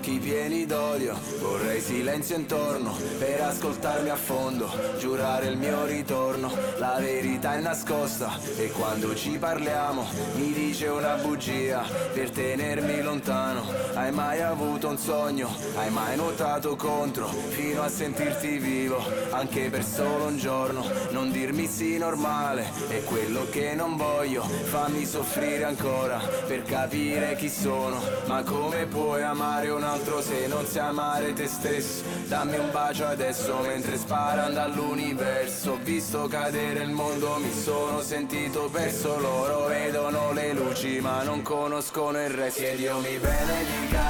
occhi pieni d'odio Vorrei silenzio intorno per ascoltarmi a fondo Giurare il mio ritorno, la verità è nascosta E quando ci parliamo mi dice una bugia Per tenermi lontano Hai mai avuto un sogno? Hai mai nuotato contro? Fino a sentirti vivo Anche per solo un giorno Non dirmi sì normale È quello che non voglio Fammi soffrire ancora Per capire chi sono Ma come puoi amare un altro se non sai amare te stesso? Dammi un bacio adesso mentre sparano dall'universo. Ho visto cadere il mondo, mi sono sentito perso. Loro vedono le luci ma non conoscono il resto. E Dio mi benedica,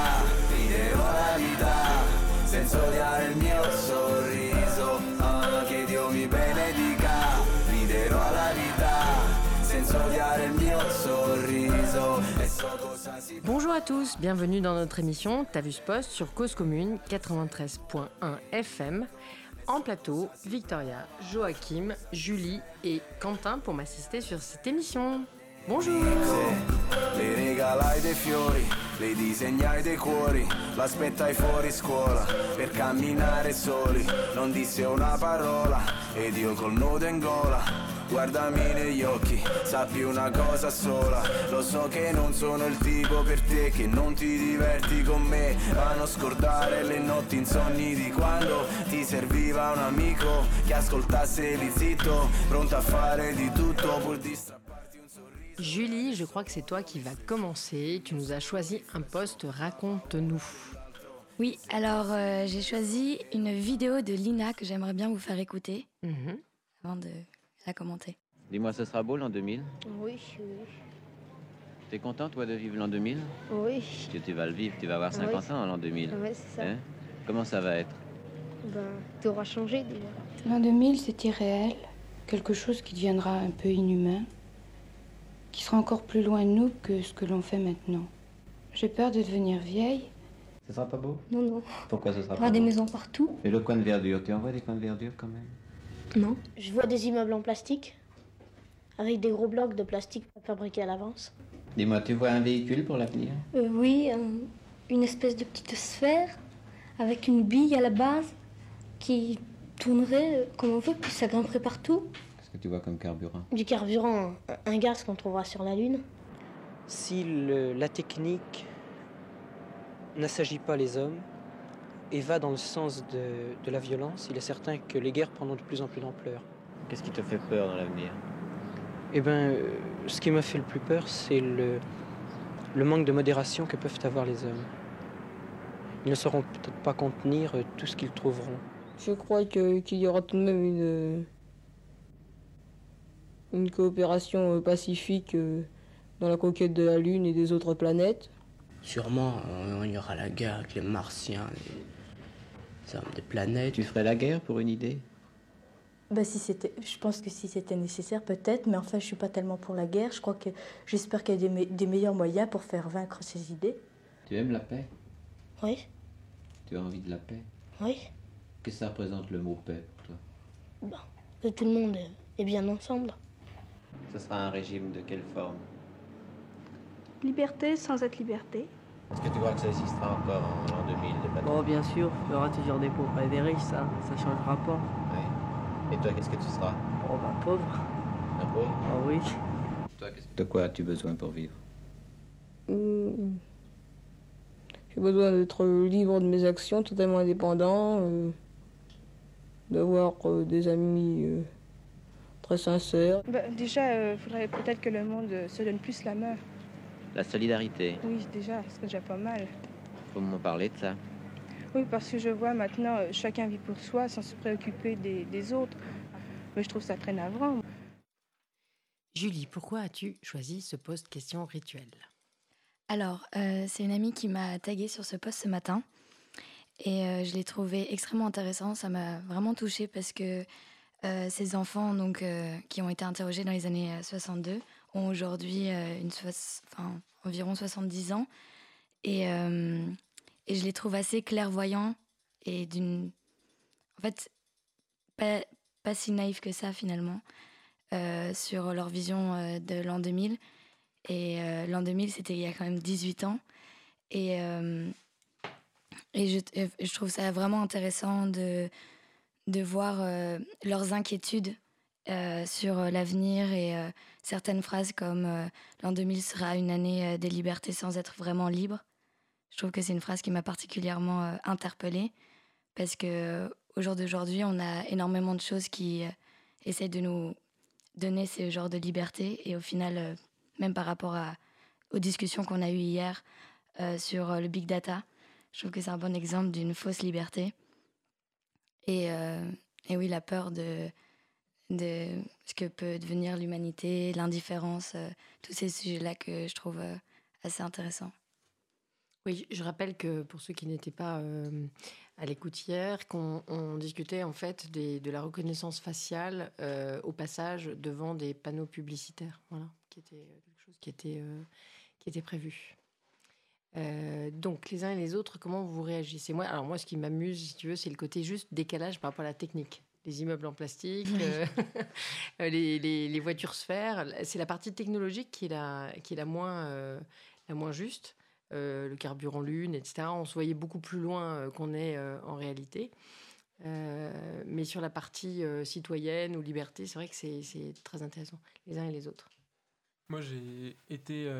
ti devo la vita Senza odiare il mio sorriso ah, Che Dio mi benedica, riderò la vita Senza odiare il mio sorriso Bonjour à tous, bienvenue dans notre émission T'as vu sur Cause Commune 93.1 FM. En plateau, Victoria, Joachim, Julie et Quentin pour m'assister sur cette émission. Bonjour Le regalai dei fiori, le disegnai dei cuori, l'aspettai fuori scuola per camminare soli, non disse una parola ed io col nudo in gola. Guardami negli occhi, sappi una cosa sola Lo so che non sono il tipo per te Che non ti diverti con me Ma non scordare le notti insonni di quando Ti serviva un amico Che ascoltasse lì zitto Pronto a fare di tutto pur di strapparti un sorriso Julie, je crois que c'est toi qui vas commencer. Tu nous as choisi un poste Raconte-nous. Oui, alors euh, j'ai choisi une vidéo de Lina que j'aimerais bien vous faire écouter Mhm. avant de la commenter. Dis-moi, ce sera beau l'an 2000 Oui, oui. T'es content, toi, de vivre l'an 2000 Oui, Tu, tu vas le vivre, tu vas avoir 50 Oui. ans l'an 2000. ouais, c'est ça. Hein Comment ça va être Ben, t'auras changé déjà. L'an 2000, c'est irréel, quelque chose qui deviendra un peu inhumain, qui sera encore plus loin de nous que ce que l'on fait maintenant. J'ai peur de devenir vieille. Ce sera pas beau? Non, non. Pourquoi ce sera Il y aura des maisons partout. Et le coin de verdure, tu envoies des coins de verdure quand même? Non. Je vois des immeubles en plastique, avec des gros blocs de plastique fabriqués à l'avance. Dis-moi, tu vois un véhicule pour l'avenir? Euh, oui, un- une espèce de petite sphère, avec une bille à la base, qui tournerait euh, comme on veut, puis ça grimperait partout. Qu'est-ce que tu vois comme carburant? Du carburant, un, gaz qu'on trouvera sur la Lune. si le- la technique n'assagit pas les hommes et va dans le sens de, de la violence, il est certain que les guerres prendront de plus en plus d'ampleur. Qu'est-ce qui te fait peur dans l'avenir? Eh bien, ce qui m'a fait le plus peur, c'est le, le manque de modération que peuvent avoir les hommes. Ils ne sauront peut-être pas contenir euh, tout ce qu'ils trouveront. Je crois qu'il y aura tout de même une, une coopération euh, pacifique euh, dans la conquête de la Lune et des autres planètes. Sûrement, on- il y aura la guerre avec les Martiens, les, hommes des planètes. Tu ferais la guerre pour une idée? Bah, si c'était, je pense que si c'était nécessaire, peut-être, mais enfin, je suis pas tellement pour la guerre. Je crois que j'espère qu'il y a des, me- des meilleurs moyens pour faire vaincre ces idées. Tu aimes la paix? Oui, Tu as envie de la paix? Oui. Qu'est-ce que ça représente le mot paix pour toi? Que tout le monde est bien ensemble. Ce sera un régime de quelle forme? Liberté sans être liberté. Est-ce que tu crois que ça existera encore en l'an 2000 des planètes Bon, bien sûr, il y aura toujours des pauvres et des riches, ça, ça changera pas. Ouais. Et toi, qu'est-ce que tu seras? Oh, bah, pauvre. Un pauvre? Ah oui. Toi, De quoi as-tu besoin pour vivre? Hmm. J'ai besoin d'être libre de mes actions, totalement indépendant, euh, d'avoir euh, des amis euh, Bah, déjà, il faudrait peut-être que le monde euh, se donne plus la main. La solidarité. Oui, déjà, ce serait déjà pas mal. Faut m'en parler de ça. Oui, parce que je vois maintenant, euh, chacun vit pour soi sans se préoccuper des, des autres. Mais je trouve ça très navrant. Julie, pourquoi as-tu choisi ce poste question rituel Alors, euh, c'est une amie qui m'a tagué sur ce post ce matin. Et euh, je l'ai trouvé extrêmement intéressant. Ça m'a vraiment touchée parce que euh, ces enfants donc, euh, qui ont été interrogés dans les années euh, 62 ont aujourd'hui euh, une enfin, environ 70 ans. Et, euh, et je les trouve assez clairvoyants et d'une. En fait, pas, pas si naïfs que ça finalement euh, sur leur vision euh, de l'an 2000. Et euh, l'an 2000, c'était il y a quand même 18 ans. Et, euh, et je, je, trouve ça vraiment intéressant de, de voir leurs inquiétudes sur l'avenir et certaines phrases comme l'an 2000 sera une année des libertés sans être vraiment libre. Je trouve que c'est une phrase qui m'a particulièrement interpellée parce que au jour d'aujourd'hui, on a énormément de choses qui essayent de nous donner ce genre de liberté et au final, même par rapport à, aux discussions qu'on a eues hier sur le big data, je trouve que c'est un bon exemple d'une fausse liberté. Et, et oui, la peur de, de ce que peut devenir l'humanité, l'indifférence, euh, tous ces sujets-là que je trouve euh, assez intéressants. Oui, je rappelle que pour ceux qui n'étaient pas euh, à l'écoute hier, qu'on discutait en fait des, de la reconnaissance faciale au passage devant des panneaux publicitaires, voilà, qui était quelque chose qui était, qui était prévu. Donc, les uns et les autres, comment vous réagissez? Moi, alors moi, ce qui m'amuse, si tu veux, c'est le côté juste décalage par rapport à la technique les immeubles en plastique, euh, les, les, voitures sphères. C'est la partie technologique qui est la, qui est la, moins, euh, la moins juste. Euh, le carburant lune, etc. On se voyait beaucoup plus loin qu'on est en réalité. mais sur la partie citoyenne ou liberté, c'est vrai que c'est très intéressant, les uns et les autres. Moi, j'ai été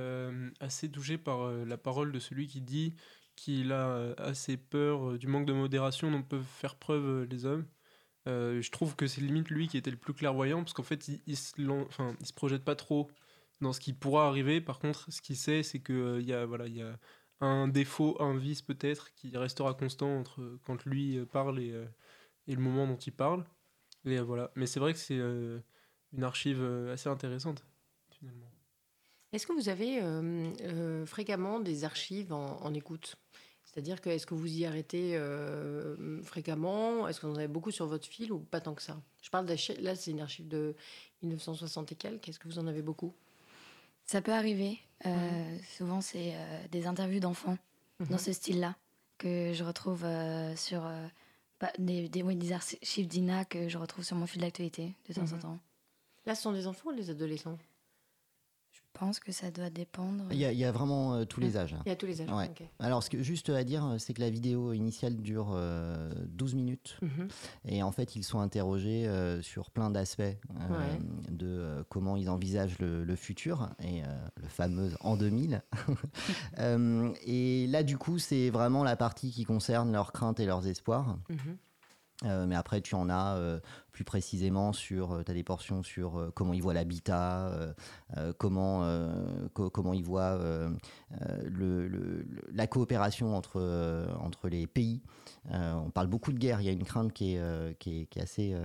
assez touché par la parole de celui qui dit qu'il a assez peur du manque de modération dont peuvent faire preuve les hommes. Euh, je trouve que c'est limite lui qui était le plus clairvoyant parce qu'en fait, il, il, se, il projette pas trop dans ce qui pourra arriver. Par contre, ce qu'il sait, c'est qu'il euh, y, a, voilà, y a un défaut, un vice peut-être, qui restera constant entre quand lui euh, parle et, et, le moment dont il parle. Et voilà. Mais c'est vrai que c'est une archive assez intéressante. Est-ce que vous avez fréquemment des archives en, en écoute? C'est-à-dire que est-ce que vous y arrêtez euh, fréquemment? Est-ce que vous en avez beaucoup sur votre fil ou pas tant que ça? Je parle là c'est une archive de 1960 et quelques, est-ce que vous en avez beaucoup? Ça peut arriver. Euh, souvent c'est euh, des interviews d'enfants dans mhm. ce style-là que je retrouve sur des, des, des, archives d'INA que je retrouve sur mon fil d'actualité de temps en mhm. temps. Là ce sont des enfants ou des adolescents? Pense que ça doit dépendre. Il y a, vraiment euh, tous les âges. Il y a tous les âges. Alors, ce que, juste à dire, euh, c'est que la vidéo initiale dure 12 euh, minutes. Mhm. Et en fait, ils sont interrogés sur plein d'aspects de comment ils envisagent le, futur et le fameux en 2000. et là, du coup, c'est vraiment la partie qui concerne leurs craintes et leurs espoirs. Mhm. mais après, tu en as plus précisément sur, euh, tu as des portions sur euh, comment ils voient l'habitat, euh, comment, comment ils voient le, la coopération entre, entre les pays. on parle beaucoup de guerre, il y a une crainte qui est, qui est, qui est assez,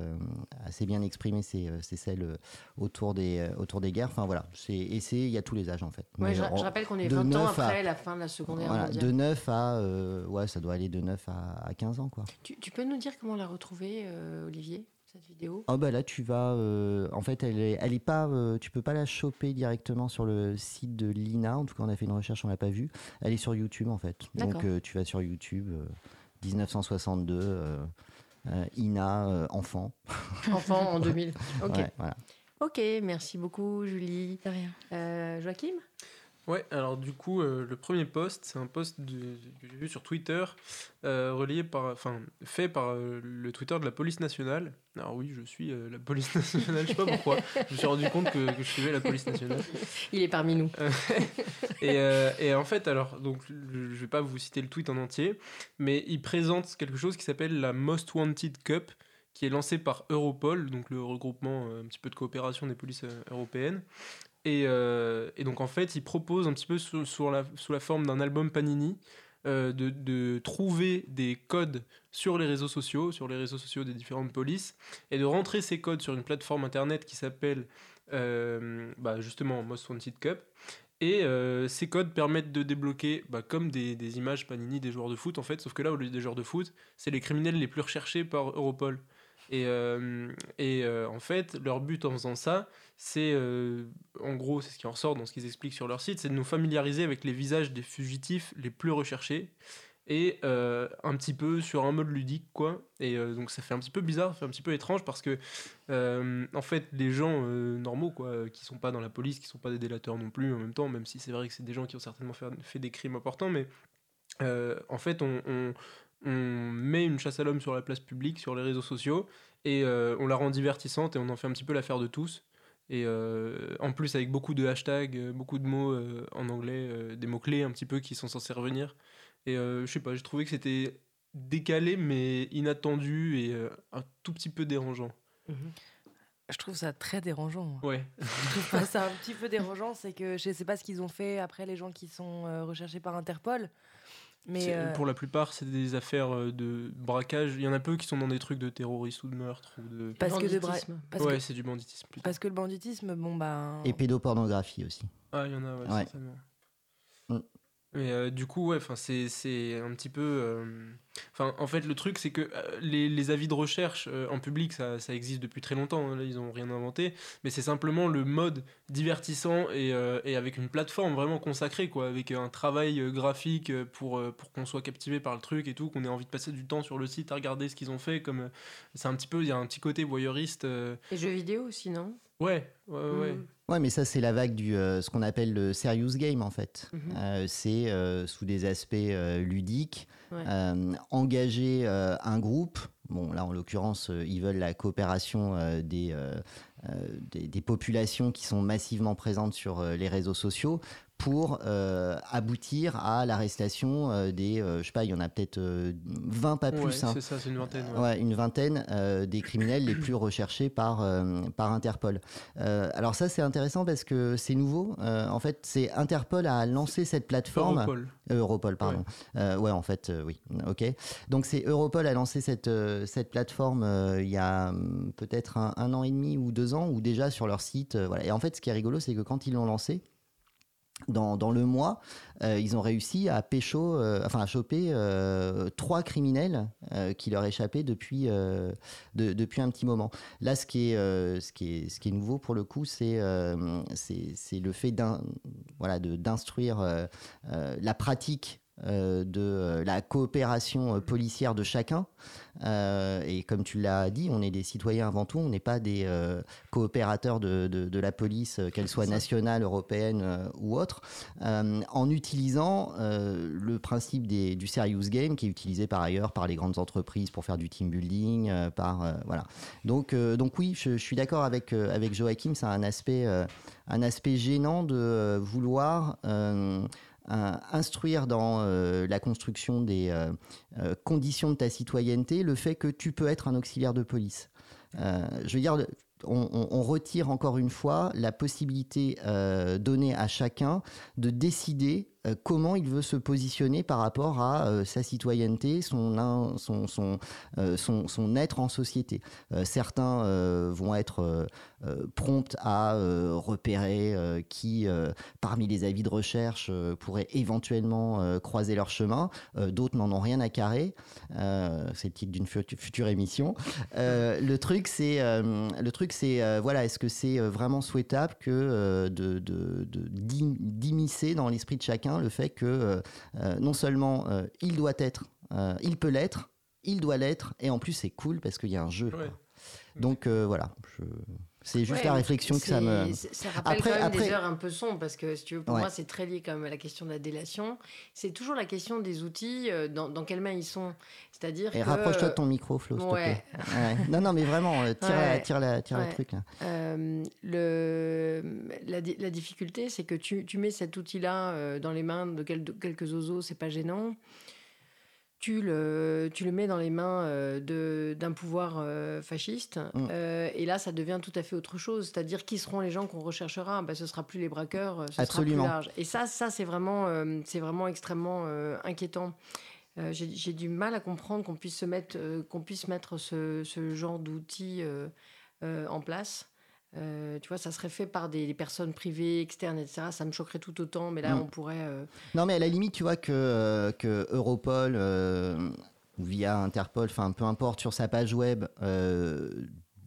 assez bien exprimée, c'est celle autour des, autour des guerres. Enfin voilà, et il y a tous les âges en fait. Ouais, je, rappelle qu'on est 20 ans après la fin de la Seconde Guerre mondiale. De 9 à, ouais, ça doit aller de 9 à, à 15 ans quoi. Tu, tu, peux nous dire comment on l'a retrouvé, Olivier? Vidéo? Oh bah là tu vas, euh, en fait elle est, elle est pas, euh, tu peux pas la choper directement sur le site de l'INA. En tout cas on a fait une recherche, on l'a pas vue. Elle est sur YouTube en fait. Donc euh, tu vas sur YouTube, 1962, INA enfant. Enfant en 2000. Ok. voilà. Ok, merci beaucoup Julie. De rien. Joachim? Ouais, alors du coup, euh, le premier post, c'est un post que j'ai vu sur Twitter, euh, par, enfin, fait par euh, le Twitter de la police nationale. Alors oui, je suis la police nationale, je sais pas pourquoi. je me suis rendu compte que, je suivais la police nationale. Il est parmi nous. et, et, en fait, alors, donc, je vais pas vous citer le tweet en entier, mais il présente quelque chose qui s'appelle la Most Wanted Cup, qui est lancée par Europol, donc le regroupement un petit peu de coopération des polices européennes. Euh, et, donc en fait, il propose un petit peu sous, la, forme d'un album Panini euh, de, de, trouver des codes sur les réseaux sociaux, sur les réseaux sociaux des différentes polices, et de rentrer ces codes sur une plateforme internet qui s'appelle euh, bah, justement Most Wanted Cup. Et ces codes permettent de débloquer, bah, comme des, des, images Panini des joueurs de foot en fait, sauf que là, au lieu des joueurs de foot, c'est les criminels les plus recherchés par Europol. Et, euh, euh, en fait, leur but en faisant ça, c'est, euh, en gros, c'est ce qui en ressort dans ce qu'ils expliquent sur leur site, c'est de nous familiariser avec les visages des fugitifs les plus recherchés et un petit peu sur un mode ludique, quoi. Et donc ça fait un petit peu bizarre, ça fait un petit peu étrange parce que, en fait, les gens normaux, quoi, qui sont pas dans la police, qui sont pas des délateurs non plus en même temps, même si c'est vrai que c'est des gens qui ont certainement fait, des crimes importants, mais en fait, on met une chasse à l'homme sur la place publique, sur les réseaux sociaux, et on la rend divertissante et on en fait un petit peu l'affaire de tous. Et en plus, avec beaucoup de hashtags, beaucoup de mots en anglais, des mots-clés un petit peu qui sont censés revenir. Et je sais pas, j'ai trouvé que c'était décalé mais inattendu et un tout petit peu dérangeant. Mhm. Je trouve ça très dérangeant. Ouais. je trouve ça un petit peu dérangeant, c'est que je sais pas ce qu'ils ont fait après les gens qui sont recherchés par Interpol. Mais euh, Pour la plupart, c'est des affaires euh, de braquage. Il y en a peu qui sont dans des trucs de terrorisme ou de meurtre. Ou de... Parce que de ouais, c'est du banditisme. Plutôt. Parce que le banditisme, bon bah. Et pédopornographie aussi. Ah, il y en a, ouais, certainement. Mm. Mais euh, du coup, ouais, c'est un petit peu. Euh, en fait, le truc, c'est que euh, les, les, avis de recherche en public, ça, ça, existe depuis très longtemps. Hein, là, ils n'ont rien inventé. Mais c'est simplement le mode divertissant et, et, avec une plateforme vraiment consacrée, quoi, avec un travail graphique pour, pour qu'on soit captivé par le truc et tout, qu'on ait envie de passer du temps sur le site à regarder ce qu'ils ont fait. Comme c'est un petit peu, il y a un petit côté voyeuriste. Et jeux vidéo aussi, non? Ouais, ouais, ouais. Mm. Ouais, mais ça, c'est la vague du euh, ce qu'on appelle le serious game, en fait. Mhm. Euh, c'est euh, sous des aspects ludiques, engager un groupe. Bon, là, en l'occurrence, ils veulent la coopération des, des, des, populations qui sont massivement présentes sur les réseaux sociaux pour euh, aboutir à l'arrestation euh, des, euh, je sais pas, il y en a peut-être 20 pas plus. Hein. c'est ça, c'est une vingtaine. Ouais, une vingtaine des criminels les plus recherchés par, par Interpol. alors ça, c'est intéressant parce que c'est nouveau. en fait, c'est Interpol a lancé cette plateforme. Europol. Europol, pardon. Ouais, en fait, oui. Ok. Donc c'est Europol a lancé cette, cette plateforme il y a peut-être un, un, an et demi ou deux ans, ou déjà sur leur site. voilà. Et en fait, ce qui est rigolo, c'est que quand ils l'ont lancé, dans, dans, le mois, euh, ils ont réussi à pécho, euh, enfin à choper euh, trois criminels qui leur échappaient depuis, de, depuis un petit moment. Là, ce qui est, ce qui est, ce qui est nouveau pour le coup, c'est c'est le fait d'instruire la pratique de euh, la coopération euh, policière de chacun. et comme tu l'as dit, on est des citoyens avant tout, on n'est pas des coopérateurs de, de, la police, qu'elle soit nationale, européenne ou autre, en utilisant le principe des, du serious game qui est utilisé par ailleurs par les grandes entreprises pour faire du team building. par, voilà. donc, donc oui, je, je suis d'accord avec, avec Joachim, c'est un aspect, un aspect gênant de vouloir instruire dans euh, la construction des euh, euh, conditions de ta citoyenneté le fait que tu peux être un auxiliaire de police. je veux dire, on, retire encore une fois la possibilité donnée à chacun de décider comment il veut se positionner par rapport à sa citoyenneté, son, son, être en société? certains vont être euh, prompte à euh, repérer euh, qui, parmi les avis de recherche, pourraient éventuellement croiser leur chemin. D'autres n'en ont rien à carrer. c'est le titre d'une future émission. le truc, c'est, le truc, c'est, voilà, est-ce que c'est vraiment souhaitable que de, d'immiscer dans l'esprit de chacun le fait que non seulement il doit être, il peut l'être, il doit l'être, et en plus c'est cool parce qu'il y a un jeu. Donc voilà, je, c'est juste la réflexion que ça me. Ça rappelle après, quand même après... des heures un peu sombres parce que si tu veux, pour moi, c'est très lié comme à la question de la délation. C'est toujours la question des outils, euh, dans, dans quelles mains ils sont. C'est-à-dire. Et rapproche-toi de ton micro, Flo, s'il te plaît. Non, non, mais vraiment, euh, tire, la, tire, la, tire le truc. Euh, le, la, la difficulté, c'est que tu, tu, mets cet outil-là dans les mains de quelques oiseaux, c'est pas gênant tu le, tu le mets dans les mains euh, d'un pouvoir euh, fasciste. Mm. Euh, et là, ça devient tout à fait autre chose. C'est-à-dire, qui seront les gens qu'on recherchera? Ben, Ce sera plus les braqueurs, ce sera plus large. Et ça, ça c'est vraiment, c'est vraiment extrêmement inquiétant. J'ai du mal à comprendre qu'on puisse, se mettre, qu'on puisse mettre ce, ce genre d'outils en place. Euh, tu vois, ça serait fait par des, personnes privées, externes, etc. Ça me choquerait tout autant, mais là, mm. on pourrait. Euh, non, mais à la limite, tu vois que, euh, que Europol, via Interpol, enfin, peu importe, sur sa page web,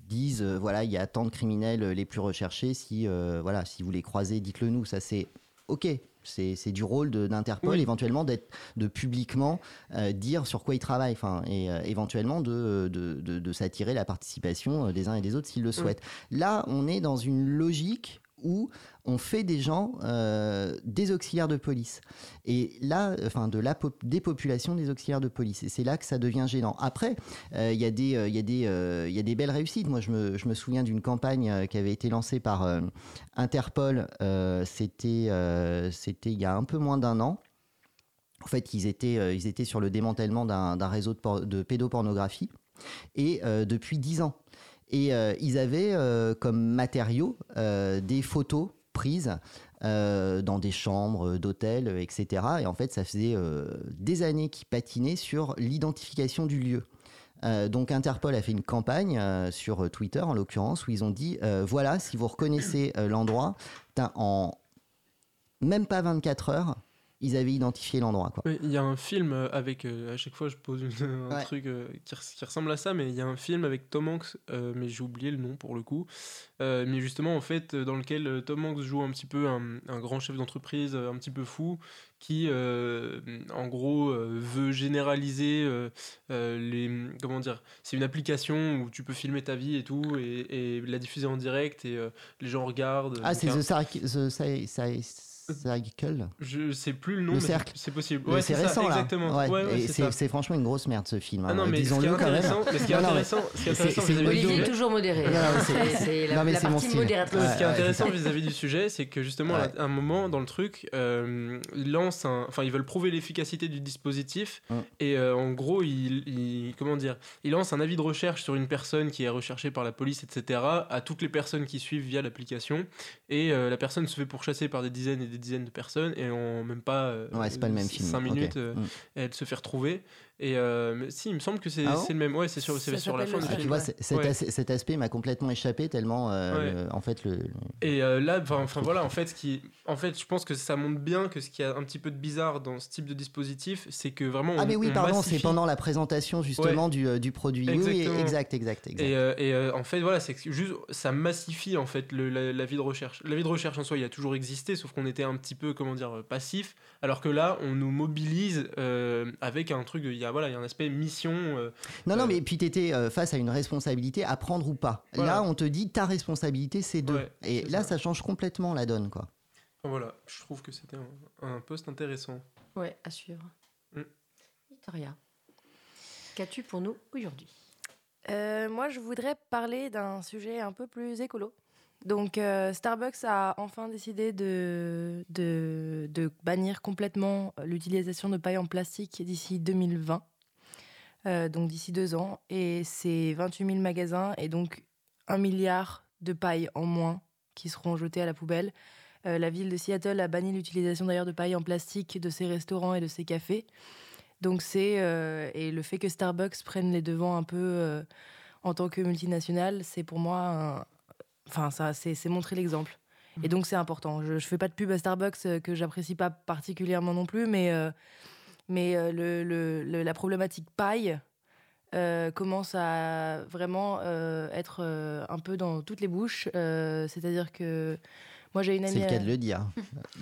disent voilà, il y a tant de criminels les plus recherchés. Si, voilà, si vous les croisez, dites-le nous. Ça, c'est OK. C'est du rôle d'Interpol éventuellement d'être de publiquement euh, dire sur quoi il travaille, enfin et euh, éventuellement de, de, de, s'attirer la participation euh, des uns et des autres s'ils le souhaitent. Là, on est dans une logique où on fait des gens euh, des auxiliaires de police. Et là, enfin, de la des populations des auxiliaires de police. Et c'est là que ça devient gênant. Après, euh, il y, a des, euh, des, y a des belles réussites. Moi, je me, souviens d'une campagne qui avait été lancée par Interpol. C'était il y a un peu moins d'un an. En fait, ils étaient, sur le démantèlement d'un réseau de pédopornographie. Et depuis dix ans. Et ils avaient comme matériau des photos prises euh, dans des chambres d'hôtels, etc. Et en fait, ça faisait euh, des années qu'ils patinaient sur l'identification du lieu. Euh, donc Interpol a fait une campagne sur Twitter en l'occurrence où ils ont dit voilà si vous reconnaissez l'endroit en même pas 24 heures ils avaient identifié l'endroit. Il y a un film avec, à chaque fois je pose un truc qui, qui, ressemble à ça, mais il y a un film avec Tom Hanks, mais j'ai oublié le nom pour le coup, euh, mais justement en fait dans lequel euh, Tom Hanks joue un petit peu un, grand chef d'entreprise euh, un petit peu fou qui en gros veut généraliser les comment dire c'est une application où tu peux filmer ta vie et tout et, la diffuser en direct et les gens regardent ah c'est The, The, Cycle Je sais plus le nom. Le cercle. C'est possible. Ouais, c'est récent là. Exactement. Ouais, c'est franchement une grosse merde ce film. Ah non, mais disons-le quand même. ce qui est intéressant, c'est Olivier est toujours modéré. C'est la, la partie modératrice. Ce qui est intéressant vis-à-vis du sujet, c'est que justement, à un moment dans le truc, euh, ils lancent un, enfin, ils veulent prouver l'efficacité du dispositif et euh, en gros, ils, comment dire, ils lancent un avis de recherche sur une personne qui est recherchée par la police, etc. à toutes les personnes qui suivent via l'application et euh, la personne se fait pourchasser par des dizaines et des dizaines de personnes et en même pas, euh, pas le même 5 minutes, euh, mm. elle se fait retrouver. Et euh, si, il me semble que c'est ah le même. Ouais, c'est sur, sur la fin. tu vois, cet, aspect m'a complètement échappé tellement, en fait, le. Et là, enfin voilà, en fait, ce qui, en fait, je pense que ça montre bien que ce qui a un petit peu de bizarre dans ce type de dispositif, c'est que vraiment. ah mais oui, pardon, c'est pendant la présentation justement du, du, produit. Oui, exact, exact, exact. Et, et en fait, voilà, c'est juste ça massifie en fait le, la, vie de recherche. La vie de recherche en soi, il a toujours existé, sauf qu'on était un petit peu, comment dire, passif. Alors que là, on nous mobilise avec un truc, il y a voilà, il y a un aspect mission. Euh, non, non, euh, mais puis tu étais euh, face à une responsabilité à prendre ou pas. Là, on te dit ta responsabilité, c'est deux. Et là, ça. change complètement la donne, quoi. Voilà, je trouve que c'était un, poste intéressant. Ouais, à suivre. Mm. Victoria, qu'as-tu pour nous aujourd'hui? Moi, je voudrais parler d'un sujet un peu plus écolo. Donc euh, Starbucks a enfin décidé de, de, bannir complètement l'utilisation de paille en plastique d'ici 2020, euh, donc d'ici deux ans. Et c'est 28 000 magasins et donc un milliard de paille en moins qui seront jetés à la poubelle. Euh, la ville de Seattle a banni l'utilisation d'ailleurs de paille en plastique de ses restaurants et de ses cafés. Donc c'est et le fait que Starbucks prenne les devants un peu en tant que multinationale, c'est pour moi un, Enfin, ça, c'est montrer l'exemple. Et mmh. donc, c'est important. Je ne fais pas de pub à Starbucks euh, que j'apprécie pas particulièrement non plus, mais, euh, mais euh, le, le, la problématique paille commence à vraiment être un peu dans toutes les bouches. C'est-à-dire que moi, j'ai une amie. C'est le cas de le dire.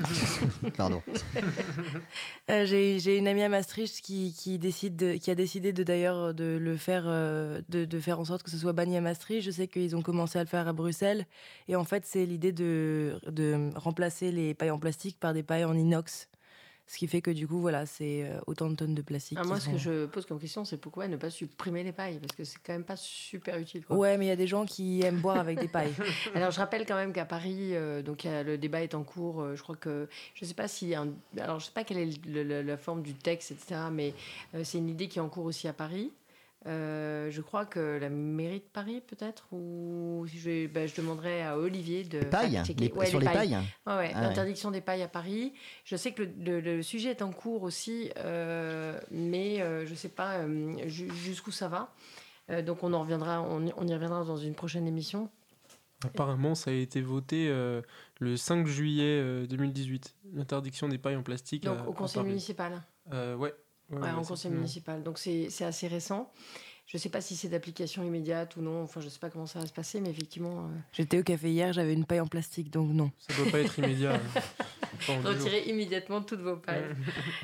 Pardon. Euh, j'ai une amie à Maastricht qui, qui, décide qui a décidé de d'ailleurs de le faire, euh, de, de, faire en sorte que ce soit banni à Maastricht. Je sais qu'ils ont commencé à le faire à Bruxelles. Et en fait, c'est l'idée de, de remplacer les pailles en plastique par des pailles en inox. Ce qui fait que du coup, voilà, c'est euh, autant de tonnes de plastique. Ah, moi, ce que je pose comme question, c'est pourquoi ne pas supprimer les pailles? Parce que c'est quand même pas super utile. Ouais, mais il y a des gens qui aiment boire avec des pailles. Alors, je rappelle quand même qu'à Paris, euh, donc le débat est en cours. Euh, je crois que, je sais pas si, alors je sais pas quelle est la forme du texte, etc. Mais c'est une idée qui est en cours aussi à Paris. Euh, je crois que la mairie de Paris, peut-être, ou je, ben, je demanderai à Olivier de. Pailles Sur les pailles, ah L'interdiction des pailles à Paris. Je sais que le, sujet est en cours aussi, euh, mais euh, je ne sais pas jusqu'où ça va. donc on, en reviendra, on, y reviendra dans une prochaine émission. Apparemment, ça a été voté le 5 juillet 2018, l'interdiction des pailles en plastique. Donc au conseil municipal Ouais. Ouais, en conseil municipal. Donc c'est assez récent. Je ne sais pas si c'est d'application immédiate ou non. Enfin, je ne sais pas comment ça va se passer, mais effectivement. Euh, J'étais au café hier, j'avais une paille en plastique, donc non. Ça ne doit pas être immédiat. Hein. Retirez immédiatement toutes vos pailles.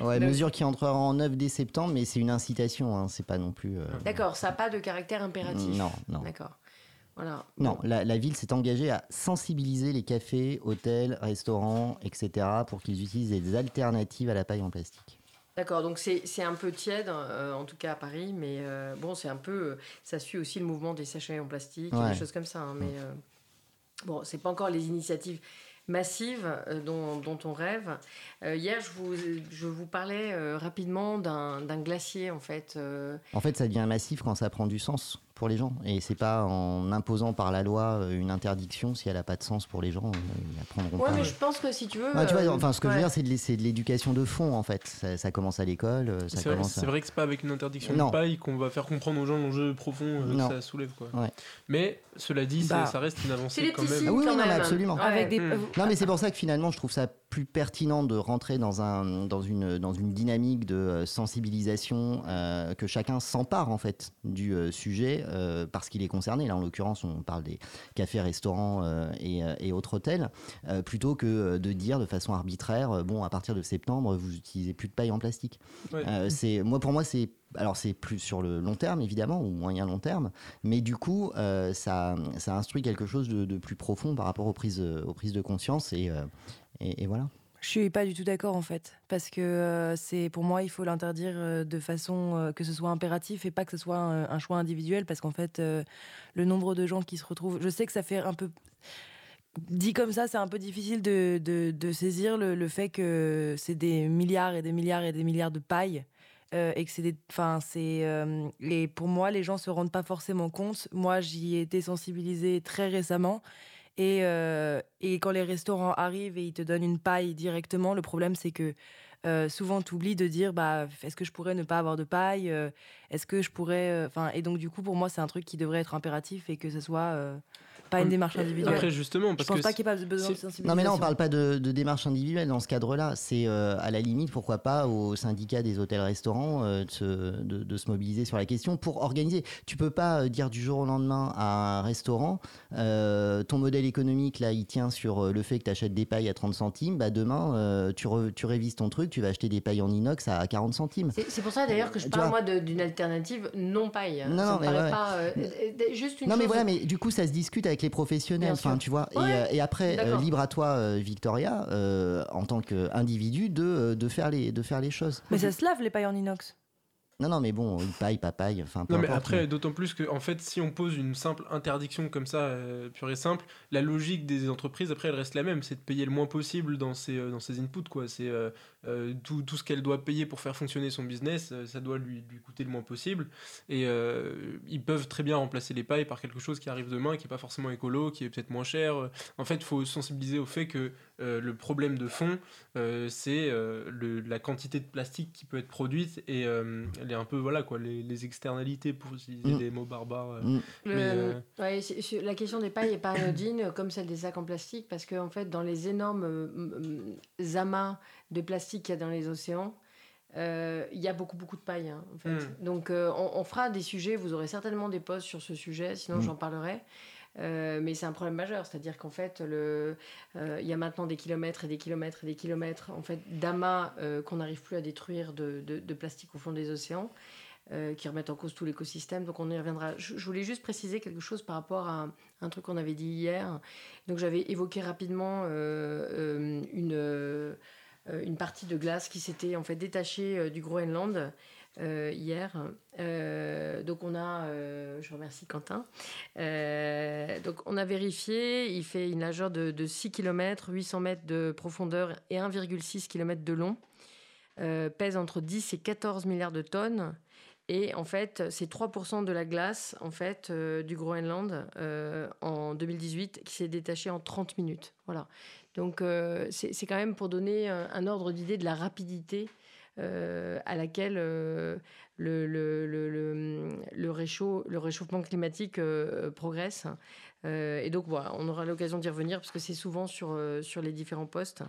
ouais, mesure qui entrera en 9 dès septembre, mais c'est une incitation, hein, c'est pas non plus. Euh, D'accord, ça n'a pas de caractère impératif. Non, non. D'accord. Voilà. Non, la, la ville s'est engagée à sensibiliser les cafés, hôtels, restaurants, etc. pour qu'ils utilisent des alternatives à la paille en plastique. D'accord, donc c'est un peu tiède, euh, en tout cas à Paris, mais euh, bon, c'est un peu. euh, ça suit aussi le mouvement des sachets en plastique, et des choses comme ça. hein, mais euh, bon, c'est pas encore les initiatives massives dont, dont on rêve. Hier, je vous, je vous parlais rapidement d'un d'un glacier, en fait. En fait, ça devient massif quand ça prend du sens pour les gens. Et c'est pas en imposant par la loi euh, une interdiction, si elle n'a pas de sens pour les gens, euh, ils la prendront Ouais, pas. mais je pense que si tu veux. Ouais, tu vois, euh, enfin, ce que je veux dire, c'est de l'éducation de fond, en fait. Ça, ça commence à l'école, ça C'est vrai, à- vrai que c'est pas avec une interdiction Non. de paille qu'on va faire comprendre aux gens l'enjeu profond euh, que ça soulève. Quoi. Ouais. Mais cela dit, Bah, ça reste une avancée quand même. signes, Ah oui, quand oui, non, mais absolument. Avec des- Hmm. Non, mais c'est pour ça que finalement, je trouve ça plus pertinent de rentrer dans, un, dans, une, dans une dynamique de euh, sensibilisation, euh, que chacun s'empare en fait du euh, sujet euh, parce qu'il est concerné. Là, en l'occurrence, on parle des cafés, restaurants et, et autres hôtels, plutôt que de dire de façon arbitraire, bon, à partir de septembre, vous utilisez plus de paille en plastique. Ouais. C'est moi, pour moi, c'est alors c'est plus sur le long terme évidemment ou moyen long terme, mais du coup, euh, ça, ça instruit quelque chose de, plus profond par rapport aux prises, aux prises de conscience et, euh, et, et voilà. Je suis pas du tout d'accord en fait, parce que euh, c'est pour moi il faut l'interdire euh, de façon euh, que ce soit impératif et pas que ce soit un, choix individuel, parce qu'en fait euh, le nombre de gens qui se retrouvent, je sais que ça fait un peu dit comme ça, c'est un peu difficile de, de- de saisir le, le fait que c'est des milliards et des milliards et des milliards de pailles. Euh, et que c'est. Enfin, c'est. euh, et pour moi, les gens se rendent pas forcément compte. Moi, j'y ai été sensibilisée très récemment. Et, euh, et quand les restaurants arrivent et ils te donnent une paille directement, le problème, c'est que souvent, tu oublies de dire bah, est-ce que je pourrais ne pas avoir de paille Est-ce que je pourrais. Enfin, et donc, du coup, pour moi, c'est un truc qui devrait être impératif et que ce soit pas une démarche individuelle. Après, justement, je parce pense que pas qu'il n'y ait pas besoin de sensibilisation. Non mais là on parle pas de, de démarche individuelle dans ce cadre-là. C'est euh, à la limite pourquoi pas au syndicat des hôtels-restaurants euh, de, se, de- de se mobiliser sur la question pour organiser. Tu peux pas euh, dire du jour au lendemain à un restaurant euh, ton modèle économique là il tient sur le fait que tu achètes des pailles à 30 centimes. Bah demain euh, tu, re- tu révises ton truc, tu vas acheter des pailles en inox à 40 centimes. C'est pour ça d'ailleurs que je parle moi d'une alternative non paille. Non, ça non, me mais paraît ouais. pas juste une non mais voilà, mais du coup ça se discute avec les professionnels, enfin tu vois. Et, Ouais, euh, et après, euh, libre à toi, euh, Victoria, euh, en tant qu'individu, de, de, faire les, de faire les choses. Mais ça se lave les pailles en inox. Non, non, mais bon, paille, pas paille, enfin peu Non mais importe, après, d'autant plus que en fait, si on pose une simple interdiction comme ça, euh, pure et simple, la logique des entreprises après elle reste la même, c'est de payer le moins possible dans ses euh, dans ses inputs quoi. C'est euh, euh, tout, tout ce qu'elle doit payer pour faire fonctionner son business, euh, ça doit lui, lui coûter le moins possible. Et euh, ils peuvent très bien remplacer les pailles par quelque chose qui arrive demain, qui est pas forcément écolo, qui est peut-être moins cher. En fait, il faut sensibiliser au fait que euh, le problème de fond, euh, c'est euh, le- la quantité de plastique qui peut être produite et euh, les un peu voilà quoi, les, les externalités pour utiliser Mm. des mots barbares. euh. Mm. Mais, euh, ouais, la question des pailles n'est pas anodine comme celle des sacs en plastique parce que en fait dans les énormes euh, amas de plastique qu'il y a dans les océans euh, il y a beaucoup beaucoup de paille hein, en fait. Mm. donc euh, on, on fera des sujets vous aurez certainement des posts sur ce sujet sinon Mm. j'en parlerai Euh, mais c'est un problème majeur, c'est-à-dire qu'en fait, il y a maintenant des kilomètres et des kilomètres et des kilomètres en fait, d'amas qu'on n'arrive plus à détruire de, de- de plastique au fond des océans qui remettent en cause tout l'écosystème. Donc on y reviendra. Je, je voulais juste préciser quelque chose par rapport à un, un truc qu'on avait dit hier. Donc j'avais évoqué rapidement une, une partie de glace qui s'était en fait détachée euh, du Groenland. euh, hier. Euh, donc on a, euh, je remercie Quentin. Euh, on a vérifié, il fait une largeur de, de 6 km, 800 mètres de profondeur et 1,6 km de long. Euh, pèse entre 10 et 14 milliards de tonnes. Et en c'est 3% de la glace en euh, du Groenland euh, en 2018 qui s'est détachée en 30 minutes. Donc euh, c'est quand même pour donner un, ordre d'idée de la rapidité euh, à laquelle euh, le, réchauffement climatique progresse. Et donc voilà, on aura l'occasion d'y revenir parce que c'est souvent sur, les différents postes.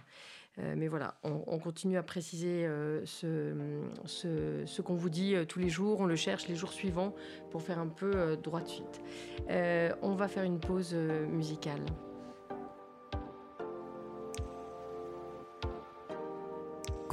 Mais voilà, on, on continue à préciser ce, ce, qu'on vous dit tous les jours. On le cherche les jours suivants pour faire un peu droit de suite. On va faire une pause musicale.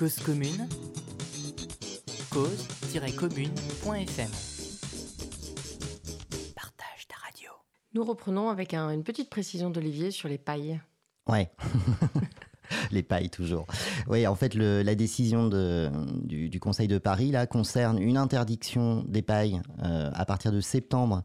Cause commune, cause-commune.fm. Partage ta radio. Nous reprenons avec un- une petite précision d'Olivier sur les pailles. Ouais. Les pailles, toujours. Oui, en fait, le- la décision de- du, du Conseil de Paris là, concerne une interdiction des pailles euh, à partir de septembre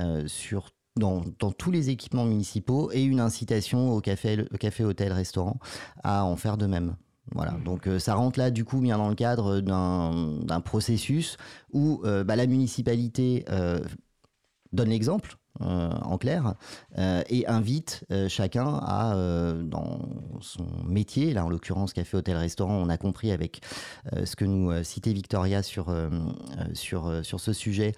euh, sur, dans, dans tous les équipements municipaux et une incitation au café, au café hôtel, restaurant à en faire de même. Voilà, donc euh, ça rentre là du coup bien dans le cadre d'un processus où euh, bah, la municipalité euh, donne l'exemple, euh, en clair, euh, et invite euh, chacun à, dans son métier, là en l'occurrence café, hôtel, restaurant, on a compris avec ce que nous citait Victoria sur, sur, sur ce sujet,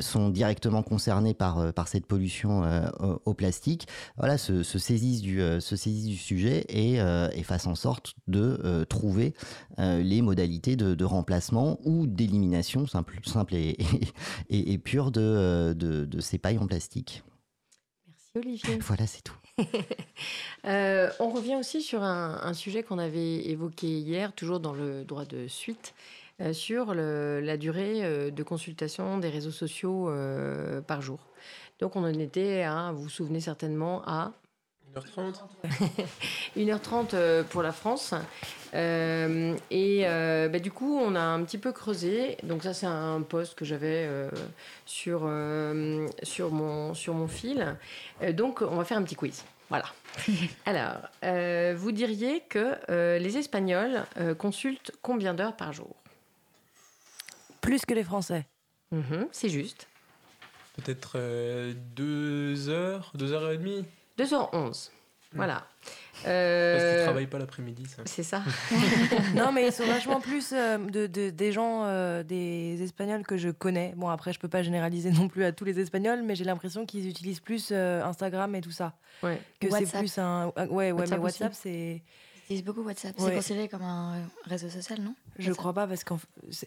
sont directement concernés par, par cette pollution au, au plastique, voilà, se, se saisissent, du, se saisissent du sujet et, et fassent en sorte de trouver les modalités de, remplacement ou d'élimination simple, simple et, et, et pure de, de, de ces pailles en plastique. Merci Olivier. Voilà, c'est tout. Euh, on revient aussi sur un, un sujet qu'on avait évoqué hier, toujours dans le droit de suite, euh, sur le- la durée euh, de consultation des réseaux sociaux euh, par jour. Donc on en était à, vous vous souvenez certainement, à 1h30 1h30 euh, pour la France. Euh, et euh, bah, du coup, on a un petit peu creusé. Donc ça, c'est un post que j'avais euh, sur, euh, sur, mon, sur mon fil. Euh, donc, on va faire un petit quiz. Voilà. Alors, euh, vous diriez que euh, les Espagnols euh, consultent combien d'heures par jour? Plus que les Français. Mhm, C'est juste. Peut-être 2 heures, 2 heures et demie? 2h11. Voilà. Parce qu'ils Euh, travaillent pas l'après-midi, ça. C'est ça. non, mais ils sont vachement plus euh, de, de- des gens, euh, des Espagnols que je connais. Bon, après, je peux pas généraliser non plus à tous les Espagnols, mais j'ai l'impression qu'ils utilisent plus euh, Instagram et tout ça. Ouais. Que c'est WhatsApp. plus un. Ouais, ouais, WhatsApp mais aussi. WhatsApp, c'est. J'utilise beaucoup WhatsApp. Ouais. C'est considéré comme un réseau social, non? Je crois pas parce qu'en.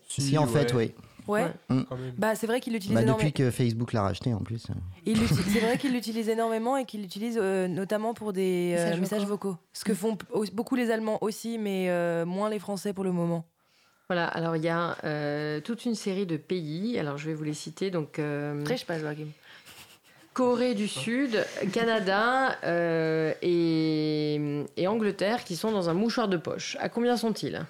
Si, en fait, oui. Ouais. Mm. Bah, c'est vrai qu'il l'utilise Bah, énormément. depuis que Facebook l'a racheté, en plus. Il l'utilise- C'est vrai qu'il l'utilise énormément et qu'il l'utilise euh, notamment pour des euh, Messages vocaux. vocaux. Ce que font p- au- beaucoup les Allemands aussi, mais euh, moins les Français pour le moment. Voilà, alors il y a euh, toute une série de pays. Alors je vais vous les citer. Donc, euh, Très, je passe, Joachim. Corée du Sud, Canada euh, et, et Angleterre qui sont dans un mouchoir de poche. À combien sont-ils?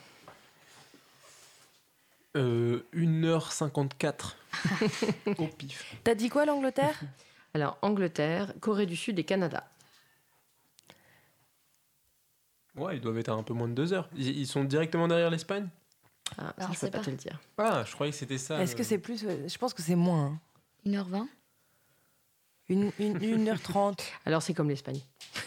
Euh, 1h54 au pif. T'as dit quoi, l'Angleterre? Alors Angleterre, Corée du Sud et Canada. Ouais, ils doivent être à un peu moins de 2 heures. Ils, ils sont directement derrière l'Espagne? Ah, Alors, ça, je peux c'est pas, pas. te le dire. Ah, je croyais que c'était ça. Est-ce le- que c'est plus. euh, Je pense que c'est moins. hein. 1h20 Une, une, 1h30. Alors c'est comme l'Espagne.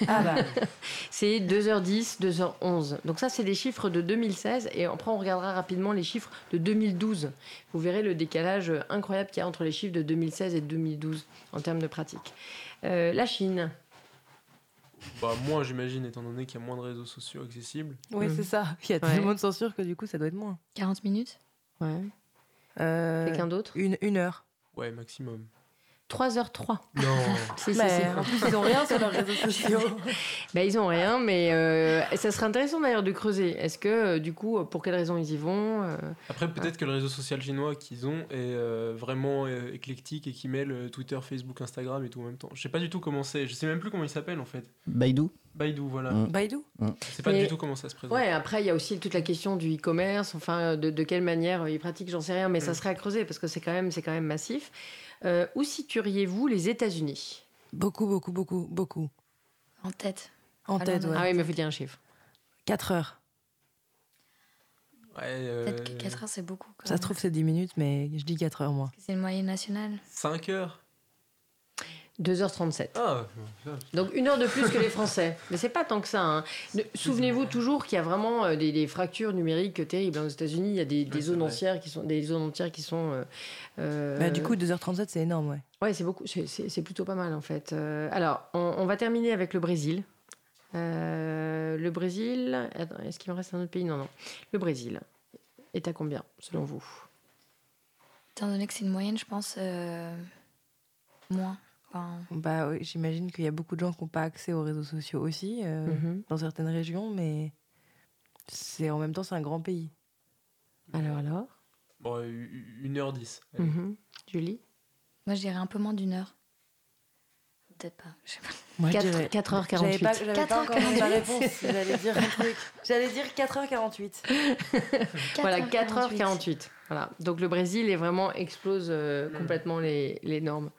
Ah bah. C'est 2h10, 2h11. Donc ça, c'est des chiffres de 2016. Et après, on regardera rapidement les chiffres de 2012. Vous verrez le décalage incroyable qu'il y a entre les chiffres de 2016 et 2012 en termes de pratique. Euh, la Chine. Bah, moins, j'imagine, étant donné qu'il y a moins de réseaux sociaux accessibles. Oui, c'est ça. Il y a Ouais. tellement de censure que du coup, ça doit être moins. 40 minutes? Ouais. Euh, Quelqu'un d'autre? une, une heure. Ouais, maximum. 3h03. Non. Si, Bah, en plus, ils ont rien sur leurs réseaux sociaux. Bah, ils ont rien, mais euh, ça serait intéressant d'ailleurs de creuser. Est-ce que, euh, du coup, pour quelles raisons ils y vont euh, Après, peut-être que le réseau social chinois qu'ils ont est euh, vraiment euh, éclectique et qui mêle Twitter, Facebook, Instagram et tout en même temps. Je sais pas du tout comment c'est. Je sais même plus comment il s'appelle en fait. Baidu Baidu, voilà. Mm. Baidu Mm. Je sais pas Mais- du tout comment ça se présente. Ouais, après, il y a aussi toute la question du e-commerce, enfin, de, de quelle manière ils pratiquent, j'en sais rien, mais ça Mm. serait à creuser parce que c'est quand, même- c'est quand même massif. Euh, où situeriez-vous les États-Unis? Beaucoup, beaucoup, beaucoup, beaucoup. En tête. En Ah, tête, non, ouais. non. Ah oui, mais faut dire un chiffre. 4 heures. Ouais, euh, Peut-être que 4 heures, c'est beaucoup. quand Ça se trouve, c'est 10 minutes, mais je dis 4 heures, moi. C'est une moyenne nationale. 5 heures? 2h37. Ah, Donc une heure de plus que les Français. Mais c'est pas tant que ça. hein. Ne- Souvenez-vous toujours qu'il y a vraiment euh, des, des fractures numériques terribles. hein. Aux États-Unis, il y a des, des Ouais, c'est zones entières qui sont des zones entières qui sont. euh, euh, Bah, du coup, 2h37, c'est énorme, ouais. Ouais, c'est beaucoup, c'est- c'est c'est plutôt pas mal en fait. Euh, alors, on, on va terminer avec le Brésil. Euh, le Brésil, attends, est-ce qu'il me reste un autre pays? Non, non. Le Brésil est à combien selon vous? Étant donné que c'est une moyenne, je pense euh, moins. Enfin, Bah, oui, j'imagine qu'il y a beaucoup de gens qui n'ont pas accès aux réseaux sociaux aussi, euh, Mhm. dans certaines régions, mais c'est en même temps c'est un grand pays. Alors alors? Bon, 1h10. Mhm. Julie? Moi, je dirais un peu moins d'une heure. Peut-être pas. Je sais pas. Moi, je 4, dirais- 4h48. J'avais pas, j'avais pas encore 4h48. réponse. J'allais dire un truc. J'allais dire 4h48. Voilà, 4h48. Voilà. Donc le Brésil est vraiment explose euh, complètement les, les normes.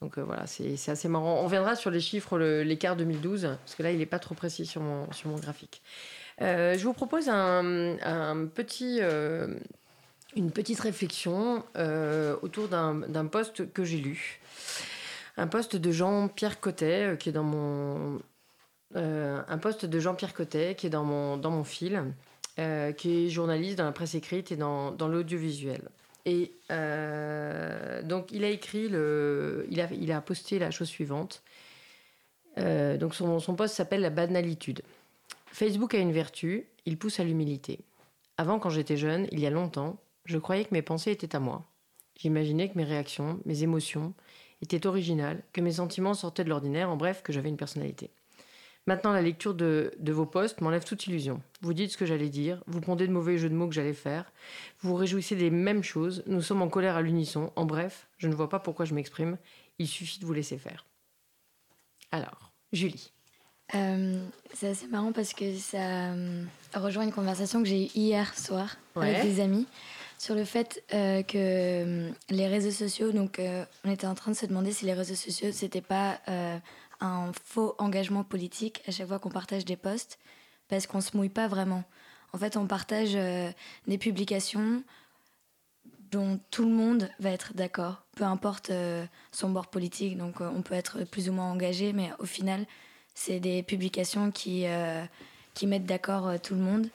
Donc euh, voilà, c'est assez marrant. On reviendra sur les chiffres, l'écart 2012, parce que là, il n'est pas trop précis sur mon, graphique. Euh, je vous propose un, petit, euh, une petite réflexion autour d'un d'un post que j'ai lu. Un post de Jean-Pierre Cotet, qui est dans mon... un de Jean-Pierre qui est dans mon, dans mon fil, qui est journaliste dans la presse écrite et dans l'audiovisuel. Et euh, donc, il a écrit, le, il, a, il a posté la chose suivante. Euh, donc, son, son post s'appelle La banalitude. Facebook a une vertu, il pousse à l'humilité. Avant, quand j'étais jeune, il y a longtemps, je croyais que mes pensées étaient à moi. J'imaginais que mes réactions, mes émotions étaient originales, que mes sentiments sortaient de l'ordinaire, en bref, que j'avais une personnalité. Maintenant, la lecture de, de vos posts m'enlève toute illusion. Vous dites ce que j'allais dire, vous pondez de mauvais jeux de mots que j'allais faire, vous vous réjouissez des mêmes choses, nous sommes en colère à l'unisson. En bref, je ne vois pas pourquoi je m'exprime, il suffit de vous laisser faire. Alors, Julie. Euh, c'est assez marrant parce que ça euh, rejoint une conversation que j'ai eue hier soir Ouais. avec des amis sur le fait euh, que euh, les réseaux sociaux, donc euh, on était en train de se demander si les réseaux sociaux c'était pas euh, un faux engagement politique à chaque fois qu'on partage des posts parce qu'on se mouille pas vraiment. En fait, on partage des publications dont tout le monde va être d'accord, peu importe son bord politique. Donc on peut être plus ou moins engagé, mais au final, c'est des publications qui, qui mettent d'accord tout le monde.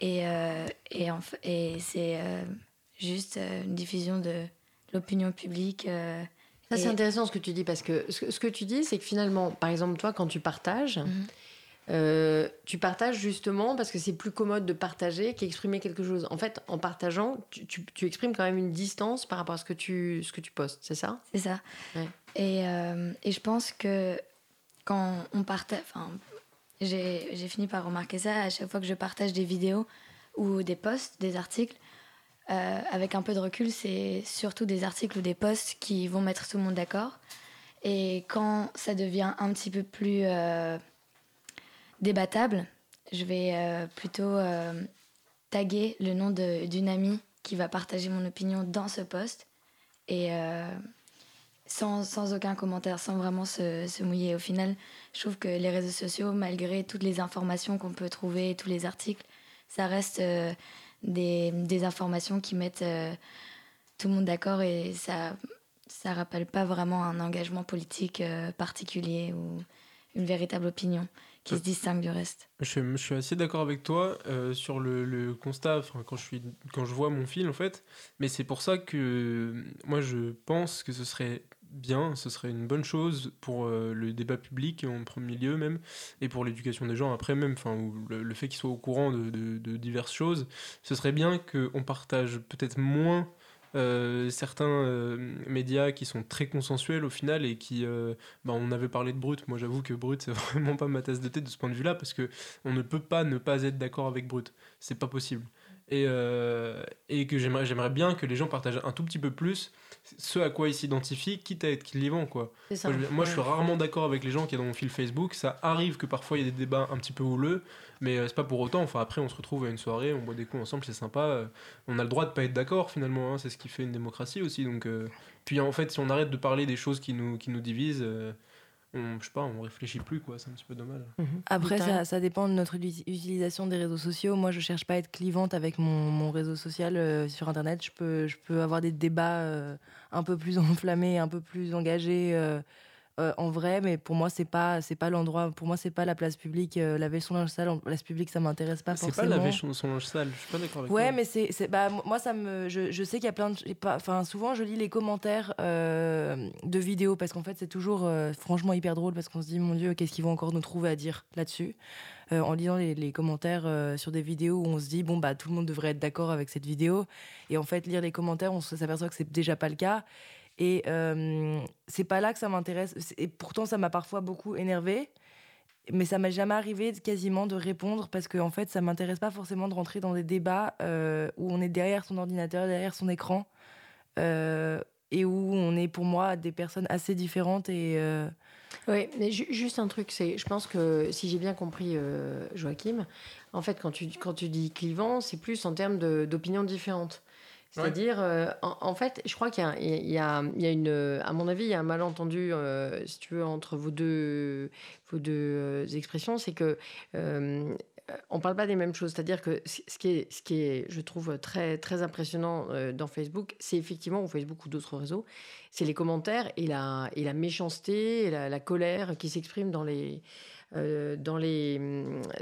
Et, euh, et, et c'est euh, juste euh, une diffusion de l'opinion publique. euh, Ça, c'est intéressant ce que tu dis, parce que ce, que- ce que tu dis, c'est que finalement, par exemple, toi, quand tu partages, Mhm. tu partages justement parce que c'est plus commode de partager qu'exprimer quelque chose. En fait, en partageant, tu, tu- tu exprimes quand même une distance par rapport à ce que tu, ce que tu postes, c'est ça? C'est ça. Ouais. Et, et je pense que quand on partage. Enfin, j'ai fini par remarquer ça à chaque fois que je partage des vidéos ou des posts, des articles. euh, avec un peu de recul, c'est surtout des articles ou des posts qui vont mettre tout le monde d'accord. Et quand ça devient un petit peu plus euh, débattable, je vais euh, plutôt taguer le nom d'une amie qui va partager mon opinion dans ce post. Et sans, sans aucun commentaire, sans vraiment se, se mouiller. Au final, je trouve que les réseaux sociaux, malgré toutes les informations qu'on peut trouver, tous les articles, ça reste euh, des, des informations qui mettent euh, tout le monde d'accord et ça ça rappelle pas vraiment un engagement politique euh, particulier ou une véritable opinion qui se distingue du reste. Je, suis- je suis assez d'accord avec toi euh, sur le, le constat, quand, je suis, quand je vois mon fil en fait, mais c'est pour ça que moi je pense que ce serait bien, ce serait une bonne chose pour euh, le débat public en premier lieu même, et pour l'éducation des gens après même, enfin, le, le fait qu'ils soient au courant de, diverses choses, ce serait bien qu'on partage peut-être moins euh, certains euh, médias qui sont très consensuels au final et qui bah, on avait parlé de Brut. Moi j'avoue que Brut c'est vraiment pas ma tasse de thé de ce point de vue là parce que on ne peut pas ne pas être d'accord avec Brut. C'est pas possible et, euh, et que j'aimerais j'aimerais bien que les gens partagent un tout petit peu plus ce à quoi ils s'identifient quitte à être clivant quoi. Ça, moi, je, moi, je suis rarement d'accord avec les gens qui sont dans mon fil Facebook. Ça arrive que parfois il y ait des débats un petit peu houleux mais euh, c'est pas pour autant. Enfin après on se retrouve à une soirée on boit des coups ensemble c'est sympa. Euh, on a le droit de pas être d'accord finalement hein, c'est ce qui fait une démocratie aussi. Donc euh, puis en fait si on arrête de parler des choses qui nous qui nous divisent on, je sais pas on réfléchit plus quoi c'est un petit peu dommage Après, Vita. ça, ça dépend de notre uti- utilisation des réseaux sociaux. Moi, je cherche pas à être clivante avec mon, mon réseau social euh, sur Internet. Je peux, je peux avoir des débats euh, un peu plus enflammés, un peu plus engagés euh, euh, en vrai, mais pour moi, c'est pas, c'est pas l'endroit. Pour moi, c'est pas la place publique. Euh, laver son linge sale en place publique, ça m'intéresse pas c'est forcément. pas laver son, linge sale je suis pas d'accord avec Ouais, toi. mais c'est, c'est- bah, moi, ça me, je, je sais qu'il y a plein de, enfin, souvent, je lis les commentaires euh, de vidéos parce qu'en fait, c'est toujours, franchement, hyper drôle parce qu'on se dit, mon Dieu, qu'est-ce qu'ils vont encore nous trouver à dire là-dessus? En lisant les, les commentaires sur des vidéos où on se dit, bon, bah, tout le monde devrait être d'accord avec cette vidéo, et en fait, lire les commentaires, on se- s'aperçoit que c'est déjà pas le cas. Et euh, c'est pas là que ça m'intéresse. Et pourtant, ça m'a parfois beaucoup énervé. mais ça m'est jamais arrivé quasiment de répondre parce que en fait ça m'intéresse pas forcément de rentrer dans des débats où on est derrière son ordinateur, derrière son écran et où on est pour moi des personnes assez différentes oui, mais juste un truc, c'est, je pense que si j'ai bien compris Joachim, en fait, quand tu, quand tu dis clivant, c'est plus en termes d'opinions différentes. C'est-à-dire, euh, en, fait, je crois qu'il y, a, une, à mon avis, il y a un malentendu, euh, si tu veux, entre vos deux, vos deux euh, expressions, c'est que on parle pas des mêmes choses. C'est-à-dire que ce qui est, ce qui est, je trouve très très impressionnant dans Facebook, c'est effectivement ou Facebook ou d'autres réseaux, c'est les commentaires et la et la méchanceté et la, la colère qui s'expriment dans les dans, les,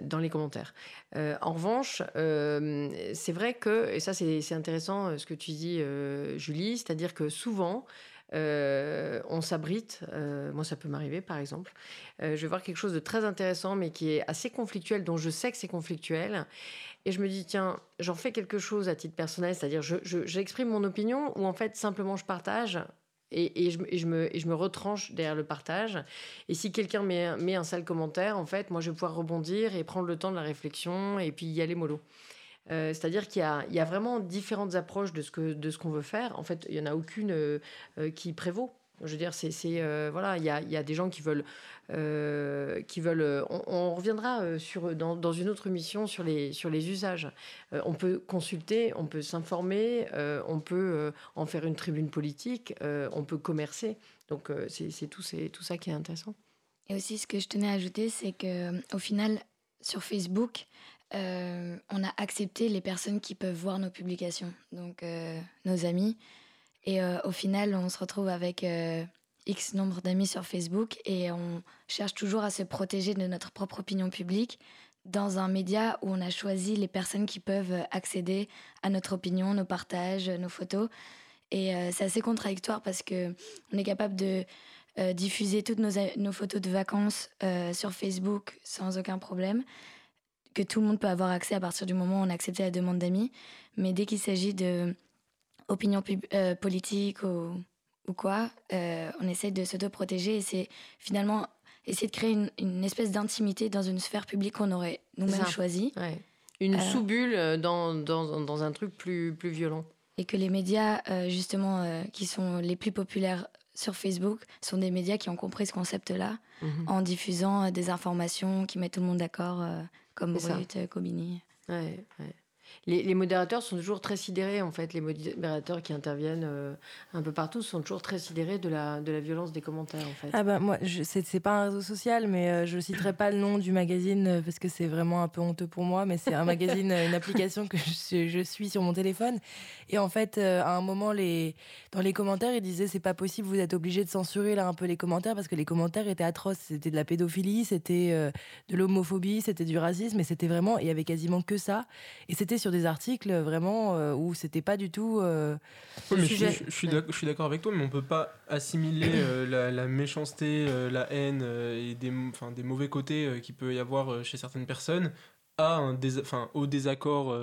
dans les commentaires. Euh, en revanche, euh, c'est vrai que, et ça c'est intéressant ce que tu dis Julie, c'est-à-dire que souvent, on s'abrite, moi ça peut m'arriver par exemple, je vais voir quelque chose de très intéressant mais qui est assez conflictuel, dont je sais que c'est conflictuel, et je me dis tiens, j'en fais quelque chose à titre personnel, c'est-à-dire j'exprime mon opinion ou en fait simplement je partage et, je, me, retranche derrière le partage. Et si quelqu'un met, un sale commentaire, en fait, moi, je vais pouvoir rebondir et prendre le temps de la réflexion et puis y aller mollo. Euh, c'est-à-dire qu'il y, a, vraiment différentes approches de ce qu'on de ce qu'on veut faire. En fait, il n'y en a aucune euh, euh, qui prévaut. Je veux dire, c'est voilà, il y a, des gens qui veulent euh, qui veulent. Euh, on, reviendra euh, sur, dans, dans, une autre mission sur les, sur les usages. on peut consulter, on peut s'informer, on peut en faire une tribune politique, on peut commercer. Donc c'est tout, tout ça qui est intéressant. Et aussi, ce que je tenais à ajouter, c'est que au final, sur Facebook, on a accepté les personnes qui peuvent voir nos publications, donc nos amis. Et au final, on se retrouve avec X nombre d'amis sur Facebook et on cherche toujours à se protéger de notre propre opinion publique dans un média où on a choisi les personnes qui peuvent accéder à notre opinion, nos partages, nos photos. Et euh, c'est assez contradictoire parce que on est capable de euh, diffuser toutes nos, photos de vacances euh, sur Facebook sans aucun problème, que tout le monde peut avoir accès à partir du moment où on a accepté la demande d'amis. Mais dès qu'il s'agit de opinion politique ou ou quoi, euh, on essaie de se protéger et c'est finalement essayer de créer une, espèce d'intimité dans une sphère publique qu'on aurait nous-mêmes choisie. Une euh, sous-bulle euh, dans, dans, dans, un truc plus, plus violent. Et que les médias, justement, qui sont les plus populaires sur Facebook, sont des médias qui ont compris ce concept-là mhm. en diffusant des informations qui mettent tout le monde d'accord, comme Brut, Kobini. Ouais, ouais les, modérateurs sont toujours très sidérés, en fait. Les modérateurs qui interviennent euh, un peu partout sont toujours très sidérés de la, de la violence des commentaires, en fait. Ah bah, moi, c'est pas un réseau social, mais euh, je citerai pas le nom du magazine euh, parce que c'est vraiment un peu honteux pour moi, mais c'est un magazine, une application que je, je, suis sur mon téléphone. Et en fait, à un moment, les, dans les commentaires, ils disaient c'est pas possible, vous êtes obligé de censurer là un peu les commentaires parce que les commentaires étaient atroces. C'était de la pédophilie, c'était de l'homophobie, c'était du racisme, et c'était vraiment, il y avait quasiment que ça. Et c'était sur des articles vraiment euh, où c'était pas du tout. Euh, je, suis d'accord avec toi, mais on peut pas assimiler euh, la, méchanceté, la haine et des, des mauvais côtés qu'il peut y avoir chez certaines personnes à un au désaccord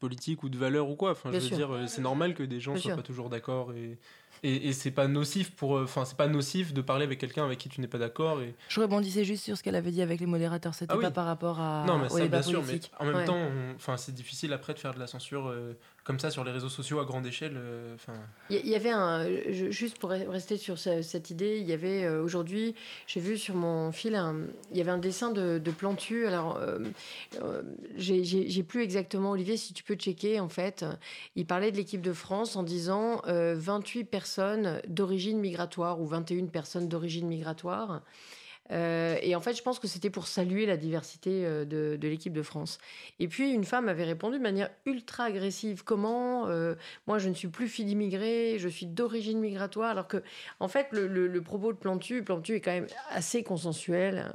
politique ou de valeur ou quoi. Enfin, je veux dire, c'est normal que des gens soient pas toujours d'accord et, et, c'est pas nocif pour euh, enfin c'est pas nocif de parler avec quelqu'un avec qui tu n'es pas d'accord et je rebondissais juste sur ce qu'elle avait dit avec les modérateurs c'était ah pas par rapport à non mais ça bien sûr mais en même temps enfin c'est difficile après de faire de la censure euh, comme ça sur les réseaux sociaux à grande échelle. Euh, enfin. Il y, avait un, juste pour rester sur cette idée, il y avait euh, aujourd'hui, j'ai vu sur mon fil, il y avait un dessin de, Plantu. Alors, euh, j'ai plus exactement, Olivier, si tu peux checker, en fait, il parlait de l'équipe de France en disant 28 personnes d'origine migratoire ou 21 personnes d'origine migratoire. Euh, et en fait, je pense que c'était pour saluer la diversité euh, de, l'équipe de France. Et puis, une femme avait répondu de manière ultra agressive. Comment euh, Moi, je ne suis plus fille d'immigrés, je suis d'origine migratoire. Alors que, en fait, le, propos de Plantu, Plantu est quand même assez consensuel.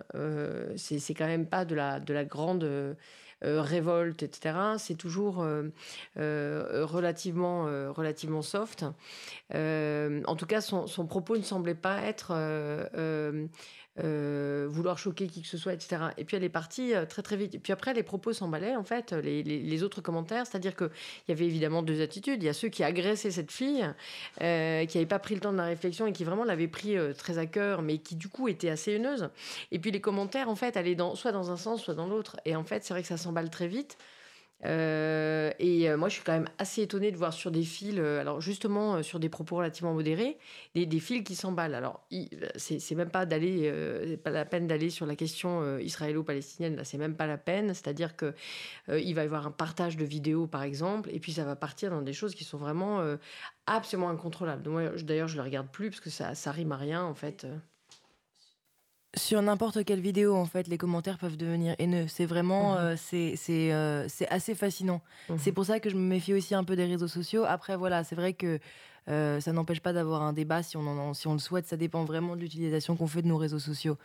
c'est quand même pas de la, de la grande. Révolte, etc. C'est toujours relativement, relativement soft. en tout cas, son, son, propos ne semblait pas être euh, vouloir choquer qui que ce soit, etc. Et puis elle est partie euh, très très vite. Et puis après, les propos s'emballaient, en fait, les, les, autres commentaires. C'est-à-dire qu'il y avait évidemment deux attitudes. Il y a ceux qui agressaient cette fille, euh, qui n'avaient pas pris le temps de la réflexion et qui vraiment l'avaient pris très à cœur, mais qui du coup étaient assez haineuses. Et puis les commentaires, en fait, allaient dans, soit dans un sens, soit dans l'autre. Et en fait, c'est vrai que ça s'emballe très vite. Euh, et euh, moi, je suis quand même assez étonnée de voir sur des fils, euh, alors justement sur des propos relativement modérés, des, des fils qui s'emballent. Alors, c'est même pas d'aller, pas la peine d'aller sur la question israélo-palestinienne. Là, c'est même pas la peine. C'est-à-dire que il va y avoir un partage de vidéos, par exemple, et puis ça va partir dans des choses qui sont vraiment absolument incontrôlables. D'ailleurs, je ne les regarde plus parce que ça, ça rime à rien, en fait sur n'importe quelle vidéo, en fait, les commentaires peuvent devenir haineux. C'est vraiment, mhm. euh, c'est euh, c'est assez fascinant. Mhm. C'est pour ça que je me méfie aussi un peu des réseaux sociaux. Après, voilà, c'est vrai que euh, ça n'empêche pas d'avoir un débat si on, en, si on le souhaite. Ça dépend vraiment de l'utilisation qu'on fait de nos réseaux sociaux.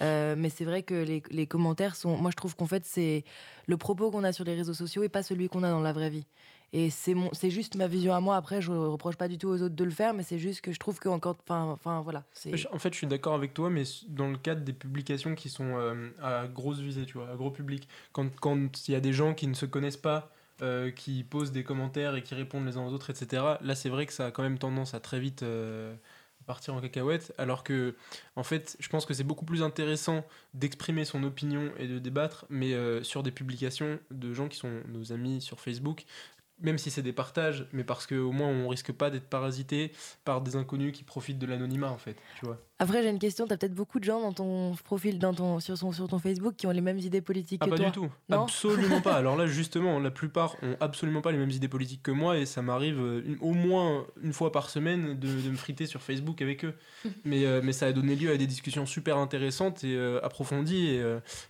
mais c'est vrai que les, les, commentaires sont. Moi, je trouve qu'en fait, c'est le propos qu'on a sur les réseaux sociaux et pas celui qu'on a dans la vraie vie. Et c'est juste ma vision à moi. Après, je reproche pas du tout aux autres de le faire, mais c'est juste que je trouve que encore, enfin, voilà. En fait, je suis d'accord avec toi, mais dans le cadre des publications qui sont euh, à grosse visée, tu vois, à gros public, quand quand il y a des gens qui ne se connaissent pas. Euh, qui posent des commentaires et qui répondent les uns aux autres, etc. Là, c'est vrai que ça a quand même tendance à très vite euh, partir en cacahuète, alors que, en fait, je pense que c'est beaucoup plus intéressant d'exprimer son opinion et de débattre, mais sur des publications de gens qui sont nos amis sur Facebook, même si c'est des partages, mais parce qu'au moins on risque pas d'être parasité par des inconnus qui profitent de l'anonymat en fait, tu vois. Après, j'ai une question. Tu as peut-être beaucoup de gens dans ton profil, dans ton, sur, son, sur ton Facebook, qui ont les mêmes idées politiques ah, que toi. Pas du tout. absolument pas. Alors là, justement, la plupart ont absolument pas les mêmes idées politiques que moi, et ça m'arrive euh, au moins une fois par semaine de, de, me friter sur Facebook avec eux. mais, euh, mais ça a donné lieu à des discussions super intéressantes et euh, approfondies, et,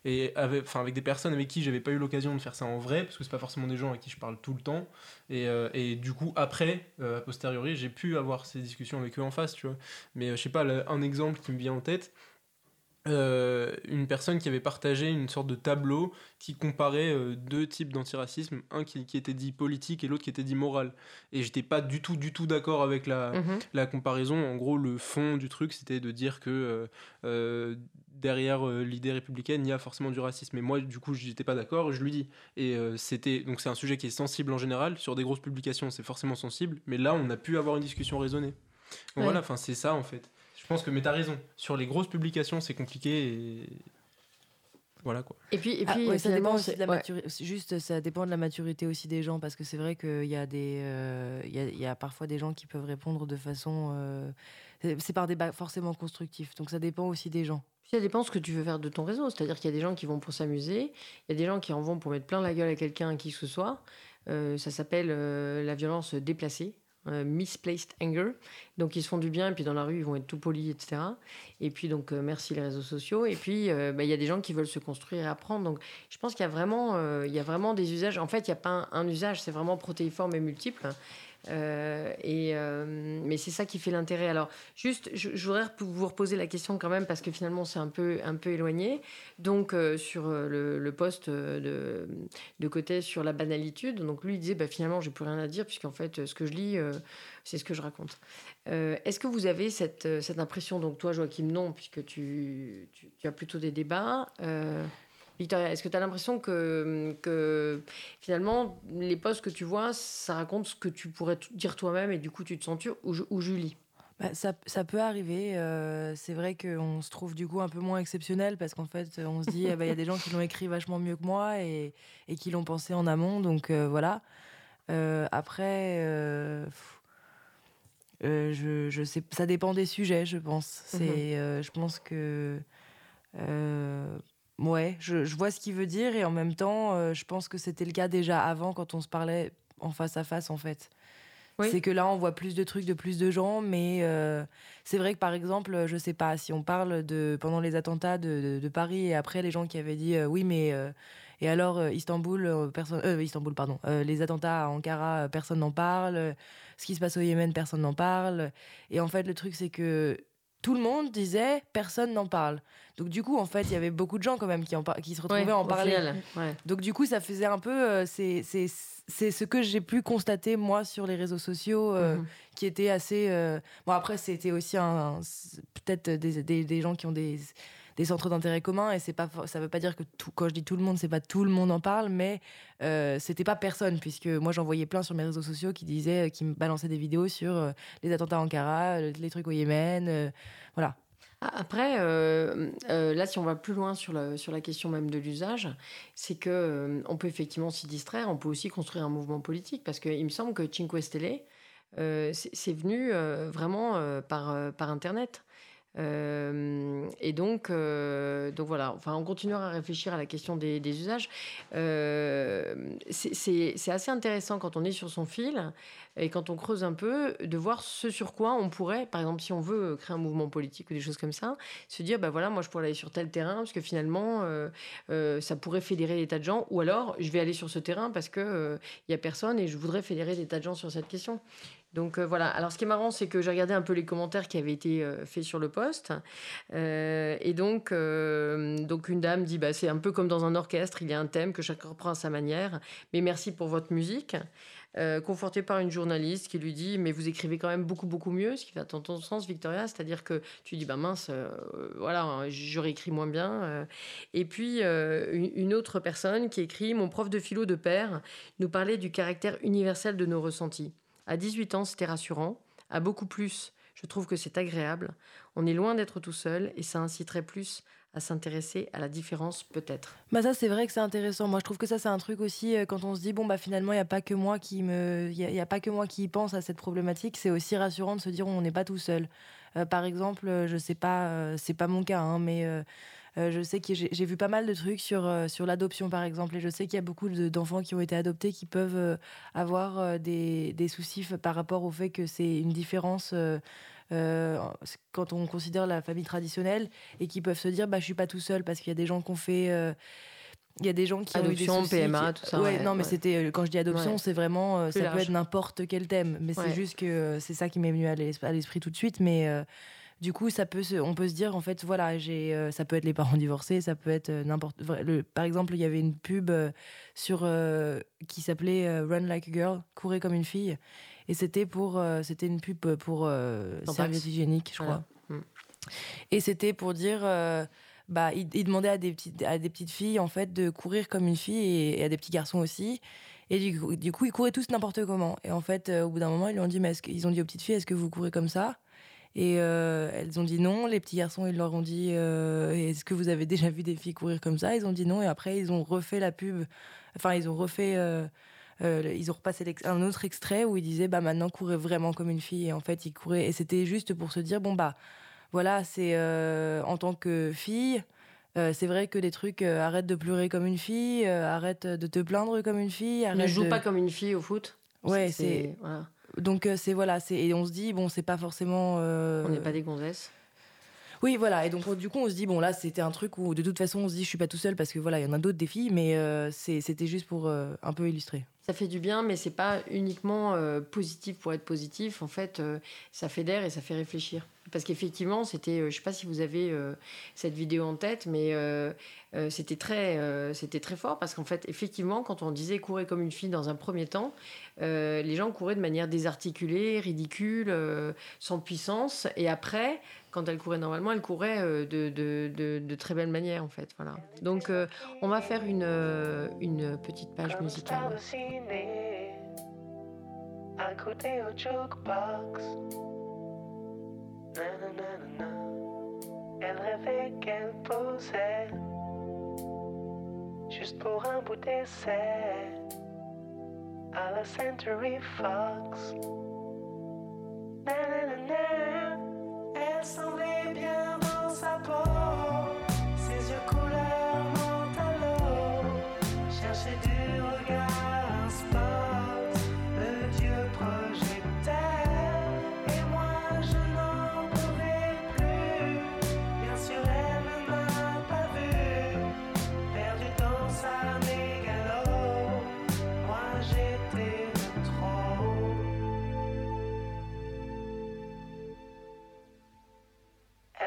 et avec, avec des personnes avec qui j'avais pas eu l'occasion de faire ça en vrai, parce que c'est pas forcément des gens avec qui je parle tout le temps. Et, et du coup, après, a posteriori, j'ai pu avoir ces discussions avec eux en face, tu vois. Mais je sais pas, un exemple qui me vient en tête. Euh, une personne qui avait partagé une sorte de tableau qui comparait euh, deux types d'antiracisme, un qui, qui, était dit politique et l'autre qui était dit moral. Et j'étais pas du tout, du tout d'accord avec la, mhm. la comparaison. En gros, le fond du truc, c'était de dire que euh, derrière l'idée républicaine, il y a forcément du racisme. Et moi, du coup, j'étais pas d'accord, je lui dis. Et c'était donc c'est un sujet qui est sensible en général. Sur des grosses publications, c'est forcément sensible. Mais là, on a pu avoir une discussion raisonnée. Voilà, enfin, c'est ça en fait. Je pense que, mais t'as raison. Sur les grosses publications, c'est compliqué et. Voilà quoi. Et puis, et ah, puis ça dépend aussi de la maturité. Juste, ça dépend de la maturité aussi des gens parce que c'est vrai qu'il y a des, euh, il y, y, a parfois des gens qui peuvent répondre de façon, euh, c'est par des forcément constructifs. Donc ça dépend aussi des gens. Ça dépend ce que tu veux faire de ton réseau. C'est-à-dire qu'il y a des gens qui vont pour s'amuser, il y a des gens qui en vont pour mettre plein la gueule à quelqu'un, qui que ce soit. Euh, ça s'appelle la violence déplacée. Euh, misplaced anger. Donc ils se font du bien et puis dans la rue ils vont être tout polis, etc. Et puis donc euh, merci les réseaux sociaux. Et puis euh, bah, il y a des gens qui veulent se construire et apprendre. Donc je pense qu'il y a vraiment, il y a vraiment des usages. En fait il n'y a pas un usage, c'est vraiment protéiforme et multiple. Euh, et, euh, mais c'est ça qui fait l'intérêt. Alors, juste, je, voudrais vous reposer la question quand même parce que finalement, c'est un peu, un peu éloigné. Donc, euh, sur le, poste de, côté sur la banalitude, donc lui, il disait bah, finalement, j'ai plus rien à dire puisqu'en fait, ce que je lis, c'est ce que je raconte. Est-ce que vous avez cette, cette impression, donc toi, Joachim, non, puisque tu, tu as plutôt des débats Victoria, est-ce que tu as l'impression que, que finalement, les posts que tu vois, ça raconte ce que tu pourrais dire toi-même et du coup tu te sens ou, ou Julie? Bah, ça, ça, peut arriver. Euh, c'est vrai qu'on se trouve du coup un peu moins exceptionnel parce qu'en fait, on se dit, eh ben, il y a des gens qui l'ont écrit vachement mieux que moi et, et qui l'ont pensé en amont. Donc euh, voilà. Euh, après, je, je, sais, ça dépend des sujets, je pense. C'est, mm-hmm. je pense que Ouais, je, vois ce qu'il veut dire et en même temps, euh, je pense que c'était le cas déjà avant quand on se parlait en face à face en fait. C'est que là, on voit plus de trucs de plus de gens, mais euh, c'est vrai que par exemple, je sais pas, si on parle de pendant les attentats de, Paris et après les gens qui avaient dit euh, oui, mais et alors Istanbul, personne, Istanbul, pardon, les attentats à Ankara, personne n'en parle, ce qui se passe au Yémen, personne n'en parle. Et en fait, le truc, c'est que tout le monde disait personne n'en parle. Donc du coup, en fait, il y avait beaucoup de gens quand même qui, en qui se retrouvaient à en parler. Donc du coup, ça faisait un peu... Euh, c'est c'est ce que j'ai pu constater moi sur les réseaux sociaux euh, mhm. qui était assez euh, bon après c'était aussi un, peut-être des, des, des, gens qui ont des des centres d'intérêt commun. Et c'est pas, ça veut pas dire que tout, quand je dis tout le monde, c'est pas tout le monde en parle, mais euh, c'était pas personne, puisque moi j'en voyais plein sur mes réseaux sociaux qui disaient, qui me balançaient des vidéos sur les attentats en Ankara, les trucs au Yémen, voilà. Après, euh, euh, là, si on va plus loin sur la, sur la question même de l'usage, c'est que euh, on peut effectivement s'y distraire, on peut aussi construire un mouvement politique, parce qu'il me semble que Cinque Stelle, c'est venu vraiment par, par Internet. Euh, et donc, euh, donc voilà, enfin, on continuera à réfléchir à la question des, usages. Euh, c'est assez intéressant quand on est sur son fil et quand on creuse un peu de voir ce sur quoi on pourrait, par exemple, si on veut créer un mouvement politique ou des choses comme ça, se dire, bah voilà, moi je pourrais aller sur tel terrain parce que finalement, ça pourrait fédérer des tas de gens, ou alors je vais aller sur ce terrain parce que il y a personne et je voudrais fédérer des tas de gens sur cette question. Donc euh, voilà. Alors ce qui est marrant, c'est que j'ai regardé un peu les commentaires qui avaient été euh, faits sur le poste. Euh, et donc, donc une dame dit bah, c'est un peu comme dans un orchestre, il y a un thème que chacun reprend à sa manière. Mais merci pour votre musique. conforté par une journaliste qui lui dit mais vous écrivez quand même beaucoup beaucoup mieux, ce qui va dans ton sens Victoria, c'est-à-dire que tu dis bah mince, voilà, j'aurais écrit moins bien. et puis une autre personne qui écrit mon prof de philo de père nous parlait du caractère universel de nos ressentis. À 18 ans, c'était rassurant. À beaucoup plus, je trouve que c'est agréable. On est loin d'être tout seul et ça inciterait plus à s'intéresser à la différence peut-être. Bah ça c'est vrai que c'est intéressant. Moi je trouve que ça c'est un truc aussi euh, quand on se dit bon bah finalement il y a pas que moi qui me y, a pas que moi qui pense à cette problématique, c'est aussi rassurant de se dire on n'est pas tout seul. Euh, par exemple, je sais pas euh, c'est pas mon cas hein, mais euh, je sais que j'ai vu pas mal de trucs sur, euh, sur l'adoption, par exemple, et je sais qu'il y a beaucoup d'enfants qui ont été adoptés qui peuvent euh, avoir des, des, soucis par rapport au fait que c'est une différence. quand on considère la famille traditionnelle et qui peuvent se dire bah je suis pas tout seul parce qu'il y a des gens qui ont fait il y a des gens qui adoption, ont eu des soucis, PMA, tout ça. Ouais, non, mais c'était quand je dis adoption, c'est vraiment ça peut être n'importe quel thème, mais c'est juste que c'est ça qui m'est venu à l'esprit tout de suite. Mais du coup, ça peut on peut se dire, en fait, voilà, j'ai, euh, ça peut être les parents divorcés, ça peut être euh, n'importe. Par exemple, il y avait une pub euh, sur qui s'appelait Run Like a Girl, courir comme une fille, et c'était pour, c'était une pub pour serviettes hygiéniques, je crois. Mm. Et c'était pour dire. bah, il, demandait à des, petites, à des petites filles en fait de courir comme une fille et, à des petits garçons aussi. Et du coup, du coup, ils couraient tous n'importe comment. Et en fait, au bout d'un moment, ils lui ont dit, mais est-ce qu'ils ont dit aux petites filles, est-ce que vous courez comme ça? Et euh, elles ont dit non. Les petits garçons, ils leur ont dit euh, Est-ce que vous avez déjà vu des filles courir comme ça? Ils ont dit non. Et après, ils ont refait la pub. Enfin, ils ont refait. Euh, ils ont repassé un autre extrait où ils disaient bah maintenant courez vraiment comme une fille et en fait ils couraient et c'était juste pour se dire bon bah voilà c'est en tant que fille c'est vrai que des trucs arrête de pleurer comme une fille arrête de te plaindre comme une fille arrête ne joue pas comme une fille au foot ouais c'est voilà. Donc euh, c'est voilà, c'est et on se dit bon, c'est pas forcément. Euh, on n'est pas des gonzesses. Oui, voilà. Et donc, du coup, on se dit, bon, là, c'était un truc où, de toute façon, on se dit, je suis pas tout seul parce que voilà, il y en a d'autres défis, mais euh, c'était juste pour un peu illustrer. Ça fait du bien, mais c'est pas uniquement positif pour être positif. En fait, ça fédère et ça fait réfléchir. Parce qu'effectivement, c'était, je sais pas si vous avez cette vidéo en tête, mais euh, c'était très, euh, c'était très fort parce qu'en fait, effectivement, quand on disait courir comme une fille dans un premier temps, euh, les gens couraient de manière désarticulée, ridicule, sans puissance. Et après, quand elles couraient normalement, elles couraient de, de, de, de, très belle manière, en fait. Voilà. Donc, on va faire une, une petite page musicale. À côté au jukebox. Elle rêvait qu'elle posait juste pour un bout d'essai à la Century Fox. Elle semblait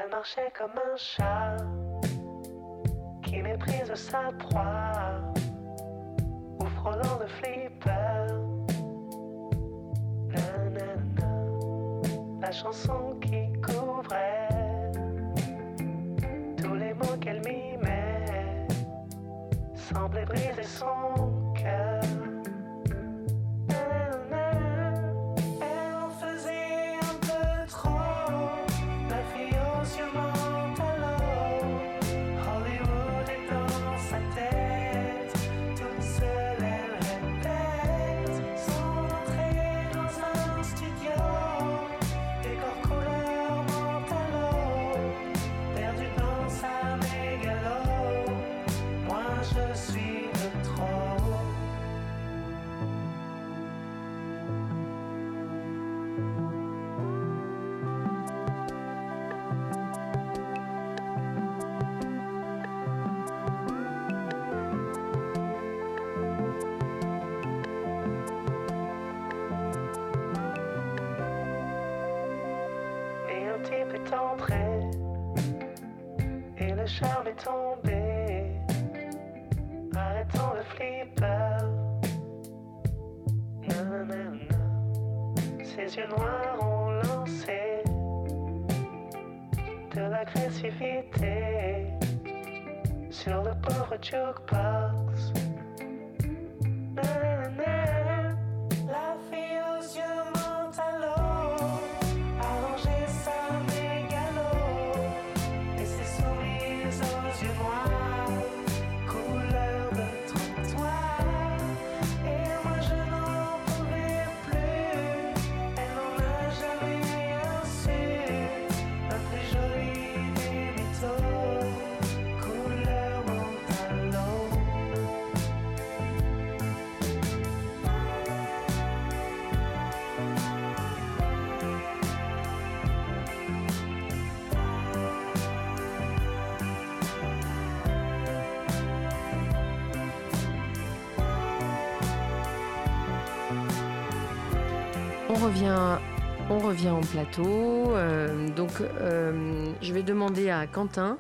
marchait comme un chat qui méprise sa proie ou frôlant le flipper. La chanson qui couvrait tous les mots qu'elle m'y met semblait briser son cœur. Noirs ont lancé De l'agressivité Sur le pauvre jukebox on revient en plateau. euh, donc, euh, je vais demander à Quentin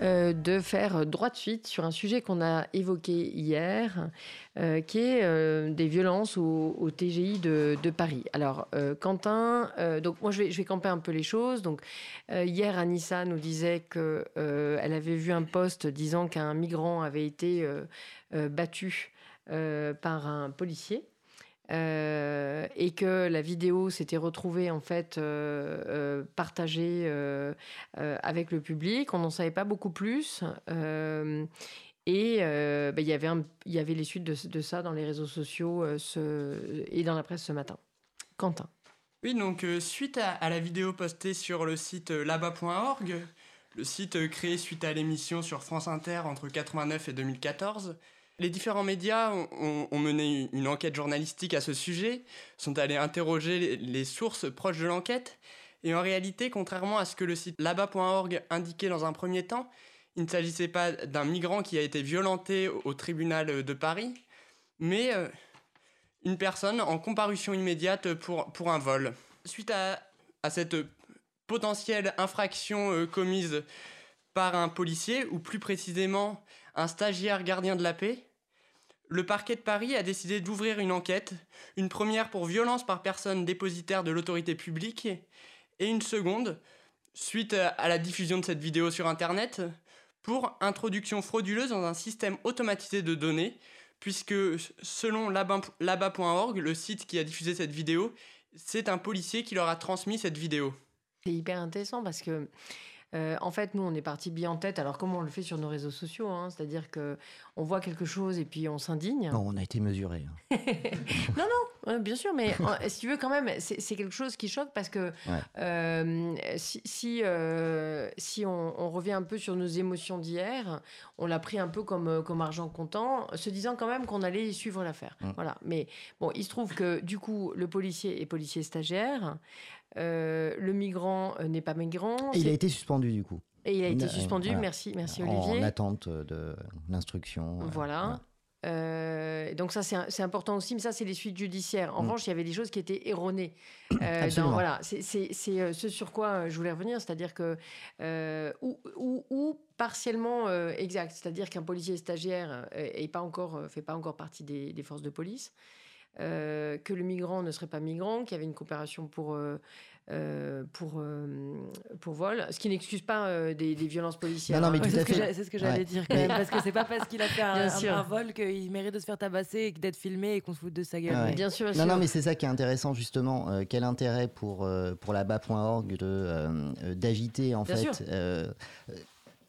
euh, de faire droit de suite sur un sujet qu'on a évoqué hier, qui est des violences au, TGI de, Paris. Alors, Quentin, donc moi je vais, camper un peu les choses. Donc, hier, Anissa nous disait que euh, elle avait vu un poste disant qu'un migrant avait été battu par un policier. Euh, et que la vidéo s'était retrouvée en fait euh, euh, partagée avec le public. On n'en savait pas beaucoup plus. Et bah, il y avait y avait les suites de, ça dans les réseaux sociaux et dans la presse ce matin. Quentin. Oui, donc suite à, la vidéo postée sur le site là-bas.org, le site créé suite à l'émission sur France Inter entre 89 et 2014, les différents médias ont, mené une enquête journalistique à ce sujet, sont allés interroger les, sources proches de l'enquête, et en réalité, contrairement à ce que le site là-bas.org indiquait dans un premier temps, il ne s'agissait pas d'un migrant qui a été violenté au, tribunal de Paris, mais euh, une personne en comparution immédiate pour, pour un vol. Suite à, à cette potentielle infraction euh, commise par un policier, ou plus précisément un stagiaire gardien de la paix, le parquet de Paris a décidé d'ouvrir une enquête, une première pour violence par personne dépositaire de l'autorité publique, et une seconde, suite à la diffusion de cette vidéo sur Internet, pour introduction frauduleuse dans un système automatisé de données, puisque selon laba- laba.org, le site qui a diffusé cette vidéo, c'est un policier qui leur a transmis cette vidéo. C'est hyper intéressant parce que, euh, en fait, nous, on est parti bien en tête. Alors, comment on le fait sur nos réseaux sociaux hein C'est-à-dire que on voit quelque chose et puis on s'indigne. Non, on a été mesuré. hein. non, non, euh, bien sûr, mais si tu veux, quand même, c'est quelque chose qui choque parce que Ouais. euh, si, si, euh, si on, on revient un peu sur nos émotions d'hier, on l'a pris un peu comme, comme argent comptant, se disant quand même qu'on allait suivre l'affaire. Mm. Voilà. Mais bon, il se trouve que du coup, le policier est policier stagiaire, euh, le migrant euh, n'est pas migrant. Et il a été suspendu du coup. Et il a été Euh, suspendu, voilà. merci, merci En Olivier. attente de l'instruction. Voilà. Euh, donc ça c'est important aussi, mais ça c'est les suites judiciaires. En Mm. revanche, il y avait des choses qui étaient erronées. Euh, dans- voilà, c'est- ce sur quoi je voulais revenir, c'est-à-dire que euh, ou, ou- ou partiellement exact, c'est-à-dire qu'un policier stagiaire euh, est pas encore fait pas encore partie des, des forces de police. Euh, que le migrant ne serait pas migrant, qu'il y avait une coopération pour, euh, euh, pour, euh, pour vol, ce qui n'excuse pas euh, des, des violences policières. Non, non, mais hein. tout c'est à ce que fait. c'est ce que j'allais Ouais. dire quand même, parce que c'est pas parce qu'il a fait un, vol qu'il mérite de se faire tabasser et d'être filmé et qu'on se foute de sa gueule. Ouais. Bien sûr, bien Non, sûr. non, mais c'est ça qui est intéressant justement. Euh, quel intérêt pour, euh, pour la bas.org de, d'agiter en Bien fait.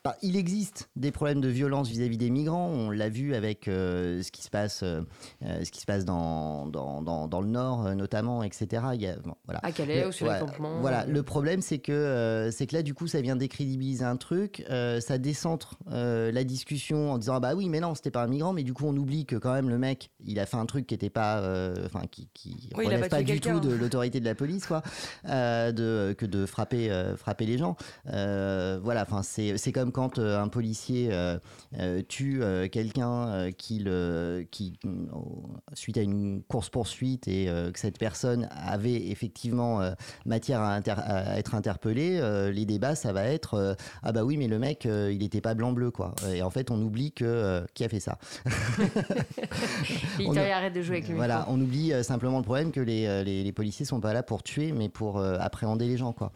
Bah, il existe des problèmes de violence vis-à-vis des migrants. On l'a vu avec euh, ce qui se passe, euh, euh, ce qui se passe dans, dans, dans, dans le Nord, euh, notamment, etc. Il y a, bon, voilà. À Calais Le- ou sur les campements. Voilà. Le problème, c'est que, c'est que là, du coup, ça vient décrédibiliser un truc. ça décentre la discussion en disant ah bah oui, mais non, c'était pas un migrant. Mais du coup, on oublie que quand même le mec, il a fait un truc qui était pas, enfin, qui, qui Oui, relève pas du tout de l'autorité de la police, quoi, de, que de frapper, frapper les gens. Voilà. Enfin, c'est, c'est comme quand euh, un policier euh, euh, tue quelqu'un qui le, qui suite à une course poursuite et que cette personne avait effectivement matière à, inter- à être interpellé, euh, les débats, ça va être ah bah oui, mais le mec, il était pas blanc-bleu, quoi. Et en fait, on oublie que qui a fait ça. Il on arrête de jouer avec le Voilà, micro. on oublie simplement le problème que les, les, les policiers sont pas là pour tuer, mais pour appréhender les gens, quoi.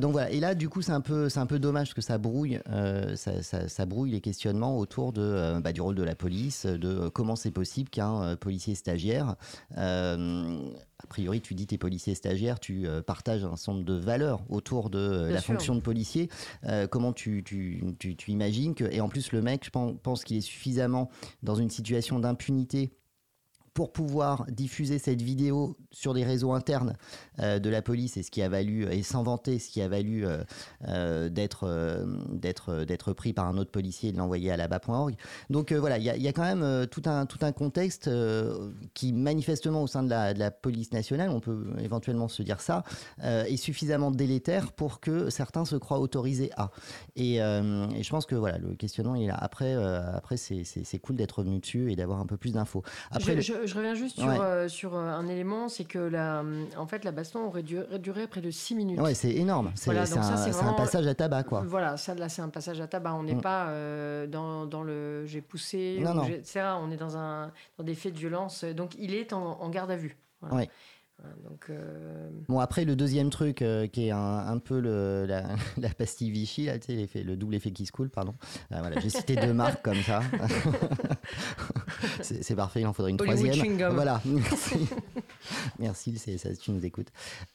Donc voilà. Et là, du coup, c'est un peu, c'est un peu dommage parce que ça brouille, euh, ça, ça- ça brouille les questionnements autour de, euh, bah, du rôle de la police, de euh, comment c'est possible qu'un euh, policier stagiaire euh, a priori, tu dis t'es policier stagiaire, tu euh, partages un nombre de valeurs autour de euh, la sûr. fonction de policier. Euh, comment tu, tu, tu, tu imagines que... Et en plus, le mec, je pen- pense qu'il est suffisamment dans une situation d'impunité pour pouvoir diffuser cette vidéo sur des réseaux internes euh, de la police et ce qui a valu et sans vanter ce qui a valu euh, euh, d'être d'être d'être pris par un autre policier et de l'envoyer à la bas.org. Donc voilà, il y, a- il y a quand même tout un tout un contexte qui manifestement au sein de la, de la police nationale, on peut éventuellement se dire ça, est suffisamment délétère pour que certains se croient autorisés à. Et, et je pense que voilà, le questionnement il est là. Après, après c'est cool d'être revenu dessus et d'avoir un peu plus d'infos. Après, je, le- je- je reviens juste sur, Ouais. euh, sur euh, un élément, c'est que la, en fait, la baston aurait duré près de 6 minutes. Ouais, c'est énorme. C'est Voilà, un, passage à tabac, quoi. Voilà, ça là c'est un passage à tabac. On n'est Mm. pas euh, dans, dans le j'ai poussé, Non, non. On est dans, un, dans des faits de violence. Donc il est en, en garde à vue. Voilà. Ouais. Donc, euh, Bon, après, le deuxième truc euh, qui est un, un peu le, la, la pastille Vichy, là, le double effet qui se coule, pardon. Euh, voilà, j'ai cité deux marques comme ça. c'est parfait, il en faudrait une Hollywood troisième. Voilà, merci. merci, ça, tu nous écoutes.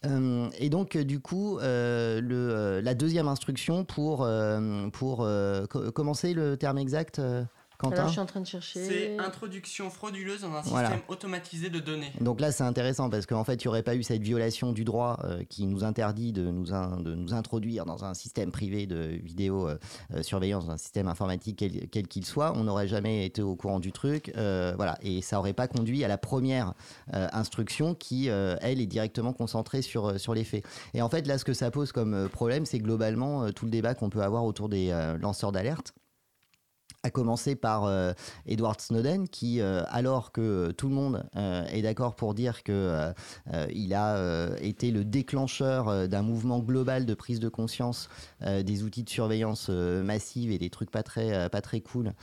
Euh, et donc, du coup, euh, le, la deuxième instruction pour, euh, pour euh, co- commencer le terme exact, euh, Quentin alors, je suis en train de chercher. C'est introduction frauduleuse dans un Voilà. système automatisé de données. Donc là, c'est intéressant parce qu'en fait, il n'y aurait pas eu cette violation du droit euh, qui nous interdit de nous, in- de nous introduire dans un système privé de vidéo euh, euh, surveillance, dans un système informatique quel qu'il soit. On n'aurait jamais été au courant du truc. euh, voilà. Et ça n'aurait pas conduit à la première euh, instruction qui, euh, elle, est directement concentrée sur, sur les faits. Et en fait, là, ce que ça pose comme problème, c'est globalement euh, tout le débat qu'on peut avoir autour des euh, lanceurs d'alerte à commencer par euh, Edward Snowden, qui, euh, alors que tout le monde euh, est d'accord pour dire que il a été le déclencheur d'un mouvement global de prise de conscience des outils de surveillance massive et des trucs pas très, pas très cool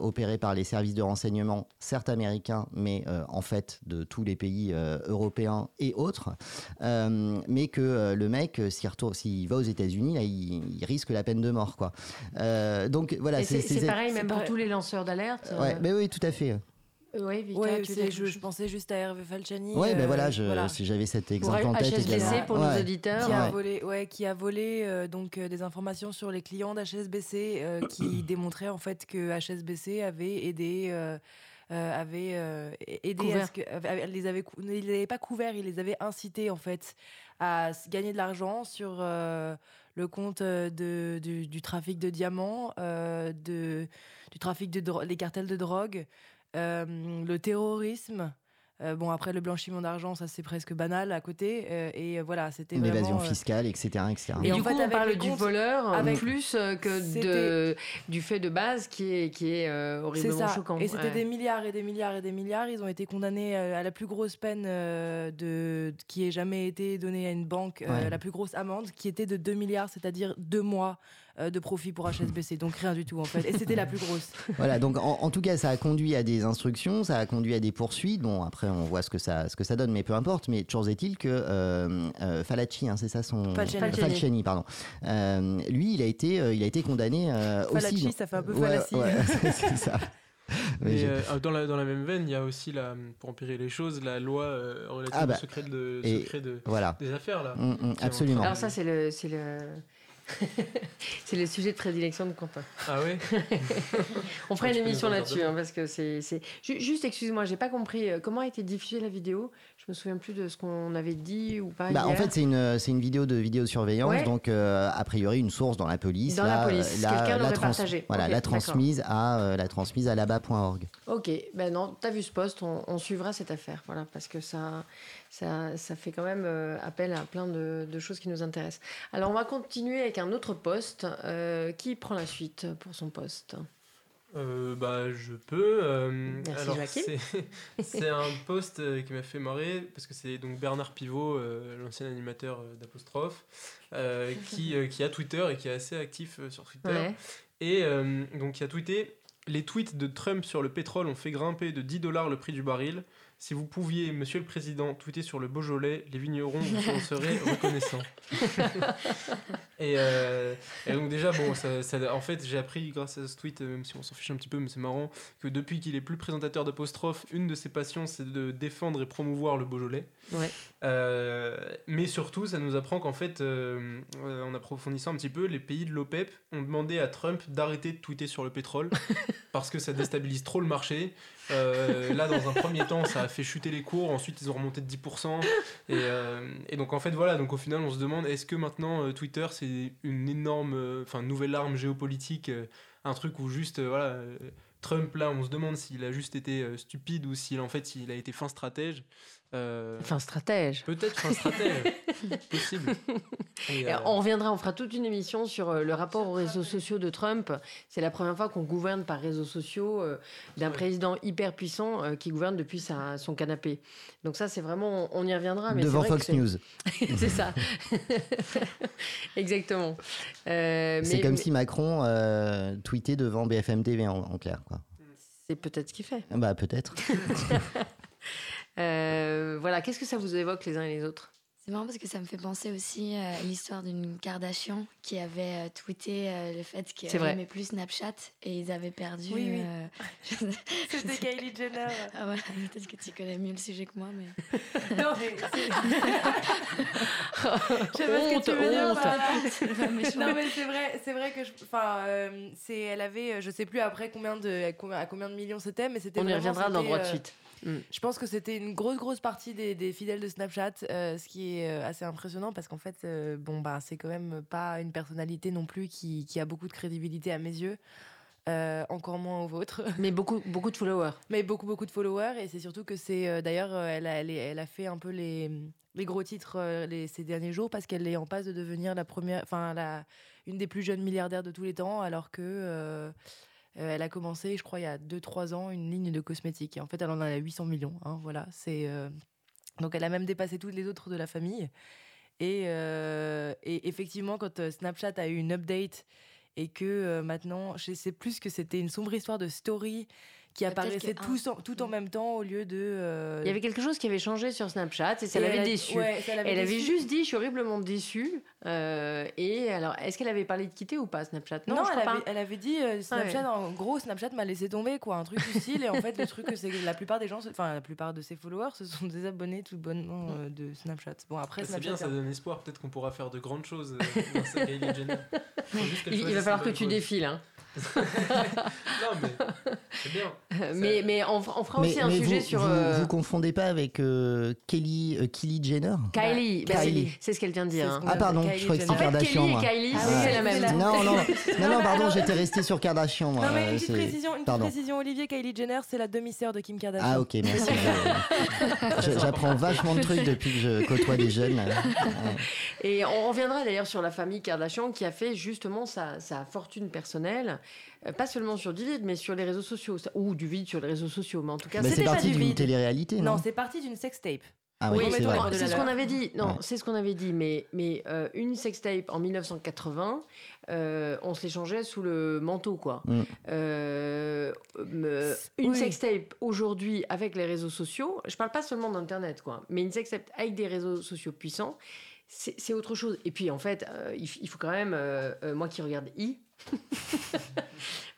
opérés par les services de renseignement, certes américains, mais en fait de tous les pays européens et autres, mais que le mec, s'il retourne- s'il va aux États-Unis, là, il, il risque la peine de mort, quoi. Donc voilà, Et c'est c'est c'est pareil, même pour tous les lanceurs d'alerte. Ouais, euh, mais oui, tout à fait. Oui, Vika, Ouais, tu je, je pensais juste à Hervé Falciani. Ouais, ben euh, voilà, je- si j'avais cet exemple en tête HSBC, également. pour nos Ouais. auditeurs. Qui a Ouais. volé, ouais, qui a volé euh, donc euh, des informations sur les clients d'HSBC euh, qui démontraient en fait que HSBC avait aidé. euh, euh, avait euh, aidé à ce que, avait- les avait il les avait pas couverts, il les avait incités en fait à gagner de l'argent sur euh, le compte euh, de, du, trafic de diamants, euh, du trafic de les cartels de drogue, euh, le terrorisme. Euh, bon après le blanchiment d'argent ça c'est presque banal à côté euh, et euh, voilà c'était L'évasion vraiment, fiscale, etc. etc. Et, Et du en coup, fait, on parle du voleur avec- plus que de, du fait de base qui est, qui est euh, C'est horriblement ça. choquant. Et c'était Ouais. des milliards et des milliards et des milliards. Ils ont été condamnés à la plus grosse peine euh, de, qui ait jamais été donnée à une banque, euh, Ouais. la plus grosse amende, qui était de 2 milliards, c'est-à-dire deux mois de profit pour HSBC. Donc rien du tout en fait. Et c'était la plus grosse. Voilà, donc en, en tout cas, ça a conduit à des instructions, ça a conduit à des poursuites. Bon, après, on voit ce que ça, ce que ça donne, mais peu importe. Mais toujours est-il que euh, euh, Falacci, hein, c'est ça son. Falciani. Falciani, pardon. Euh, lui, il a été, euh, il a été condamné euh, aussi. Falacci, ça fait un peu Ouais, c'est ça. Mais euh, dans, la, dans la même veine, il y a aussi, la, pour empirer les choses, la loi euh, relative Ah bah, au secret, de, et secret de, voilà. des affaires. Là, Mm, mm, absolument. Alors ça, c'est le, c'est le, c'est le sujet de prédilection de Quentin. Ah ouais On fera une émission là-dessus, hein, parce que c'est, c'est... Ju- Juste, excuse-moi, j'ai pas compris euh, comment a été diffusée la vidéo? Je me souviens plus de ce qu'on avait dit ou pas Bah, en fait, c'est une, c'est une vidéo de vidéosurveillance, Ouais. donc euh, a priori une source dans la police. Dans la l'a- police, l'a- quelqu'un l'a l'aurait trans- partagé. Voilà, l'a transmise à euh, la transmise à labat.org. Ok, ben non, t'as vu ce poste, on, on suivra cette affaire, voilà, parce que ça, ça, ça fait quand même euh, appel à plein de, de choses qui nous intéressent. Alors on va continuer avec un autre poste. Euh, qui prend la suite pour son poste? Euh, bah, je peux. euh, Merci, alors, c'est- un post euh, qui m'a fait marrer parce que c'est donc Bernard Pivot, l'ancien animateur d'Apostrophe, qui, qui a Twitter et qui est assez actif sur Twitter. Ouais. Et donc, il a tweeté Les tweets de Trump sur le pétrole ont fait grimper de 10 dollars le prix du baril. Si vous pouviez, monsieur le président, tweeter sur le Beaujolais, les vignerons vous en seraient reconnaissants. Et, euh, et donc déjà, bon, ça, ça- en fait, j'ai appris grâce à ce tweet, euh, même si on s'en fiche un petit peu, mais c'est marrant, que depuis qu'il est plus présentateur d'apostrophe, une de ses passions, c'est de défendre et promouvoir le Beaujolais. Ouais. Euh, mais surtout, ça nous apprend qu'en fait, euh, en approfondissant un petit peu, les pays de l'OPEP ont demandé à Trump d'arrêter de tweeter sur le pétrole parce que ça déstabilise trop le marché. Euh, là, dans un premier temps, ça a fait chuter les cours. Ensuite, ils ont remonté de 10%. Et, euh, et donc, en fait, voilà. Donc, au final, on se demande est-ce que maintenant euh, Twitter, c'est une énorme, enfin, nouvelle arme géopolitique, un truc où juste, voilà. Trump, là, on se demande s'il a juste été stupide ou s'il en fait il a été fin stratège. Euh, Fin stratège. Peut-être fin stratège. Possible. Et, euh, On reviendra, on fera toute une émission sur euh, le rapport aux réseaux sociaux de Trump. C'est la première fois qu'on gouverne par réseaux sociaux euh, d'un président hyper puissant euh, qui gouverne depuis sa- son canapé. Donc ça, c'est vraiment, on y reviendra. Mais Devant Fox News. c'est ça. Exactement. Euh, C'est mais- comme mais si Macron euh, tweetait devant BFM TV en, en clair. Quoi. C'est peut-être ce qu'il fait. Bah peut-être. Euh, voilà, qu'est-ce que ça vous évoque les uns et les autres? C'est marrant parce que ça me fait penser aussi à l'histoire d'une Kardashian qui avait euh, tweeté euh, le fait qu'elle vrai. aimait plus Snapchat et ils avaient perdu. Oui, oui. euh, je- C'était Kylie Jenner. Ah ouais, peut-être que tu connais mieux le sujet que moi, mais. Non, mais Je sais pas ce que tu veux dire. honte. non mais c'est vrai, c'est vrai que je, enfin, euh, c'est, elle avait, euh, je sais plus après combien de, à combien, de millions c'était, mais c'était. On y reviendra dans droit de euh, suite. Mm. Je pense que c'était une grosse grosse partie des, des fidèles de Snapchat, euh, ce qui est euh, assez impressionnant parce qu'en fait, euh, bon bah c'est quand même pas une personnalité non plus qui, qui a beaucoup de crédibilité à mes yeux. euh, encore moins au vôtre. Mais beaucoup, beaucoup de followers. Mais beaucoup, beaucoup de followers. Et c'est surtout que c'est. euh, D'ailleurs, elle, a- elle, a fait un peu les, les gros titres euh, les, ces derniers jours parce qu'elle est en passe de devenir la première. Enfin, la, une des plus jeunes milliardaires de tous les temps, alors que. Euh, elle a commencé, je crois, il y a 2-3 ans, une ligne de cosmétiques. Et en fait, elle en a 800 millions. hein, voilà, c'est. euh, Donc, elle a même dépassé toutes les autres de la famille. Et, euh, et effectivement, quand Snapchat a eu une update et que maintenant, je sais plus que c'était une sombre histoire de story qui Bah, apparaissait que tout en, tout en même temps au lieu de. euh, Il y avait quelque chose qui avait changé sur Snapchat et ça l'avait déçue. ouais, elle avait juste dit je suis horriblement déçue. Euh, et alors, est-ce qu'elle avait parlé de quitter ou pas Snapchat? Non, je elle, crois avait, pas. elle avait dit euh, Snapchat, Ouais. en gros, Snapchat m'a laissé tomber, quoi, un truc du style. Et en fait, le truc, c'est que la plupart des gens, enfin, la plupart de ses followers, ce sont des abonnés tout bonnement euh, de Snapchat. Bon, après, c'est Snapchat. bien, ça donne espoir. Peut-être qu'on pourra faire de grandes choses euh, Kylie Jenner. Qu'elle Il, il va falloir que tu défiles. Hein. non, mais c'est bien. mais, mais on, on fera mais aussi un sujet vous, sur. vous, euh, vous confondez pas avec euh, Kelly, euh, Kylie Jenner Kylie, bah, c'est- Kylie. c'est ce qu'elle vient de dire. hein. Ah pardon, je crois que En fait, Kardashian. Kelly et. Kylie, Ah, c'est ouais. la même. Non, non, non, non, pardon, j'étais resté sur Kardashian. moi. Non, mais une euh, petite c'est- précision, une petite précision, Olivier, Kylie Jenner, c'est la demi-sœur de Kim Kardashian. Ah ok, merci. J'apprends vachement de trucs depuis que je côtoie des jeunes. Et on reviendra d'ailleurs sur la famille Kardashian qui a fait justement sa, sa fortune personnelle, pas seulement sur du vide, mais sur les réseaux sociaux, ou du vide sur les réseaux sociaux, mais en tout cas, Bah, c'était c'est pas parti du d'une télé-réalité, non, Non, c'est parti d'une sextape. Ah oui, Oui, c'est non, vrai. c'est ce qu'on avait dit. Non, Ouais. c'est ce qu'on avait dit. Mais, mais euh, une sextape en 1980, euh, on se l'échangeait sous le manteau, quoi. Mm. Euh, euh, une Oui. sextape aujourd'hui avec les réseaux sociaux, je parle pas seulement d'internet, quoi, mais une sextape avec des réseaux sociaux puissants, c'est autre chose. Et puis en fait, euh, il, il faut quand même, euh, euh, moi qui regarde I.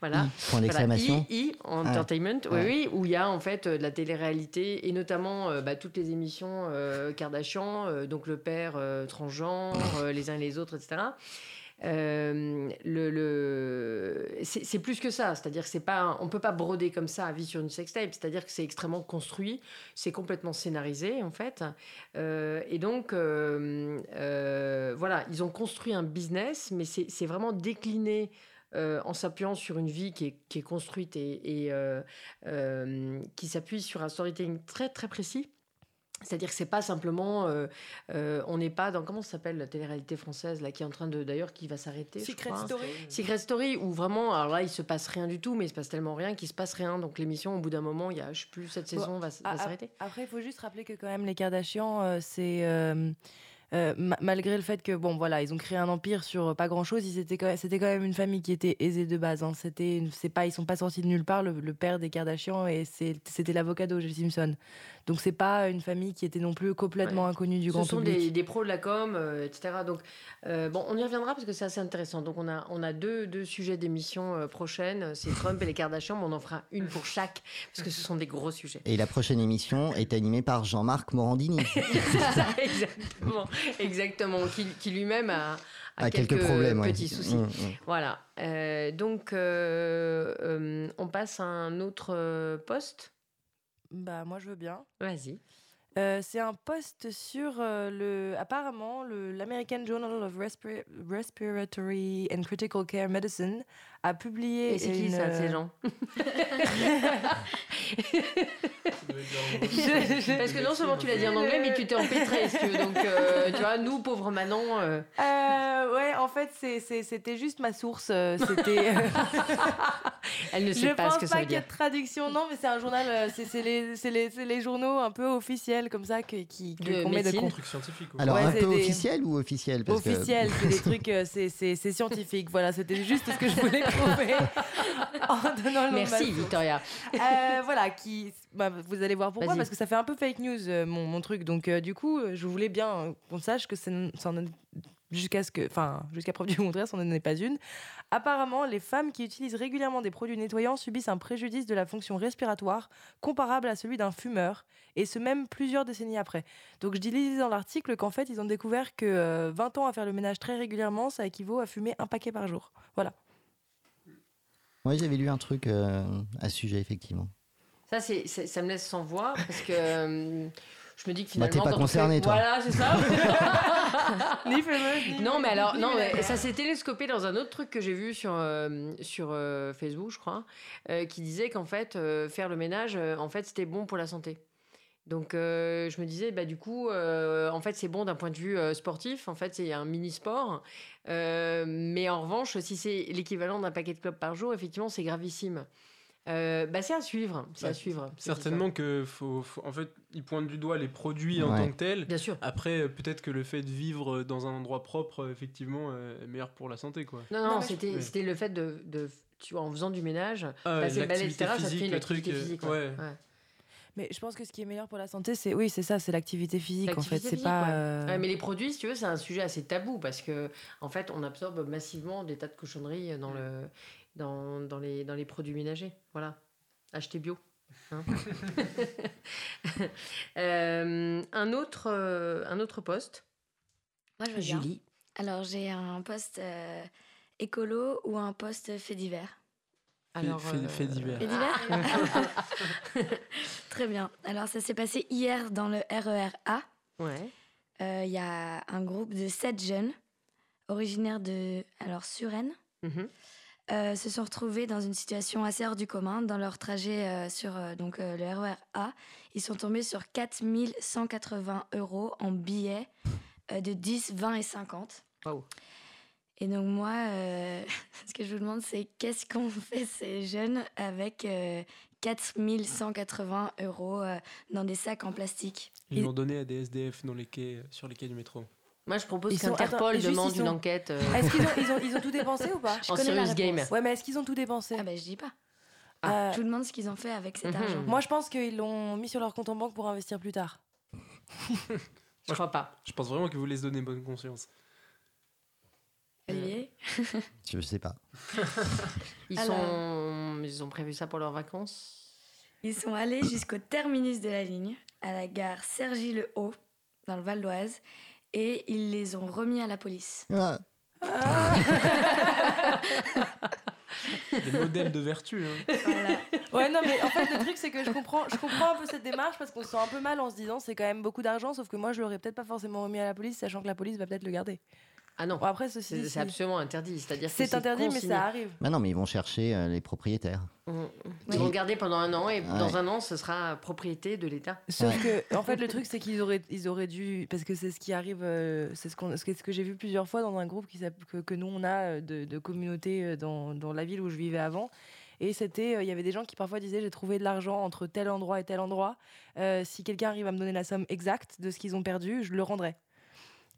Voilà. I, point d'exclamation. Voilà, I, I, Entertainment, oui, Ouais. oui, où il y a en fait euh, de la télé-réalité et notamment euh, bah, toutes les émissions euh, Kardashian, euh, donc le père transgenre, les uns et les autres, etc. Euh, le, le... c'est plus que ça, c'est-à-dire que c'est pas, on peut pas broder comme ça à vie sur une sextape, c'est-à-dire que c'est extrêmement construit, c'est complètement scénarisé en fait, Euh, et donc euh, voilà, ils ont construit un business, mais c'est vraiment décliné en s'appuyant sur une vie qui est, qui est construite et, qui s'appuie sur un storytelling très très précis. C'est-à-dire que c'est pas simplement, euh, euh, on n'est pas dans comment ça s'appelle la télé-réalité française là qui est en train de d'ailleurs qui va s'arrêter. je Secret crois. Story. Secret Story où vraiment alors là il se passe rien du tout, mais il se passe tellement rien qu'il se passe rien. Donc l'émission au bout d'un moment il y a je sais plus cette Bon, saison va, s'arrêter. Après, il faut juste rappeler que quand même les Kardashians, euh, c'est euh, euh, ma- malgré le fait que bon voilà, ils ont créé un empire sur pas grand chose, ils étaient quand même, c'était quand même une famille qui était aisée de base. hein. C'était, c'est pas, ils sont pas sortis de nulle part. Le, le père des Kardashians et c'était l'avocat d'O.J. Simpson. Donc c'est pas une famille qui était non plus complètement Ouais. inconnue du Ce grand sont public. des, des pros de la com, euh, etc. Donc, euh, bon, on y reviendra parce que c'est assez intéressant. Donc, on a, on a deux, deux sujets d'émission euh, prochaines. C'est Trump et les Kardashians, mais on en fera une pour chaque parce que ce sont des gros sujets. Et la prochaine émission est animée par Jean-Marc Morandini. C'est ça, exactement. Exactement. Qui, qui lui-même a, a A quelques, quelques problèmes, ouais. petits soucis. Mm, mm. Voilà. Euh, donc, euh, euh, on passe à un autre poste. Bah moi je veux bien. Vas-y. Euh, c'est un post sur euh, le apparemment le l'American Journal of Respi- Respiratory and Critical Care Medicine a publié Et c'est qui une, ça, euh, ces gens Je- Parce que non seulement tu l'as dit en anglais, mais tu t'es empêtré, si tu veux. Donc, euh, tu vois, nous, pauvres Manon. euh, Euh, ouais, en fait, c'était juste ma source. euh, C'était. Elle ne Je sait pas pense ce que ça pas veut qu'il y ait dire. de traduction, non, mais c'est un journal, euh, c'est les, journaux un peu officiels comme ça que- qui qu'on met de médecine. con- Truc scientifique. Alors Ouais, un peu des- officiel ou officiel? Parce que- Officiel, c'est des trucs, euh, c'est scientifique. Voilà, c'était juste ce que je voulais prouver en donnant le Merci. Victoria. Euh, voilà, qui, bah, vous allez voir pourquoi, parce que ça fait un peu fake news euh, mon, mon truc. Donc euh, du coup, je voulais bien qu'on sache que c'est ça jusqu'à ce que, enfin, jusqu'à preuve du contraire, ça n'en est pas une. Apparemment, les femmes qui utilisent régulièrement des produits nettoyants subissent un préjudice de la fonction respiratoire comparable à celui d'un fumeur, et ce même plusieurs décennies après. Donc je disais dans l'article qu'en fait, ils ont découvert que euh, 20 ans à faire le ménage très régulièrement, ça équivaut à fumer un paquet par jour. Voilà. Ouais, j'avais lu un truc euh, à ce sujet effectivement. Ça, c'est, c'est- ça me laisse sans voix parce que euh, je me dis que Bah, finalement. t'es pas concerné, fait- toi. Voilà, c'est ça. ni fumeuse, ni- Non, mais alors, ni non, mais ça s'est télescopé dans un autre truc que j'ai vu sur, euh, sur euh, Facebook, je crois, euh, qui disait qu'en fait, euh, faire le ménage, euh, en fait, c'était bon pour la santé. Donc, euh, je me disais, bah, du coup, euh, en fait, c'est bon d'un point de vue euh, sportif. En fait, c'est un mini-sport. Euh, mais en revanche, si c'est l'équivalent d'un paquet de clopes par jour, effectivement, c'est gravissime. Euh, bah, c'est à suivre. C'est Bah, à suivre. Certainement que faut, faut- en fait, ils pointent du doigt les produits en tant que tels. Bien sûr. Après, peut-être que le fait de vivre dans un endroit propre, effectivement, est meilleur pour la santé, quoi. Non, non, c'était, Ouais. c'était le fait de, de- tu vois, en faisant du ménage, Ah, passer le balai, l'activité etc., ça te fait une le truc, activité physique. ouais. Mais je pense que ce qui est meilleur pour la santé, c'est oui, c'est ça, c'est l'activité physique en fait. C'est pas. euh, Ouais, mais les produits, si tu veux, c'est un sujet assez tabou parce que, en fait, on absorbe massivement des tas de cochonneries dans, le, dans, dans, les, dans les produits ménagers. Voilà. Achetez bio. hein. Euh, un, autre, euh, un autre poste. Moi, je veux bien. Julie. Alors, j'ai un poste euh, écolo ou un poste fait divers Alors, fait, euh, fait divers. Fait divers Très bien. Alors, ça s'est passé hier dans le RER A. Ouais. Euh, Il y a un groupe de sept jeunes originaires de alors Suresnes. Euh, se sont retrouvés dans une situation assez hors du commun dans leur trajet euh, sur euh, donc, euh, le RER A. Ils sont tombés sur 4180 euros en billets euh, de 10, 20 et 50. Waouh. Et donc moi, euh, ce que je vous demande, c'est qu'est-ce qu'ont fait ces jeunes avec euh, 4180 euros euh, dans des sacs en plastique? Ils l'ont donné à des SDF dans les quais, sur les quais du métro. Moi, je propose qu'Interpol demande une sont- enquête. euh, Est-ce qu'ils ont, ils ont, ils ont tout dépensé ou pas? Je En serious game. Ouais, mais est-ce qu'ils ont tout dépensé? Ah bah je dis pas. Euh, Je vous demande ce qu'ils ont fait avec cet Mhm. argent. Moi, je pense qu'ils l'ont mis sur leur compte en banque pour investir plus tard. Je crois pas. Je pense vraiment qu'ils voulaient se donner bonne conscience. Olivier Je sais pas. Ils, Alors. sont... ils ont prévu ça pour leurs vacances? Ils sont allés jusqu'au terminus de la ligne, à la gare Cergy-le-Haut, dans le Val d'Oise, et ils les ont remis à la police. Ah, Des modèles de vertu. hein. Ouais, non, mais en fait, le truc, c'est que je comprends, je comprends un peu cette démarche parce qu'on se sent un peu mal en se disant c'est quand même beaucoup d'argent, sauf que moi, je l'aurais peut-être pas forcément remis à la police, sachant que la police va peut-être le garder. Ah non. Bon, après, ceci C'est dit, c'est c'est- absolument interdit. C'est-à-dire que c'est interdit, mais ça arrive. Bah non, mais ils vont chercher euh, les propriétaires. Mm. Oui. Ils vont le garder pendant un an et Ouais. dans un an, ce sera propriété de l'État. Sauf que, en fait, le truc, c'est qu'ils auraient, ils auraient dû. Parce que c'est ce qui arrive, euh, c'est ce, qu'on- ce que, ce que j'ai vu plusieurs fois dans un groupe qui que, que nous, on a euh, de, de communautés dans, dans la ville où je vivais avant. Et c'était, euh, il y avait des gens qui parfois disaient j'ai trouvé de l'argent entre tel endroit et tel endroit. Euh, si quelqu'un arrive à me donner la somme exacte de ce qu'ils ont perdu, je le rendrai.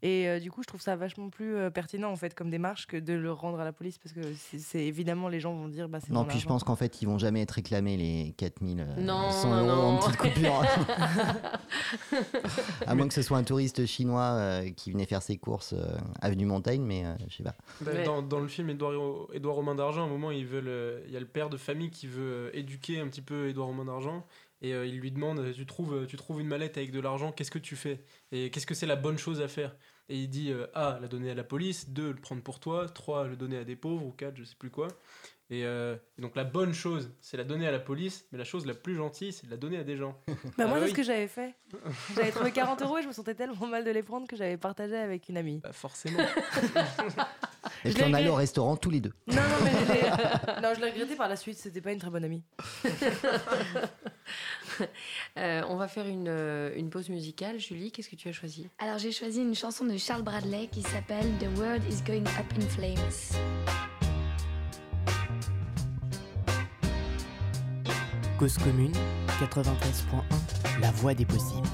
Et euh, du coup, je trouve ça vachement plus euh, pertinent en fait comme démarche que de le rendre à la police parce que c'est évidemment les gens vont dire bah c'est Non, puis je pense qu'en fait, ils vont jamais être réclamés les 4000 euh, Non, 100 non, euros en non. petite coupure. à moins que ce soit un touriste chinois euh, qui venait faire ses courses euh, avenue Montaigne, mais euh, je sais pas. Bah, Ouais. Dans, dans le film Édouard, Édouard Romain d'Argent, à un moment, ils veulent, euh, il y a le père de famille qui veut euh, éduquer un petit peu Édouard Romain d'Argent. Et euh, il lui demande tu trouves, tu trouves une mallette avec de l'argent, qu'est-ce que tu fais? Et qu'est-ce que c'est la bonne chose à faire? Et il dit euh, A, la donner à la police, 2, le prendre pour toi, 3, le donner à des pauvres, ou 4, je sais plus quoi. Et, euh, et donc la bonne chose, c'est la donner à la police, mais la chose la plus gentille, c'est de la donner à des gens. Bah, moi, Ah c'est oui. ce que j'avais fait. J'avais trouvé 40 euros et je me sentais tellement mal de les prendre que j'avais partagé avec une amie. Bah, forcément. Et Je puis on l'ai allait au restaurant tous les deux. Non, non, mais je l'ai- non, je l'ai regretté par la suite, c'était pas une très bonne amie. Euh, on va faire une, euh, une pause musicale. Julie, qu'est-ce que tu as choisi? Alors j'ai choisi une chanson de Charles Bradley qui s'appelle The World is Going Up in Flames. Cause commune 93.1, la voix des possibles.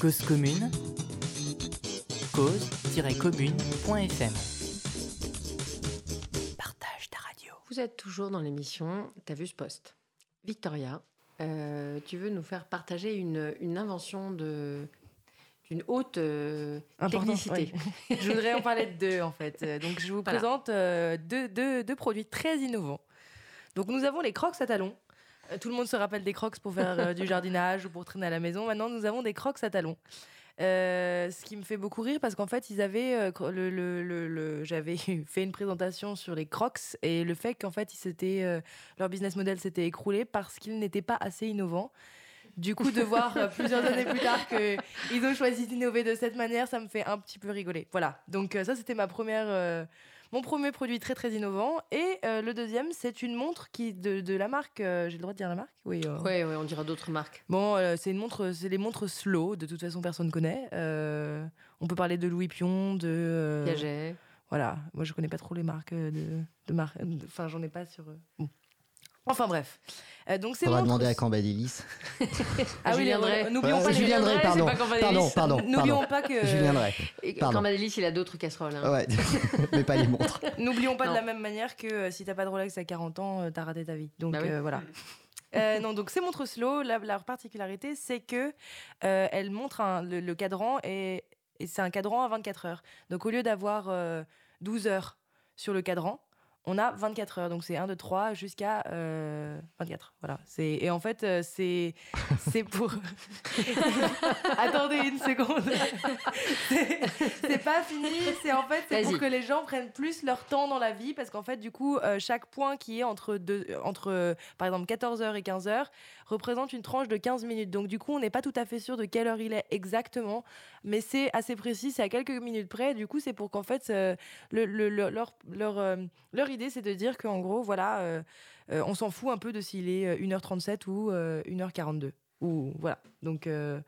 Cause commune, cause-commune.fm. Partage ta radio. Vous êtes toujours dans l'émission T'as vu ce poste? Victoria, euh, tu veux nous faire partager une, une invention de d'une haute euh, technicité. oui. je voudrais en parler de deux en fait. Euh, Donc je vous Voilà. présente euh, deux, deux- deux produits très innovants. Donc nous avons les crocs à talons. Euh, Tout le monde se rappelle des crocs pour faire euh, du jardinage ou pour traîner à la maison. Maintenant nous avons des crocs à talons. Euh, ce qui me fait beaucoup rire parce qu'en fait ils avaient j'avais fait une présentation sur les crocs et le fait qu'en fait leur business model s'était écroulé parce qu'ils n'étaient pas assez innovants. Du coup, de voir plusieurs années plus tard qu'ils ont choisi d'innover de cette manière, ça me fait un petit peu rigoler. Voilà. Donc ça, c'était ma première, mon premier produit très très innovant. Et euh, le deuxième, c'est une montre qui de, de la marque. euh, J'ai le droit de dire la marque? Oui. euh. Ouais, ouais, on dira d'autres marques. Bon, euh, c'est une montre, c'est les montres slow. De toute façon, personne connaît. Euh, on peut parler de Louis Pion, de euh, Piaget. Voilà. Moi, je connais pas trop les marques euh, de, de marques. Enfin, j'en ai pas sur. euh, bon. Enfin bref. Euh, donc c'est Faudra montres demander à Cambadélis. ah oui, Julien les- Drey. n'oublions pas Julien Drey, c'est pardon. pas Cambadélis. Pardon, pardon. N'oublions pas que- Julien Drey. Cambadélis, il a d'autres casseroles. hein. Ouais, mais pas les montres. N'oublions pas Non. de la même manière que euh, si t'as pas de Rolex à 40 ans, euh, t'as raté ta vie. Donc Bah oui. euh, voilà. Euh, non, donc ces montres slow, la- leur particularité, c'est que euh, elles montrent un- le, le cadran et, et c'est un cadran à 24 heures. Donc au lieu d'avoir euh, 12 heures sur le cadran, on a 24 heures. Donc c'est 1, 2, 3 jusqu'à euh, 24. Voilà. C'est- Et en fait, euh, c'est c'est pour. Attendez une seconde. C'est- pas fini. C'est en fait c'est pour que les gens prennent plus leur temps dans la vie parce qu'en fait, du coup, euh, chaque point qui est entre, deux, entre par exemple 14h et 15h représente une tranche de 15 minutes. Donc, du coup, on n'est pas tout à fait sûr de quelle heure il est exactement, mais c'est assez précis, c'est à quelques minutes près. Du coup, c'est pour qu'en fait, euh, le, le- le- leur, leur, euh, leur idée, c'est de dire qu'en gros, voilà, euh, euh, on s'en fout un peu de s'il est euh, 1h37 ou euh, 1h42. Ou voilà. Donc. euh,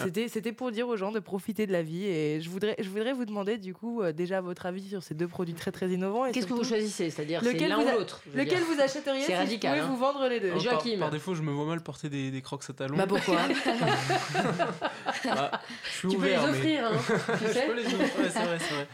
c'était, c'était pour dire aux gens de profiter de la vie et je voudrais, je voudrais vous demander du coup euh, déjà votre avis sur ces deux produits très très innovants. Qu'est-ce que vous choisissez? C'est-à-dire c'est lequel l'un vous ou l'autre Lequel dire. vous achèteriez C'est si radical, je hein. vous vendre les deux? Joachim. Par, défaut, je me vois mal porter des, des crocs à talons. Bah pourquoi? Bah, je suis Tu peux les ouvert, mais- offrir, hein, tu je peux les offrir, ouais, c'est vrai, c'est vrai.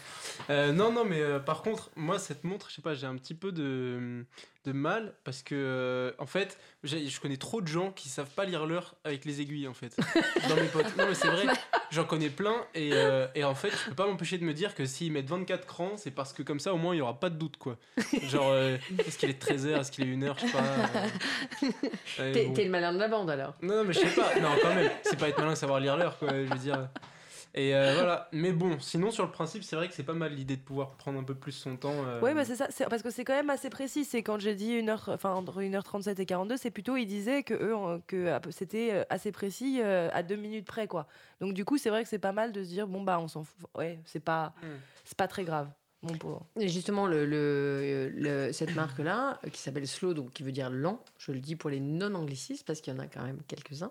Euh, non, non, mais euh, par contre, moi, cette montre, je sais pas, j'ai un petit peu de, de mal parce que, euh, en fait, je connais trop de gens qui savent pas lire l'heure avec les aiguilles, en fait. Dans mes potes. Non, mais c'est vrai, j'en connais plein et, et en fait, je peux pas m'empêcher de me dire que s'ils mettent 24 crans, c'est parce que comme ça, au moins, il y aura pas de doute, quoi. Genre, est-ce qu'il est 13h, est-ce qu'il est 1h, je sais pas. T'es bon. le malin de la bande alors. Non, non, mais je sais pas. Non, quand même. C'est pas être malin, savoir lire l'heure, quoi. Je veux dire. Et euh, voilà. Mais bon, sinon, sur le principe, c'est vrai que c'est pas mal l'idée de pouvoir prendre un peu plus son temps. euh, Oui, bah c'est ça, c'est- parce que c'est quand même assez précis. C'est quand j'ai dit 1 heure, enfin, entre 1h37 et 42, c'est plutôt, ils disaient que, eux, que ah, c'était euh, assez précis euh, à deux minutes près. quoi. Donc du coup, c'est vrai que c'est pas mal de se dire, bon, bah on s'en fout. Ouais, c'est pas, Hmm. c'est pas très grave. Bon, pour... Et justement, le, le- le- cette marque-là, qui s'appelle Slow, donc qui veut dire lent, je le dis pour les non-anglicistes, parce qu'il y en a quand même quelques-uns.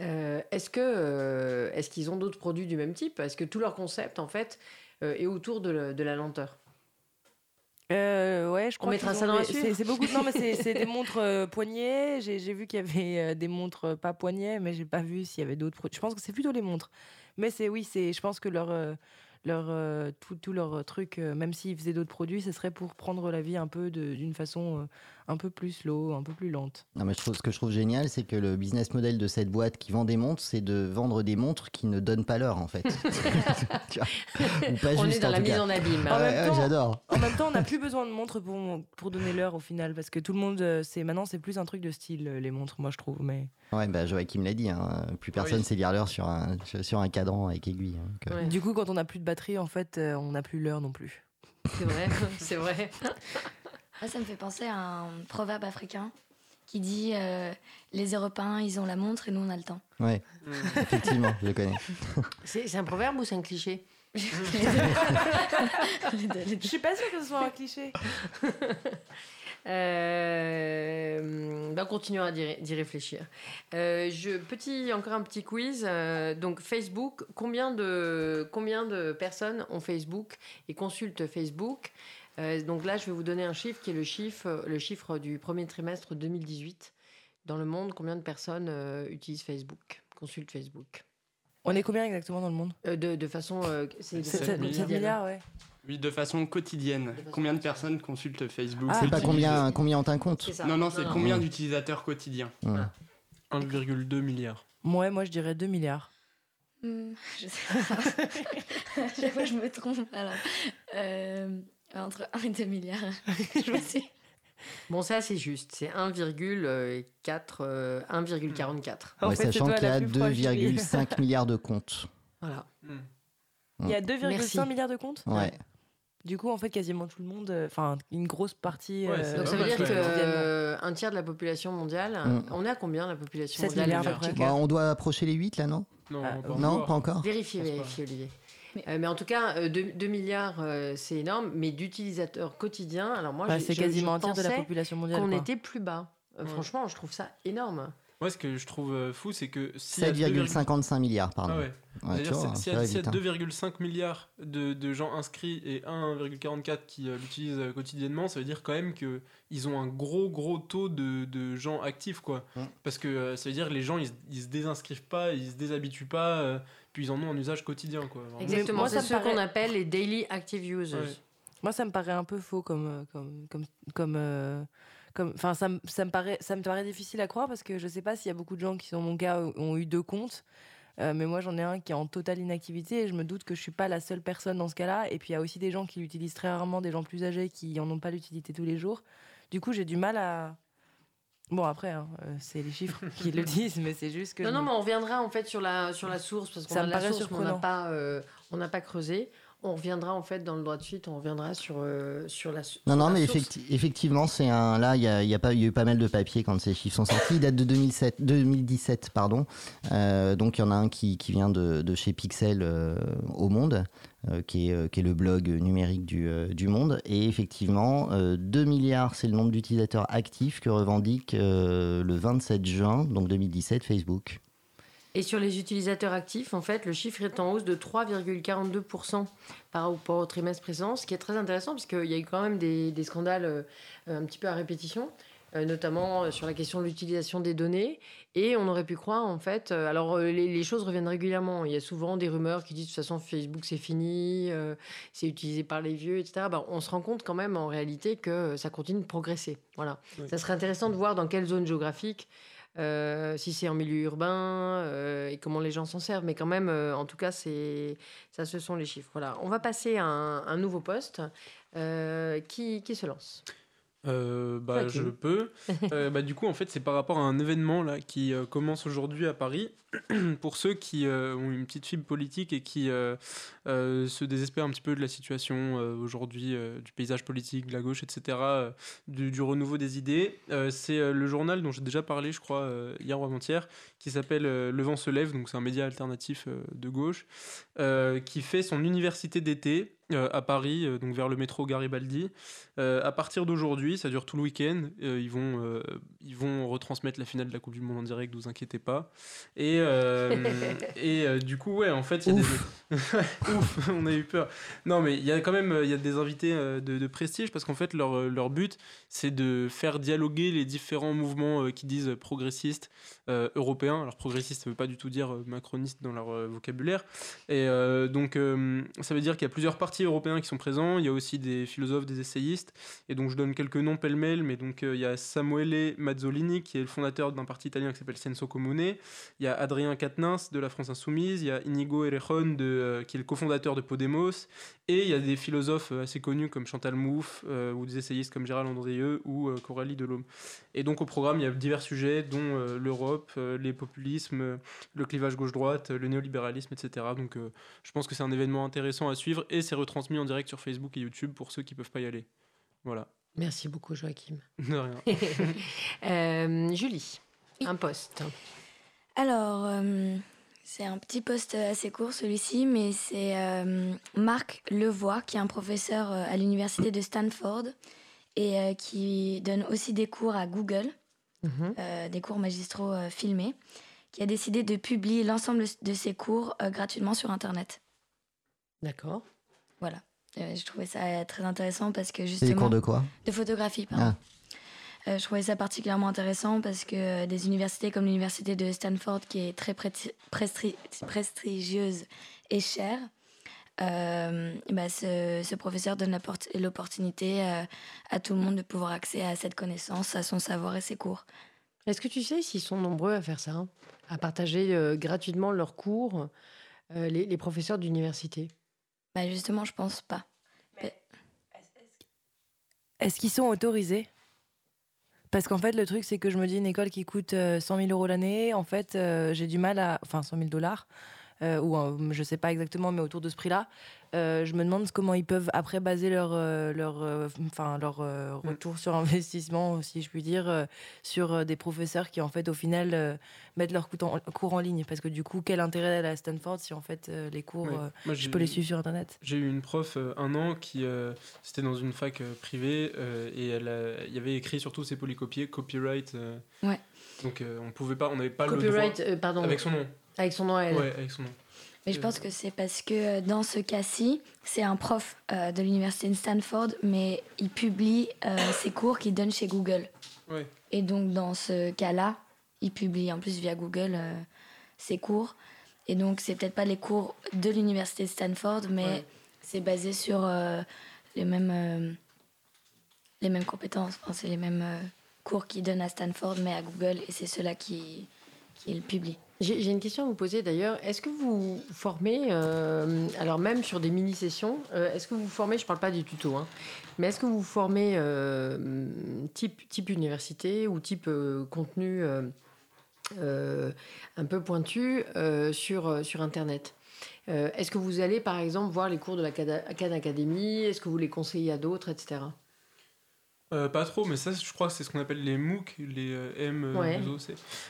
Euh, est-ce que euh, est-ce qu'ils ont d'autres produits du même type? Est-ce que tout leur concept, en fait, euh, est autour de, le- de la lenteur? Ouais, je On crois mettra qu'ils ça dans la suite. c'est- beaucoup. Non, mais c'est des montres poignets. J'ai vu qu'il y avait des montres pas poignets, mais j'ai pas vu s'il y avait d'autres produits. Je pense que c'est plutôt les montres. Mais c'est oui, c'est. Je pense que leur leur tout, tout leur truc, même s'ils faisaient d'autres produits, ce serait pour prendre la vie un peu d'une façon un peu plus slow, un peu plus lente. Non, mais je trouve, ce que je trouve génial, c'est que le business model de cette boîte qui vend des montres, c'est de vendre des montres qui ne donnent pas l'heure, en fait. Tu vois Ou pas On est juste, dans en la mise cas. en abîme. Ah En ouais, même ouais, temps- j'adore. En même temps, on n'a plus besoin de montres pour, pour donner l'heure au final, parce que tout le monde, euh, c'est maintenant, c'est plus un truc de style, euh, les montres, moi je trouve. Mais Ouais, bah, Joachim l'a dit, hein, plus personne Oui. sait lire l'heure sur un, sur un cadran avec aiguille. hein, du coup, quand on n'a plus de batterie, en fait, euh, on n'a plus l'heure non plus. C'est vrai, c'est vrai. Moi, ça me fait penser à un proverbe africain qui dit euh, Les Européens, ils ont la montre et nous, on a le temps. Ouais, effectivement, je le connais. C'est un proverbe ou c'est un cliché? Je suis pas sûre que ce soit un cliché. Euh, bah, continuons à d'y d'y réfléchir. Euh, je, petit, encore un petit quiz. Euh, donc Facebook, combien de, combien de personnes ont Facebook et consultent Facebook? Euh, Donc là, je vais vous donner un chiffre qui est le chiffre, le chiffre du premier trimestre 2018. Dans le monde, combien de personnes euh, utilisent Facebook, consultent Facebook? On est combien exactement dans le monde? Euh, de, de façon. euh, c'est de Sept- façon sept quotidienne. milliards, ouais. Oui, de façon quotidienne. Combien de personnes consultent Facebook? C'est pas combien, combien on compte? C'est ça. Non, non, c'est combien d'utilisateurs quotidiens? Mm. 1,2 milliard. Ouais, moi je dirais 2 milliards. Hmm, je sais pas. Chaque fois, je me trompe. Alors, euh, entre 1 et 2 milliards. je me suis. Bon, ça, c'est juste. C'est 1,4. euh, 1,44. En Ouais, Sachant qu'il y a plus proche, Julie. 2,5 milliards de comptes. Voilà. Il y a Merci. 2,5 milliards de comptes Ouais. Du coup, en fait, quasiment tout le monde, euh, enfin, une grosse partie. Ouais, euh, Donc, ça veut dire quand que même. euh, un tiers de la population mondiale. Mm. On est à combien la population 7 mondiale milliards, de à peu près. fact-checkers Bah, on doit approcher les 8 là, non Non, Ah, pas Non, encore. pas encore. Vérifiez, vérifiez, Olivier. Euh, mais en tout cas, 2, milliards, euh, c'est énorme. Mais d'utilisateurs quotidiens, alors moi, bah, je- c'est je- quasiment je un tiers de la population mondiale. qu'on quoi. était plus bas. Euh, Ouais. Franchement, je trouve ça énorme. Moi, ce que je trouve euh, fou, c'est que a 7,55 milliards, pardon. Ah ouais. Ouais, vois, y a vite, hein. 2,5 milliards de, de gens inscrits et 1,44 qui euh, l'utilisent euh, quotidiennement, ça veut dire quand même qu'ils ont un gros gros taux de, de gens actifs quoi. Mm. Parce que euh, ça veut dire que les gens ils, se- ils se désinscrivent pas, ils se déshabituent pas, euh, puis ils en ont un usage quotidien quoi. Vraiment. Exactement, moi, c'est ce paraît- qu'on appelle les daily active users. Ouais. Moi, ça me paraît un peu faux comme. euh, comme, comme, comme euh, comme- Enfin, ça, me- ça, me paraît, ça me paraît difficile à croire parce que je sais pas s'il y a beaucoup de gens qui, dans mon cas, ont eu deux comptes. Euh, mais moi, j'en ai un qui est en totale inactivité et je me doute que je suis pas la seule personne dans ce cas-là. Et puis, il y a aussi des gens qui l'utilisent très rarement, des gens plus âgés qui en ont pas l'utilité tous les jours. Du coup, j'ai du mal à. Bon, après, hein, euh, c'est les chiffres qui le disent, mais c'est juste que. Non, je non, mais on reviendra en fait sur la, sur la source parce qu'on Ça a me la paraît source, mais on n'a pas, euh, on pas creusé. On reviendra en fait dans le droit de suite, on reviendra sur, euh, sur la sur Non, non, la mais source. effecti- effectivement, c'est un. Là, il y a, y a pas, il y a eu pas mal de papiers quand ces chiffres sont sortis. Ils datent de 2007, 2017, pardon. Euh, donc, il y en a un qui, qui vient de, de chez Pixel euh, au Monde, euh, qui, est, euh, qui est le blog numérique du, euh, du Monde. Et effectivement, euh, 2 milliards, c'est le nombre d'utilisateurs actifs que revendique euh, le 27 juin, donc 2017, Facebook. Et sur les utilisateurs actifs, en fait, le chiffre est en hausse de 3,42% par rapport au trimestre précédent, ce qui est très intéressant parce qu'il y a eu quand même des, des scandales euh, un petit peu à répétition, euh, notamment euh, sur la question de l'utilisation des données. Et on aurait pu croire, en fait, euh, alors euh, les, les choses reviennent régulièrement. Il y a souvent des rumeurs qui disent de toute façon Facebook c'est fini, euh, c'est utilisé par les vieux, etc. Ben, on se rend compte quand même en réalité que ça continue de progresser. Voilà. Oui. Ça serait intéressant de voir dans quelle zone géographique euh, si c'est en milieu urbain euh, et comment les gens s'en servent. Mais quand même, euh, en tout cas, c'est ça, ce sont les chiffres. Voilà. On va passer à un, un nouveau poste. Euh, qui, qui se lance Euh, bah, je peux. Euh, bah, du coup, en fait, c'est par rapport à un événement là, qui euh, commence aujourd'hui à Paris. Pour ceux qui ont une petite fibre politique et qui se désespèrent un petit peu de la situation aujourd'hui, du paysage politique, de la gauche, etc., du, du renouveau des idées, c'est le journal dont j'ai déjà parlé, je crois, hier ou avant-hier, qui s'appelle Le vent se lève, donc c'est un média alternatif de gauche, qui fait son université d'été euh, à Paris, euh, donc vers le métro Garibaldi. Euh, à partir d'aujourd'hui, ça dure tout le week-end. ils, vont, ils vont retransmettre la finale de la Coupe du Monde en direct, ne vous inquiétez pas. Et, et du coup, ouais, en fait, il y a des. Ouf, on a eu peur. Non, mais il y a quand même il y a des invités de, de prestige parce qu'en fait, leur, leur but, c'est de faire dialoguer les différents mouvements qui disent progressistes euh, européens. Alors, progressiste, ça veut pas du tout dire euh, macroniste dans leur euh, vocabulaire. Et euh, donc, ça veut dire qu'il y a plusieurs partis européens qui sont présents. Il y a aussi des philosophes, des essayistes. Et donc, je donne quelques noms pêle-mêle, mais donc, il y a Samuele Mazzolini, qui est le fondateur d'un parti italien qui s'appelle Senso Comune. Il y a Adrien Quatennens de la France Insoumise. Il y a Inigo Errejón, de, qui est le cofondateur de Podemos. Et il y a des philosophes assez connus comme Chantal Mouffe, ou des essayistes comme Gérald Andrieux ou Coralie Delhomme. Et donc, au programme, il y a divers sujets, dont l'Europe, euh, les populismes, euh, le clivage gauche-droite, euh, le néolibéralisme, etc. Donc, euh, je pense que c'est un événement intéressant à suivre et c'est retransmis en direct sur Facebook et YouTube pour ceux qui peuvent pas y aller. Voilà. Merci beaucoup, Joachim. De rien. Euh, Julie, un poste. Alors, euh, c'est un petit poste assez court celui-ci, mais c'est euh, Marc Levoix, qui est un professeur à l'université de Stanford et euh, qui donne aussi des cours à Google, Mhm. euh, des cours magistraux euh, filmés, qui a décidé de publier l'ensemble de ses cours euh, gratuitement sur Internet. D'accord. Voilà. Euh, je trouvais ça très intéressant parce que C'est justement... des cours de quoi? De photographie, pardon. Ah. Euh, je trouvais ça particulièrement intéressant parce que des universités comme l'université de Stanford, qui est très prestigieuse et chère, euh, bah, ce, ce professeur donne l'opportunité euh, à tout le monde de pouvoir accéder à cette connaissance, à son savoir et ses cours. Est-ce que tu sais s'ils sont nombreux à faire ça, hein à partager euh, gratuitement leurs cours, euh, les, les professeurs d'université? Bah, justement, je pense pas. Est-ce qu'ils sont autorisés? Parce qu'en fait, le truc, c'est que je me dis, une école qui coûte euh, 100 000 euros l'année, en fait, euh, j'ai du mal à. Enfin, 100 000 dollars, euh, ou euh, je sais pas exactement, mais autour de ce prix-là. euh, je me demande comment ils peuvent après baser leur, euh, leur, euh, enfin, leur euh, retour sur investissement, si je puis dire, euh, sur euh, des professeurs qui, en fait, au final, euh, mettent leurs cours en, ligne. Parce que du coup, quel intérêt à Stanford si, en fait, euh, les cours, euh, Moi, je peux les suivre sur Internet? J'ai eu une prof euh, un an qui euh, c'était dans une fac euh, privée euh, et elle a- y avait écrit surtout ses polycopiés copyright. euh, Ouais. Donc euh, on pouvait pas, on n'avait pas Copyright, le droit euh, pardon. avec son nom. Avec son nom à elle. Ouais, avec son nom. Mais je Euh, pense que c'est parce que euh, dans ce cas-ci, c'est un prof euh, de l'université de Stanford, mais il publie euh, ses cours qu'il donne chez Google. Ouais. Et donc dans ce cas-là, il publie en plus via Google euh, ses cours. Et donc c'est peut-être pas les cours de l'université de Stanford, mais Ouais. c'est basé sur euh, les mêmes euh, les mêmes compétences. Enfin, c'est les mêmes euh, cours qu'il donne à Stanford, mais à Google, et c'est ceux-là qui qui le publie. J'ai une question à vous poser d'ailleurs. Est-ce que vous formez, euh, alors même sur des mini-sessions, euh, est-ce que vous formez, je ne parle pas du tuto, hein, mais est-ce que vous formez euh, type, type université ou type contenu un peu pointu sur, sur Internet? Est-ce que vous allez par exemple voir les cours de la Khan Academy? Est-ce que vous les conseillez à d'autres, etc. Euh, pas trop, mais ça, je crois que c'est ce qu'on appelle les MOOC, les euh, M, euh, Ouais.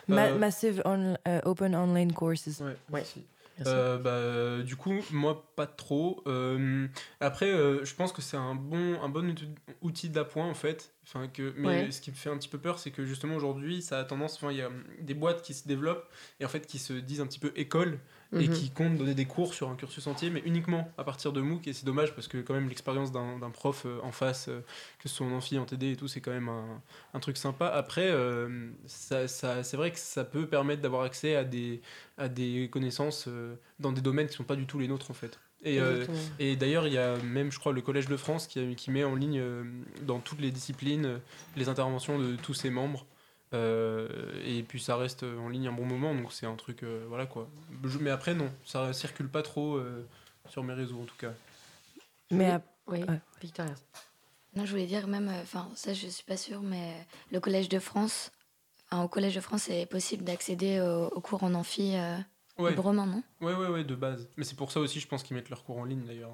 Ma- Euh, Massive on- Open Online Courses. Ouais, merci. Euh, bah, du coup, moi, pas trop. Euh, après, euh, je pense que c'est un bon, un bon outil- d'appoint, en fait. Enfin, que, mais Ouais. ce qui me fait un petit peu peur, c'est que justement, aujourd'hui, ça a tendance. Enfin, il y a des boîtes qui se développent et en fait qui se disent un petit peu école et Mhm. qui comptent donner des cours sur un cursus entier, mais uniquement à partir de MOOC. Et c'est dommage parce que, quand même, l'expérience d'un prof euh, en face, euh, que ce soit en amphi, en TD et tout, c'est quand même un, un truc sympa. Après, euh, ça, ça- c'est vrai que ça peut permettre d'avoir accès à des, à des connaissances euh, dans des domaines qui sont pas du tout les nôtres, en fait. Et, euh, et d'ailleurs, il y a même, je crois, le Collège de France qui, qui met en ligne dans toutes les disciplines les interventions de tous ses membres. Euh, et puis ça reste en ligne un bon moment, donc c'est un truc, euh, voilà quoi. Je- mais après, non, ça circule pas trop euh, sur mes réseaux en tout cas. Mais Oui. ap- Oui, ouais. Victoria. Non, je voulais dire même, euh, enfin ça je suis pas sûre, mais le Collège de France, au Collège de France, c'est possible d'accéder au- aux cours en amphi euh, Ouais. librement, non? Ouais, ouais, ouais, de base. Mais c'est pour ça aussi, je pense qu'ils mettent leurs cours en ligne d'ailleurs.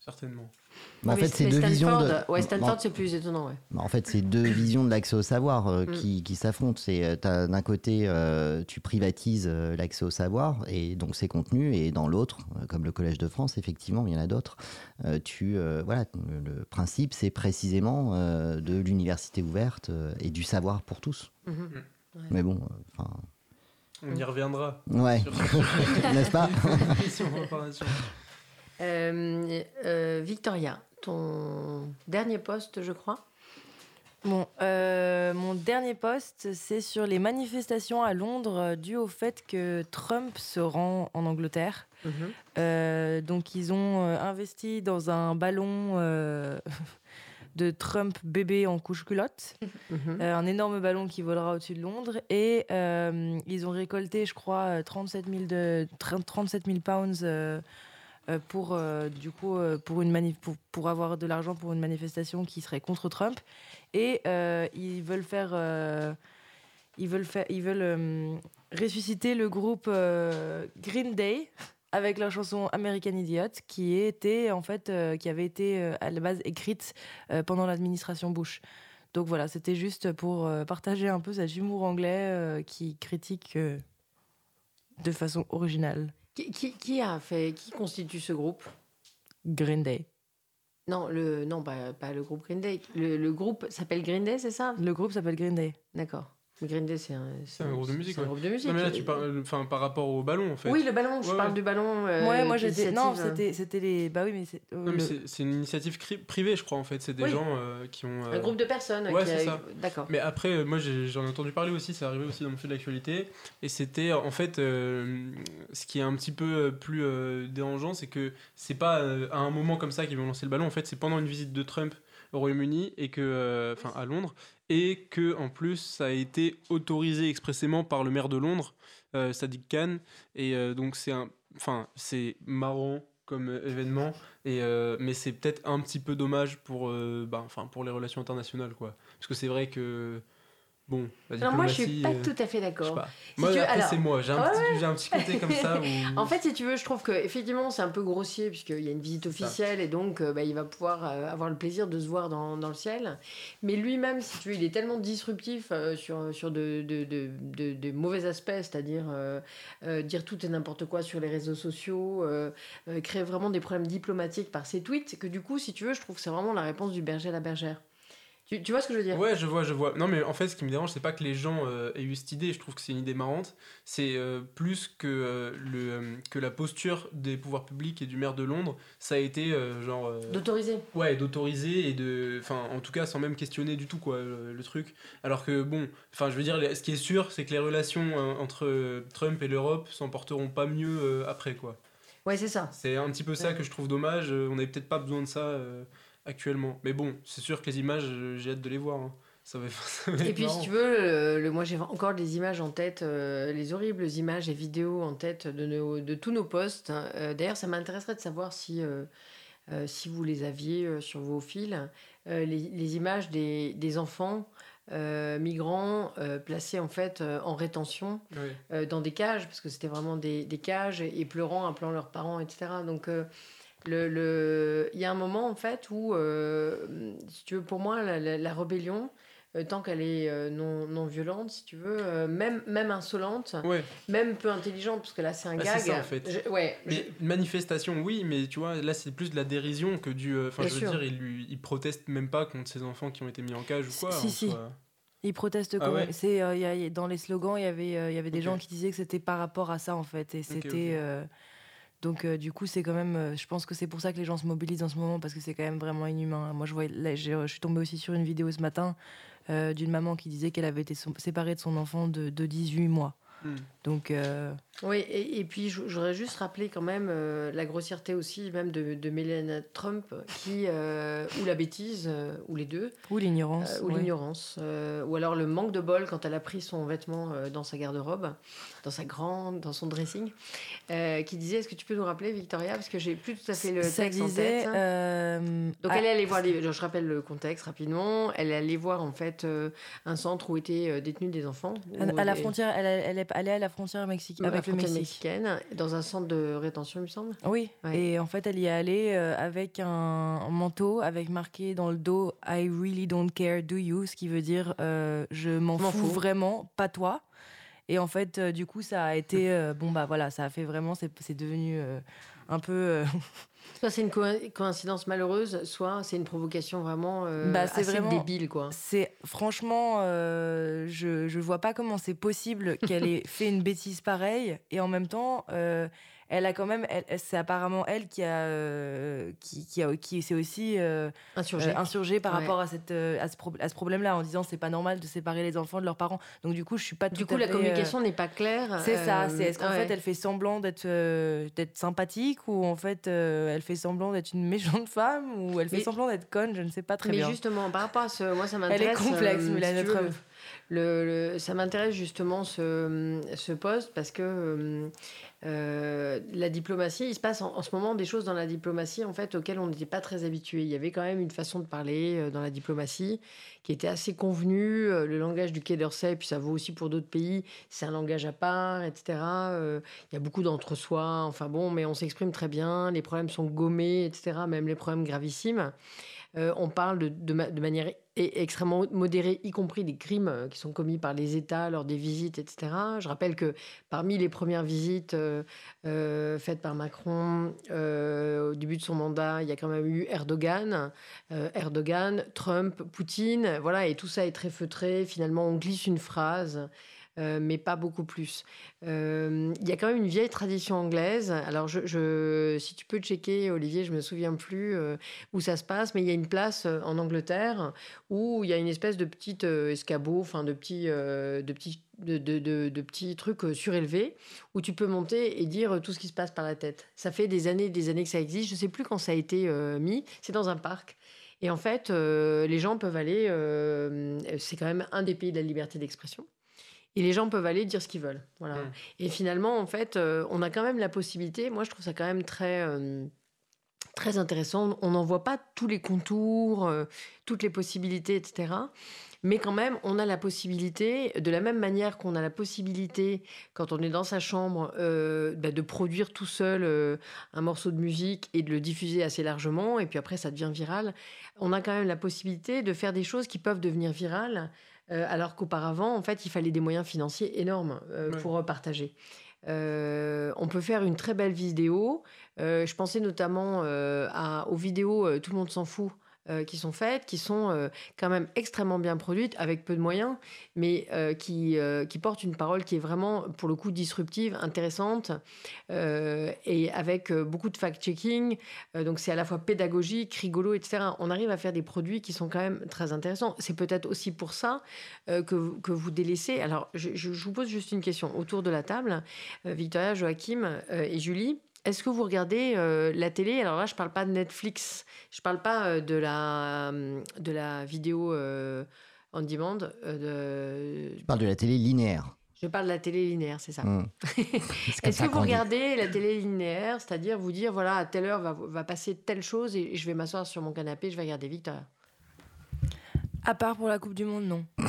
Certainement. Mais en fait, c'est deux Stanford, visions de. Stanford, c'est plus étonnant, ouais. Bah, En fait, c'est deux visions de l'accès au savoir euh, Mm. qui, qui s'affrontent. C'est euh, d'un côté, euh, tu privatises euh, l'accès au savoir et donc ses contenus, et dans l'autre, euh, comme le Collège de France, effectivement, il y en a d'autres. euh, tu euh, voilà, le, principe, c'est précisément euh, de l'université ouverte euh, et du savoir pour tous. Mhm. Mm. Mais bon, euh, enfin, On y reviendra. Ouais. N'est-ce pas? Euh, euh, Victoria, ton dernier poste, je crois. Bon, euh, mon dernier poste, c'est sur les manifestations à Londres dues au fait que Trump se rend en Angleterre. Mhm. Euh, donc, ils ont investi dans un ballon euh, de Trump bébé en couche-culotte. Mhm. Un énorme ballon qui volera au-dessus de Londres. Et ils ont récolté, je crois, euh, 37 000, de, 30 37 000 pounds pour, euh, du coup, euh, pour, une pour, avoir de l'argent pour une manifestation qui serait contre Trump. Et euh, ils veulent faire. euh, ils veulent, faire, ils veulent euh, ressusciter le groupe euh, Green Day avec leur chanson American Idiot qui était en fait euh, qui avait été euh, à la base écrite euh, pendant l'administration Bush. Donc voilà, c'était juste pour euh, partager un peu cet humour anglais euh, qui critique euh, de façon originale Qui, qui- qui a fait, qui constitue ce groupe? Green Day. Non, le, non pas, pas le groupe Green Day. Le, le groupe s'appelle Green Day, c'est ça? Le groupe s'appelle Green Day. D'accord. Green Day, c'est un, C'est un groupe de musique. c'est un ouais. groupe de musique. Non, mais là, tu parles enfin, par rapport au ballon, en fait. Oui, le ballon, je Ouais, parle ouais. du ballon. euh, ouais, moi j'étais. Non, d'initiative. c'était c'était les. Bah oui, mais c'est. euh, Non, mais le- c'est- c'est une initiative cri- privée, je crois, en fait. C'est des Oui. gens euh, qui ont. Un euh, groupe de personnes Ouais, qui c'est a- ça. D'accord. Mais après, euh, moi, j'ai- j'en ai entendu parler aussi, c'est arrivé aussi dans mon fil d'actualité. Et c'était, en fait, euh, ce qui est un petit peu euh, plus euh, dérangeant, c'est que c'est pas euh, à un moment comme ça qu'ils vont lancer le ballon. En fait, c'est pendant une visite de Trump au Royaume-Uni et que, euh, enfin, à Londres, et que en plus, ça a été autorisé expressément par le maire de Londres, euh, Sadiq Khan. Et euh, donc, c'est un, enfin, c'est marrant comme événement, et, mais c'est peut-être un petit peu dommage pour, euh, enfin, pour les relations internationales, quoi. Parce que c'est vrai que, bon, la Alors moi, je suis pas euh, tout à fait d'accord. Si Moi, c'est moi. J'ai un, Ouais, petit, un côté comme ça. Où... En fait, si tu veux, je trouve que effectivement c'est un peu grossier puisqu'il y a une visite officielle et donc euh, bah, il va pouvoir euh, avoir le plaisir de se voir dans, dans le ciel. Mais lui-même, si tu veux, il est tellement disruptif euh, sur, sur de, de, de, de- de mauvais aspects, c'est-à-dire euh, dire tout et n'importe quoi sur les réseaux sociaux, créer vraiment des problèmes diplomatiques par ses tweets, que du coup, si tu veux, je trouve que c'est vraiment la réponse du berger à la bergère. Tu, tu vois ce que je veux dire Ouais, je vois, je vois. Non, mais en fait, ce qui me dérange, c'est pas que les gens euh, aient eu cette idée. Je trouve que c'est une idée marrante. C'est euh, plus que, euh, le, que la posture des pouvoirs publics et du maire de Londres, ça a été genre. D'autoriser. Ouais, d'autoriser et de. Enfin, en tout cas, sans même questionner du tout, quoi, le, le truc. Alors que, bon, enfin, je veux dire, ce qui est sûr, c'est que les relations entre Trump et l'Europe s'en porteront pas mieux après, quoi. Ouais, c'est ça. C'est un petit peu ça que je trouve dommage. On n'avait peut-être pas besoin de ça actuellement. Mais bon, c'est sûr que les images, euh, j'ai hâte de les voir. hein. Ça va, ça va Et puis, marrant. si tu veux, le, le- moi j'ai encore des images en tête, euh, les horribles images et vidéos en tête de, nos- de tous nos posts. hein. Euh, D'ailleurs, ça m'intéresserait de savoir si, euh, si vous les aviez sur vos fils, les, les images des, des enfants migrants placés en fait en rétention dans des cages, parce que c'était vraiment des, des cages, et pleurant, appelant leurs parents, etc. Donc, le, le- il y a un moment, en fait, où, euh, si tu veux, pour moi, la, la- la rébellion, euh, tant qu'elle est euh, non, non violente, si tu veux, euh, même, même insolente, Ouais. même peu intelligente, parce que là, c'est un Bah, gag. c'est ça en fait. Je- ouais, mais manifestation, oui, mais tu vois, là c'est plus de la dérision que du. Enfin, je veux sûr. dire, il, lui, il proteste même pas contre ces enfants qui ont été mis en cage ou quoi. si, en si. soi. Ils protestent Ah quand ouais même. C'est, euh, dans les slogans, il y avait, euh, il y avait des gens qui disaient que c'était par rapport à ça, en fait. Et c'était. euh, donc, euh, du coup, c'est quand même. euh, je pense que c'est pour ça que les gens se mobilisent en ce moment, parce que c'est quand même vraiment inhumain. Moi, je, vois, là, j'ai- je suis tombée aussi sur une vidéo ce matin euh, d'une maman qui disait qu'elle avait été séparée de son enfant de, de 18 mois. Hmm. Donc. Oui, et, et puis j'aurais juste rappelé quand même euh, la grossièreté aussi, même de, de Trump, qui, euh, ou la bêtise, euh, ou les deux. Ou l'ignorance. Ou ouais. l'ignorance. ou alors le manque de bol quand elle a pris son vêtement dans sa garde-robe, dans sa grande, dans son dressing, qui disait, est-ce que tu peux nous rappeler, Victoria, parce que j'ai plus tout à fait le Ça texte en disait. tête. euh, Donc ah, elle est allée voir, les- je rappelle le contexte rapidement, elle est allée voir en fait un centre où étaient détenus des enfants. à, la des- frontière, elle, elle est allée à la frontière mexicaine la frontière mexicaine, dans un centre de rétention, il me semble. Oui, Ouais. et en fait, elle y est allée euh, avec un, manteau avec marqué dans le dos I really don't care, do you Ce qui veut dire euh, je m'en fous, fous. vraiment, pas toi. Et en fait, euh, du coup, ça a été. euh, bon, bah voilà, ça a fait vraiment. C'est devenu un peu. Soit c'est une co- coïncidence malheureuse, soit c'est une provocation vraiment euh, bah, assez vraiment débile, quoi. C'est franchement, euh, je je vois pas comment c'est possible qu'elle ait fait une bêtise pareille et en même temps, euh, elle a quand même, c'est apparemment elle qui a euh, qui qui, a- qui s'est aussi euh, Insurgée. euh, insurgée par Ouais. rapport à cette euh, à ce, pro- à ce problème-là en disant c'est pas normal de séparer les enfants de leurs parents. Donc du coup, je suis pas Du tout coup, à la fait, communication n'est pas claire. c'est ça, c'est est-ce qu'en ouais. fait elle fait semblant d'être d'être sympathique ou en fait elle fait semblant d'être une méchante femme ou elle fait Mais- semblant d'être conne, je ne sais pas très Mais bien. justement, par rapport à ce, moi ça Elle est m'intéresse. complexe, si veux, Trump. le, le- ça m'intéresse justement ce, ce poste parce que euh, euh, la diplomatie, il se passe en, ce moment des choses dans la diplomatie en fait auxquelles on n'était pas très habitué. Il y avait quand même une façon de parler euh, dans la diplomatie qui était assez convenue. Euh, le langage du Quai d'Orsay, puis ça vaut aussi pour d'autres pays, c'est un langage à part, etc. Il y a beaucoup d'entre-soi. Enfin bon, mais on s'exprime très bien. Les problèmes sont gommés, etc. Même les problèmes gravissimes. Euh, on parle de, manière e- extrêmement modérée, y compris des crimes euh, qui sont commis par les États lors des visites, etc. Je rappelle que parmi les premières visites euh, faites par Macron au début de son mandat, il y a quand même eu Erdogan, Erdogan, Trump, Poutine, voilà, et tout ça est très feutré. Finalement, on glisse une phrase. Euh, mais pas beaucoup plus. Euh, Il y a quand même une vieille tradition anglaise. Alors, si tu peux checker, Olivier, je me souviens plus euh, où ça se passe, mais il y a une place en Angleterre où il y a une espèce de petite escabeau, enfin de petits, euh, de petits, de, petits trucs surélevés où tu peux monter et dire tout ce qui se passe par la tête. Ça fait des années, et des années que ça existe. Je sais plus quand ça a été mis. C'est dans un parc. Et en fait, les gens peuvent aller. c'est quand même un des pays de la liberté d'expression. Et les gens peuvent aller dire ce qu'ils veulent. Voilà. Mm. Et finalement, en fait, euh, on a quand même la possibilité. Moi, je trouve ça quand même très. euh, très intéressant. On n'en voit pas tous les contours, euh, toutes les possibilités, etc. Mais quand même, on a la possibilité, de la même manière qu'on a la possibilité, quand on est dans sa chambre, euh, bah, de produire tout seul euh, un morceau de musique et de le diffuser assez largement, et puis après ça devient viral, on a quand même la possibilité de faire des choses qui peuvent devenir virales, alors qu'auparavant, en fait, il fallait des moyens financiers énormes euh, Ouais. pour euh, partager. Euh, on peut faire une très belle vidéo. Euh, je pensais notamment euh, à, aux vidéos euh, Tout le monde s'en fout euh, qui sont faites, qui sont euh, quand même extrêmement bien produites, avec peu de moyens, mais euh, qui, qui portent une parole qui est vraiment, pour le coup, disruptive, intéressante, et avec beaucoup de fact-checking. Donc c'est à la fois pédagogique, rigolo, etc. On arrive à faire des produits qui sont quand même très intéressants. C'est peut-être aussi pour ça que, que vous délaissez. Alors, je, je- vous pose juste une question. Autour de la table, Victoria, Joachim et Julie, est-ce que vous regardez euh, la télé? Alors là, je parle pas de Netflix, je parle pas euh, de la de la vidéo euh, on demand. euh, de... Tu parles de la télé linéaire. Je parle de la télé linéaire, c'est ça. Hmm. Est-ce ça que vous regardez la télé linéaire, c'est-à-dire vous dire voilà à telle heure va, va passer telle chose et je vais m'asseoir sur mon canapé, je vais regarder Victoria. À part pour la Coupe du Monde, non.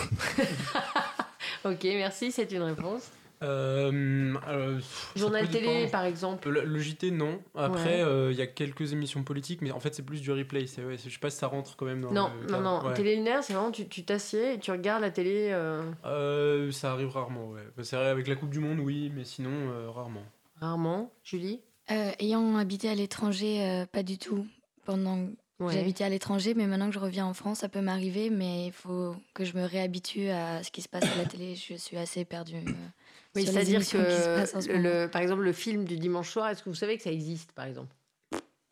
Ok, merci, c'est une réponse. Euh, euh, Journal télé, dépendre. par exemple. Le, le JT, non. Après, Ouais. euh, il y a quelques émissions politiques, mais en fait, c'est plus du replay. C'est, ouais, c'est- je sais pas si ça rentre quand même dans Non, le non, non. Ouais. Télé linéaire, c'est vraiment tu tu t'assieds et tu regardes la télé. euh, Euh, ça arrive rarement, ouais. Bah, C'est vrai, avec la Coupe du Monde, oui, mais sinon, euh, rarement. Rarement. Julie? Euh, ayant habité à l'étranger, euh, pas du tout. Pendant Ouais. j'ai habité à l'étranger, mais maintenant que je reviens en France, ça peut m'arriver, mais il faut que je me réhabitue à ce qui se passe à la télé. Je suis assez perdue. Oui, c'est-à-dire que, ce le, par exemple, le film du dimanche soir, est-ce que vous savez que ça existe, par exemple?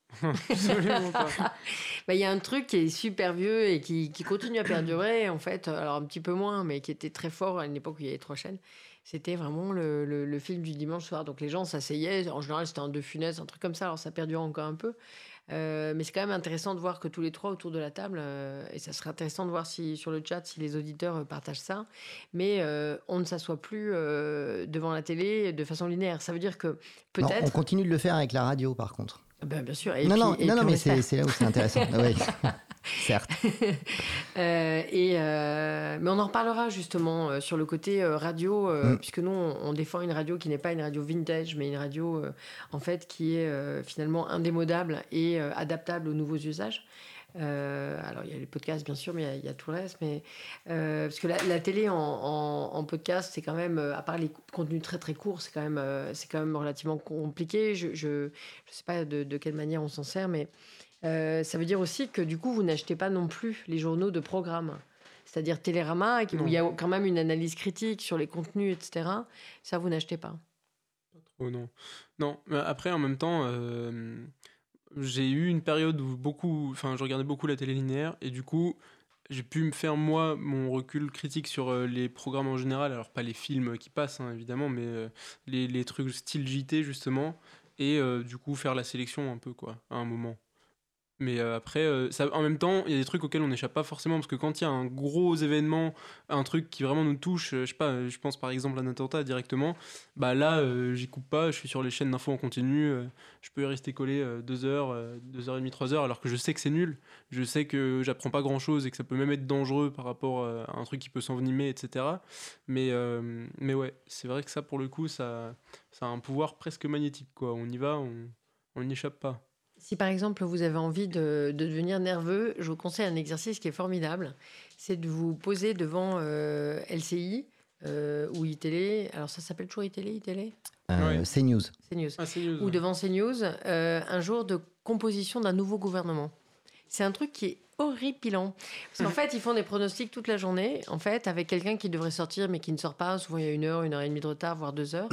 Absolument pas. Bah, Il y a un truc qui est super vieux et qui, qui continue à perdurer, en fait, alors un petit peu moins, mais qui était très fort à une époque où il y avait trois chaînes. C'était vraiment le, le- le film du dimanche soir. Donc les gens s'asseyaient, en général c'était un De Funès, un truc comme ça, alors ça perdure encore un peu. Euh, mais c'est quand même intéressant de voir que tous les trois autour de la table, euh, et ça serait intéressant de voir si sur le chat si les auditeurs euh, partagent ça, mais euh, on ne s'assoit plus devant la télé de façon linéaire. Ça veut dire que peut-être. on continue de le faire avec la radio, par contre. Ben, bien sûr. Et non, puis- non, et non, puis non, on mais c'est là où c'est intéressant. Ah oui, certes. Euh, et euh, mais on en reparlera justement euh, sur le côté radio, Mm. puisque nous on, on défend une radio qui n'est pas une radio vintage, mais une radio en fait qui est finalement indémodable et adaptable aux nouveaux usages. Alors il y a les podcasts bien sûr, mais il y a- il y, a tout le reste. Mais parce que la, la télé en, en- en podcast, c'est quand même, à part les contenus très très courts, c'est quand même, c'est quand même relativement compliqué. Je je sais pas de, de quelle manière on s'en sert, mais euh, ça veut dire aussi que du coup, vous n'achetez pas non plus les journaux de programme. C'est-à-dire Télérama, où il y a quand même une analyse critique sur les contenus, etc. Ça, vous n'achetez pas. Oh non. Non, mais après, en même temps, euh, j'ai eu une période où beaucoup. Enfin, je regardais beaucoup la télé linéaire et du coup, j'ai pu me faire, moi, mon recul critique sur euh, les programmes en général. Alors, pas les films qui passent, hein, évidemment, mais euh, les, les trucs style JT, justement. Et euh, du coup, faire la sélection un peu, quoi, à un moment. Mais euh, après, euh, en même temps, il y a des trucs auxquels on n'échappe pas forcément, parce que quand il y a un gros événement, un truc qui vraiment nous touche, euh, je sais pas, je pense par exemple à un attentat directement, bah là, j'y coupe pas, je suis sur les chaînes d'infos en continu, je peux y rester collé deux heures, deux heures et demie, trois heures, alors que je sais que c'est nul, je sais que j'apprends pas grand chose et que ça peut même être dangereux par rapport à un truc qui peut s'envenimer, etc. Mais, mais ouais, c'est vrai que ça, pour le coup, ça, ça a un pouvoir presque magnétique, quoi. On y va, on on n'y échappe pas. Si par exemple vous avez envie de, de devenir nerveux, je vous conseille un exercice qui est formidable. C'est de vous poser devant euh, LCI euh, ou iTélé. Alors ça s'appelle toujours iTélé, iTélé Euh, CNews. CNews. Ah, CNews, Ou devant CNews, euh, un jour de composition d'un nouveau gouvernement. C'est un truc qui est horripilant. Parce qu'en fait, ils font des pronostics toute la journée, en fait, avec quelqu'un qui devrait sortir mais qui ne sort pas. Souvent, il y a une heure, une heure et demie de retard, voire deux heures.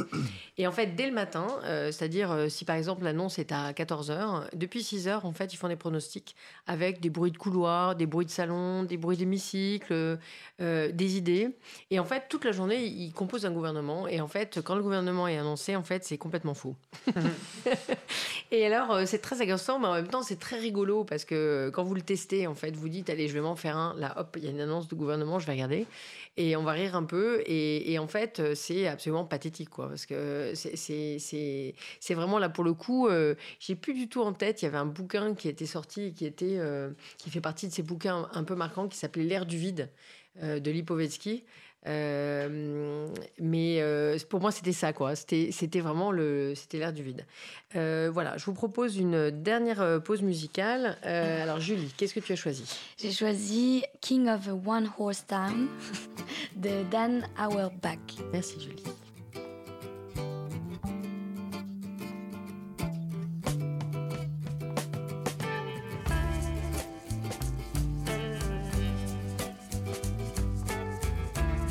Et en fait, dès le matin, euh, c'est-à-dire euh, si par exemple l'annonce est à 14 heures, depuis 6 heures, en fait, ils font des pronostics avec des bruits de couloir, des bruits de salon, des bruits d'hémicycle, euh, des idées. Et en fait, toute la journée, ils composent un gouvernement. Et en fait, quand le gouvernement est annoncé, en fait, c'est complètement fou. Et alors, c'est très agaçant, mais en même temps, c'est très rigolo parce que quand vous le testez, en fait, vous dites, allez, je vais m'en faire un. Là, hop, il y a une annonce du gouvernement, je vais regarder. Et on va rire un peu. Et, en fait, euh, c'est absolument pathétique, quoi. Parce que c'est- c'est vraiment là, pour le coup, euh, j'ai plus du tout en tête. Il y avait un bouquin qui était sorti qui, était, euh, qui fait partie de ces bouquins un peu marquants qui s'appelait L'air du vide euh, de Lipovetsky. Euh, mais euh, pour moi, c'était ça, quoi. C'était vraiment le, c'était l'air du vide. Euh, voilà, je vous propose une dernière pause musicale. Alors, Julie, qu'est-ce que tu as choisi? J'ai choisi King of a One Horse Town de Dan Auerbach. Merci Julie.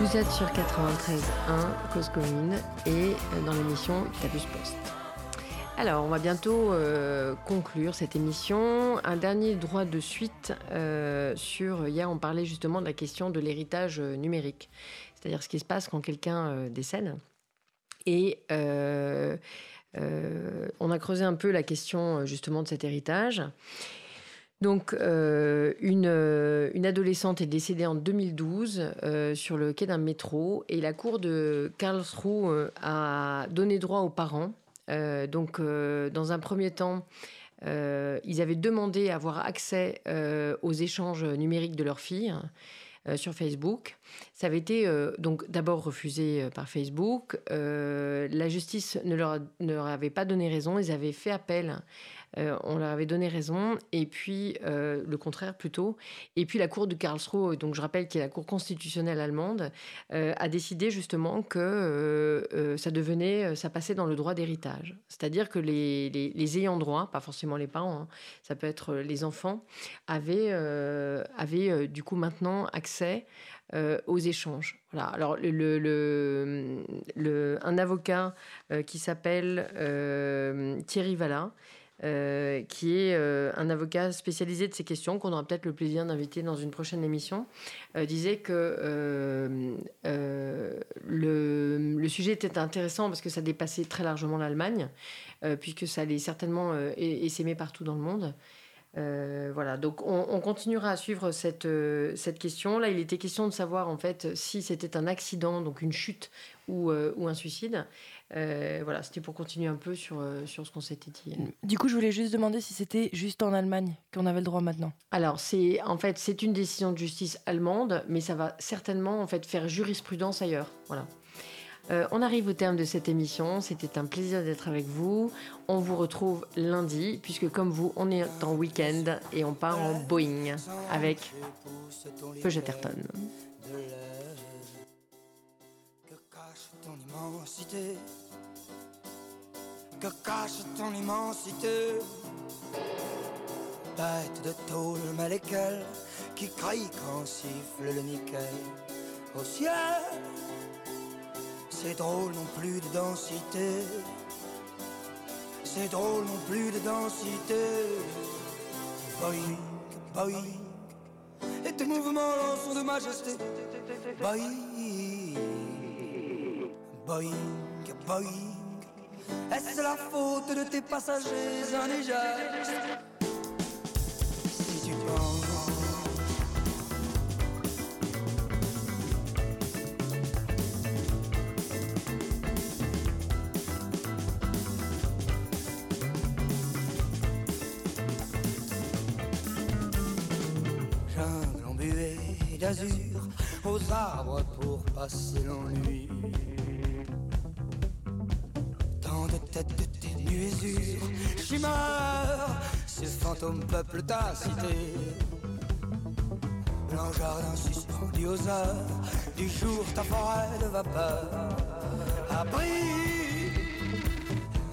Vous êtes sur 93.1 Cause Commune et euh, dans l'émission Tabus Post. Alors, on va bientôt euh, conclure cette émission. Un dernier droit de suite euh, sur. Hier, on parlait justement de la question de l'héritage numérique, c'est-à-dire ce qui se passe quand quelqu'un décède. Et on a creusé un peu la question justement de cet héritage. Donc, euh, une, euh, une adolescente est décédée en 2012 euh, sur le quai d'un métro et la cour de Karlsruhe a donné droit aux parents. Donc, dans un premier temps, ils avaient demandé à avoir accès aux échanges numériques de leur fille. sur Facebook. Ça avait été donc d'abord refusé par Facebook. La justice ne leur, ne leur avait pas donné raison. Ils avaient fait appel. Euh, on leur avait donné raison. Et puis, euh, le contraire plutôt. Et puis, la Cour de Karlsruhe, donc je rappelle qu'il est la Cour constitutionnelle allemande, euh, a décidé justement que ça devenait, ça passait dans le droit d'héritage. C'est-à-dire que les, ayants droit, pas forcément les parents, hein, ça peut être les enfants, avaient, du coup maintenant accès aux échanges. Voilà. Alors, un avocat qui s'appelle Thierry Valla, euh, qui est euh, un avocat spécialisé de ces questions, qu'on aura peut-être le plaisir d'inviter dans une prochaine émission, euh, disait que le, sujet était intéressant parce que ça dépassait très largement l'Allemagne, puisque ça allait certainement essaimer partout dans le monde. Voilà, donc on, on continuera à suivre cette, cette question. Là, il était question de savoir en fait si c'était un accident, donc une chute ou, ou un suicide. Euh, voilà, c'était pour continuer un peu sur, euh, sur ce qu'on s'était dit. Du coup, je voulais juste demander si c'était juste en Allemagne qu'on avait le droit maintenant. Alors, c'est en fait c'est une décision de justice allemande, mais ça va certainement en fait faire jurisprudence ailleurs. Voilà. Euh, on arrive au terme de cette émission. C'était un plaisir d'être avec vous. On vous retrouve lundi, puisque comme vous, on est en week-end et on part en Boeing avec Peugeot Ayrton. Que cache ton immensité. Bête de tôle mais lesquelles qui crie quand siffle le nickel au ciel. C'est drôle non plus de densité. C'est drôle non plus de densité. Boing, boing. Et tes mouvements sont de majesté. Boing, boing, boing. Est-ce la faute de tes passagers indigènes? Si tu penses. jungle d'azur, aux arbres pour passer l'ennui. Ces fantômes peuplent ta cité. Blanc jardin suspendu aux heures, du jour ta forêt de vapeur. Abri,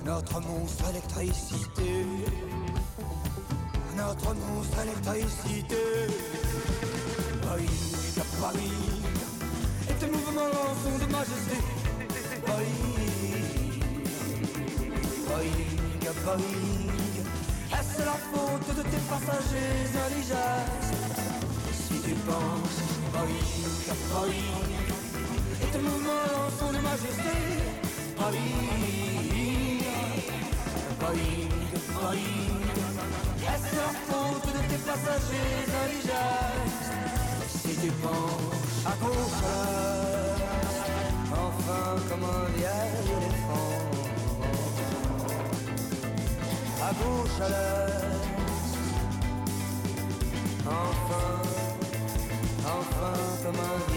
notre monstre électricité notre monstre électricité. Boing, boing, et tes mouvements sont de majesté. Boing, est-ce la faute de tes passagers indigènes. Si tu penses, boing, boing, et tes mouvements sont de majesté. Boing, boing, boing. Est-ce la faute de tes passagers indigènes? Si tu penches à gauche enfin comme un vieil éléphant À à l'heure, enfin, enfin comme un